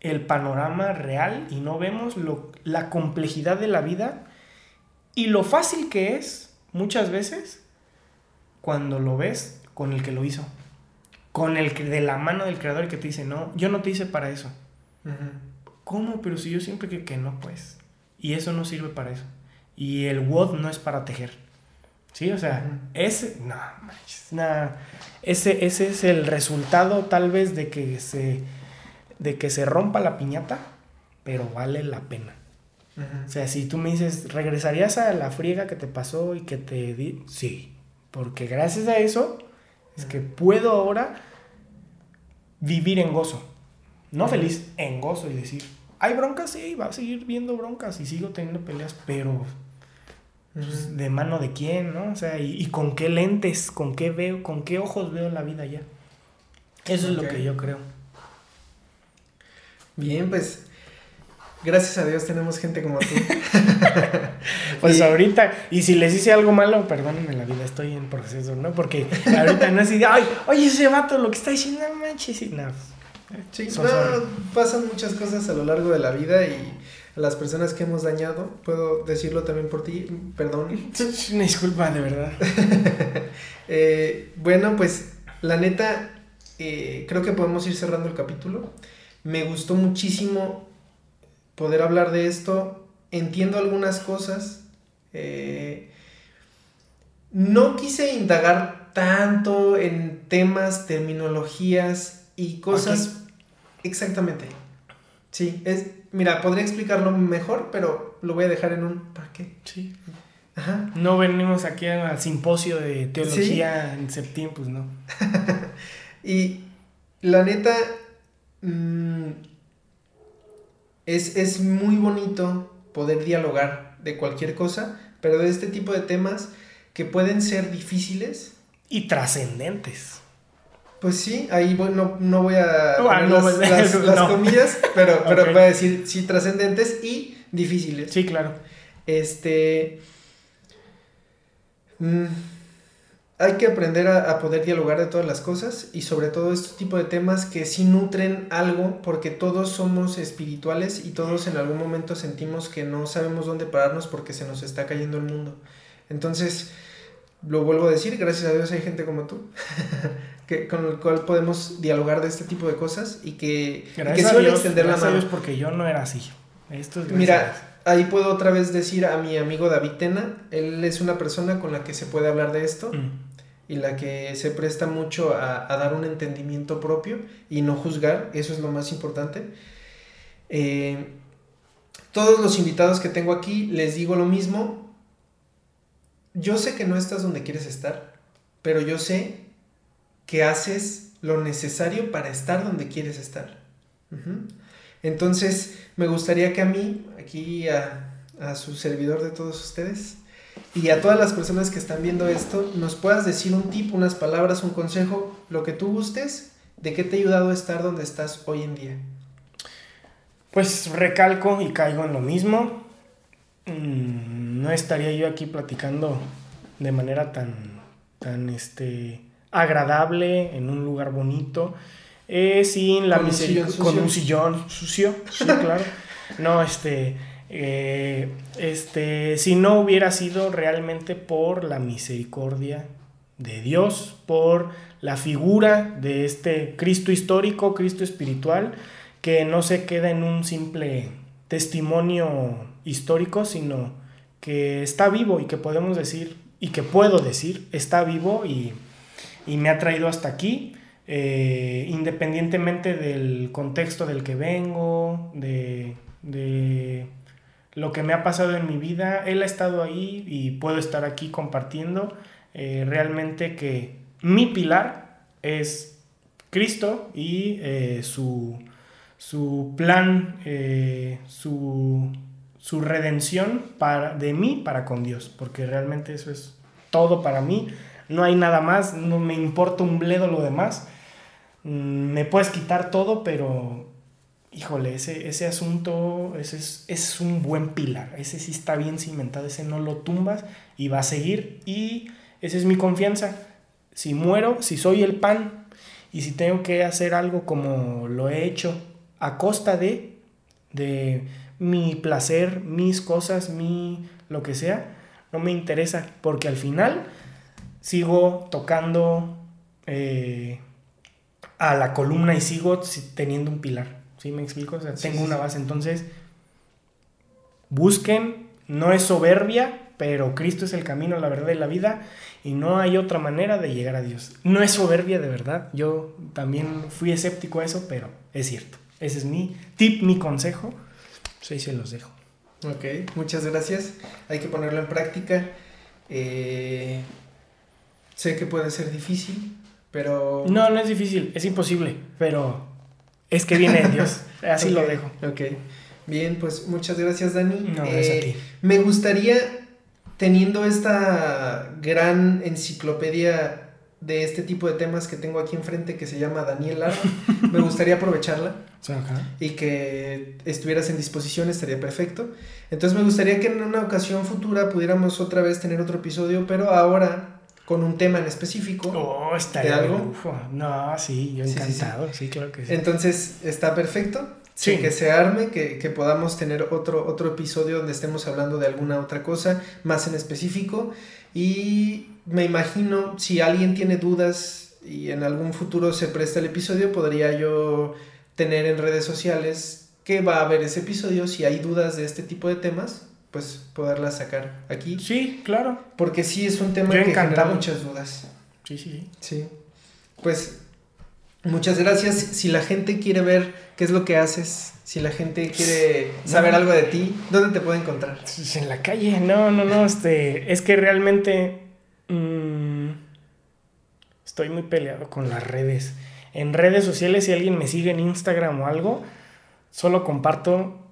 el panorama real y no vemos lo, la complejidad de la vida y lo fácil que es muchas veces cuando lo ves con el que lo hizo. Con el que de la mano del creador que te dice, no, yo no te hice para eso. ¿Cómo? Pero si yo siempre que, que no, pues. Y eso no sirve para eso. Y el WOD no es para tejer. ¿Sí? O sea, ese, no, ese, ese es el resultado tal vez de que se, de que se rompa la piñata, pero vale la pena. O sea, si tú me dices, ¿regresarías a la friega que te pasó y que te di? Sí, porque gracias a eso es que puedo ahora vivir en gozo. No feliz, en gozo y decir, hay broncas, sí, va a seguir viendo broncas y sigo teniendo peleas, pero pues, de mano de quién, ¿no? O sea, y, con qué lentes, con qué veo, con qué ojos veo la vida ya. Eso es lo que yo creo. Bien, pues gracias a Dios tenemos gente como tú. [LAUGHS] pues ahorita, y si les hice algo malo, perdónenme la vida, estoy en proceso, ¿no? Porque ahorita no es así, ay, oye, ese vato lo que está diciendo, no manches, y nada. Sí, no, pasan muchas cosas a lo largo de la vida y las personas que hemos dañado, puedo decirlo también por ti, perdón. [LAUGHS] disculpa, de verdad. [LAUGHS] Eh, bueno, pues la neta, eh, creo que podemos ir cerrando el capítulo. Me gustó muchísimo poder hablar de esto. Entiendo algunas cosas. Eh, no quise indagar tanto en temas, terminologías y cosas. Exactamente. Sí, es, mira, podría explicarlo mejor, pero lo voy a dejar en un ¿para qué? Sí. Ajá. No venimos aquí al simposio de teología en septiembre, pues no. [LAUGHS] y la neta, mm, es, es muy bonito poder dialogar de cualquier cosa, pero de este tipo de temas que pueden ser difíciles. Y trascendentes. Pues sí, ahí no, no voy a [LAUGHS] las, comillas, pero, pero voy a decir sí trascendentes y difíciles. Sí, claro. Este. Mm, hay que aprender a, poder dialogar de todas las cosas y sobre todo este tipo de temas que sí nutren algo porque todos somos espirituales y todos en algún momento sentimos que no sabemos dónde pararnos porque se nos está cayendo el mundo. Entonces, lo vuelvo a decir, gracias a Dios hay gente como tú [LAUGHS] que, con el cual podemos dialogar de este tipo de cosas y que, gracias que a Dios, extender la mano. porque yo no era así. Esto es Mira, ahí puedo otra vez decir a mi amigo David Tena, él es una persona con la que se puede hablar de esto mm. y la que se presta mucho a, dar un entendimiento propio y no juzgar, eso es lo más importante. Eh, todos los invitados que tengo aquí les digo lo mismo. Yo sé que no estás donde quieres estar, pero yo sé que haces lo necesario para estar donde quieres estar. Entonces, me gustaría que a mí, aquí a, su servidor de todos ustedes, y a todas las personas que están viendo esto, nos puedas decir un tip, unas palabras, un consejo, lo que tú gustes, de qué te ha ayudado a estar donde estás hoy en día. Pues recalco y caigo en lo mismo. Mm, no estaría yo aquí platicando de manera tan, tan, este, agradable, en un lugar bonito, eh, sin la misericordia, con un sillón sucio, sí, [LAUGHS] claro. No, este, eh, este, si no hubiera sido realmente por la misericordia de Dios, por la figura de este Cristo histórico, Cristo espiritual, que no se queda en un simple testimonio histórico, sino que está vivo y que podemos decir, y que puedo decir, está vivo y y me ha traído hasta aquí, eh, independientemente del contexto del que vengo, de, lo que me ha pasado en mi vida, Él ha estado ahí y puedo estar aquí compartiendo eh, realmente que mi pilar es Cristo y eh, su, su, plan, su, su, redención para, de mí para con Dios, porque realmente eso es todo para mí no hay nada más, no me importa un bledo lo demás. Mm, me puedes quitar todo, pero híjole, ese, ese asunto, ese es, es un buen pilar, ese sí está bien cimentado, ese no lo tumbas y va a seguir y esa es mi confianza. Si muero, si soy el pan y si tengo que hacer algo como lo he hecho a costa de, de mi placer, mis cosas, mi lo que sea, no me interesa porque al final sigo tocando eh, a la columna y sigo teniendo un pilar. ¿Sí me explico? O sea, tengo una base. Entonces, busquen, no es soberbia, pero Cristo es el camino, la verdad y la vida, y no hay otra manera de llegar a Dios. No es soberbia de verdad, yo también fui escéptico a eso, pero es cierto. Ese es mi tip, mi consejo. Sí, se los dejo. Ok, muchas gracias. Hay que ponerlo en práctica. Eh, sé que puede ser difícil, pero... No, no es difícil, es imposible, pero es que viene Dios. Así lo dejo. Ok. Bien, pues muchas gracias, Dani. No, gracias a ti. Eh, me gustaría, teniendo esta gran enciclopedia de este tipo de temas que tengo aquí enfrente que se llama Daniel Lara, [LAUGHS] me gustaría aprovecharla y que estuvieras en disposición, estaría perfecto. Entonces me gustaría que en una ocasión futura pudiéramos otra vez tener otro episodio, pero ahora con un tema en específico. Oh, estaría de algo. No, sí, yo encantado, sí, claro que sí. Entonces, está perfecto. Sí. Que se arme, que, que, podamos tener otro, otro episodio donde estemos hablando de alguna otra cosa más en específico. Y me imagino, si alguien tiene dudas y en algún futuro se presta el episodio, podría yo tener en redes sociales que va a haber ese episodio. Si hay dudas de este tipo de temas, pues poderlas sacar aquí. Sí, claro. Porque sí es un tema que genera muchas dudas. Sí, sí. Sí. Pues muchas gracias. Si la gente quiere ver qué es lo que haces, si la gente quiere saber algo de ti, ¿dónde te puede encontrar? Pues en la calle. No, no, no. Este, es que realmente mm, estoy muy peleado con las redes. En redes sociales, si alguien me sigue en Instagram o algo, solo comparto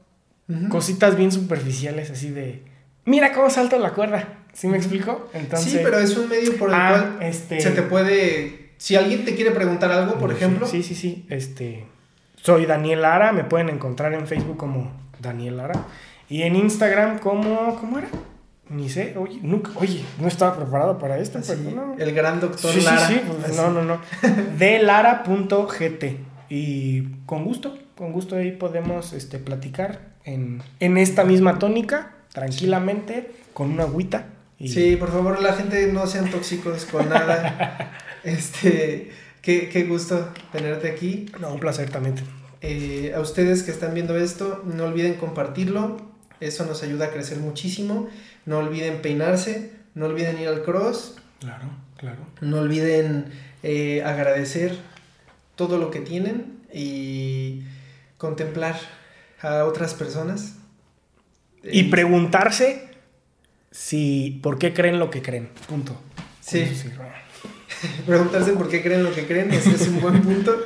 Cositas bien superficiales, así de. Mira cómo salto la cuerda. ¿Sí me explico? Entonces, sí, pero es un medio por el ah, cual este... se te puede. Si alguien te quiere preguntar algo, por ejemplo. Sí, sí, sí. Este. Soy Daniel Lara. Me pueden encontrar en Facebook como Daniel Lara. Y en Instagram como. ¿Cómo era? Ni sé, oye, nunca, oye, no estaba preparado para esto, El gran doctor Lara. Sí, sí, no, no, [LAUGHS] no. De lara.gt. Y con gusto, con gusto ahí podemos este, platicar en, esta misma tónica, tranquilamente, con una agüita. Sí, por favor, la gente no sean tóxicos con nada. [LAUGHS] este, qué, qué, gusto tenerte aquí. No, un placer también. Eh, a ustedes que están viendo esto, no olviden compartirlo. Eso nos ayuda a crecer muchísimo. No olviden peinarse. No olviden ir al cross. Claro, claro. No olviden eh, agradecer todo lo que tienen y contemplar a otras personas. Y preguntarse si por qué creen lo que creen. Punto. Sí. [LAUGHS] preguntarse por qué creen lo que creen, ese es un buen punto.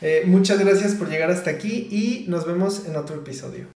Eh, muchas gracias por llegar hasta aquí y nos vemos en otro episodio.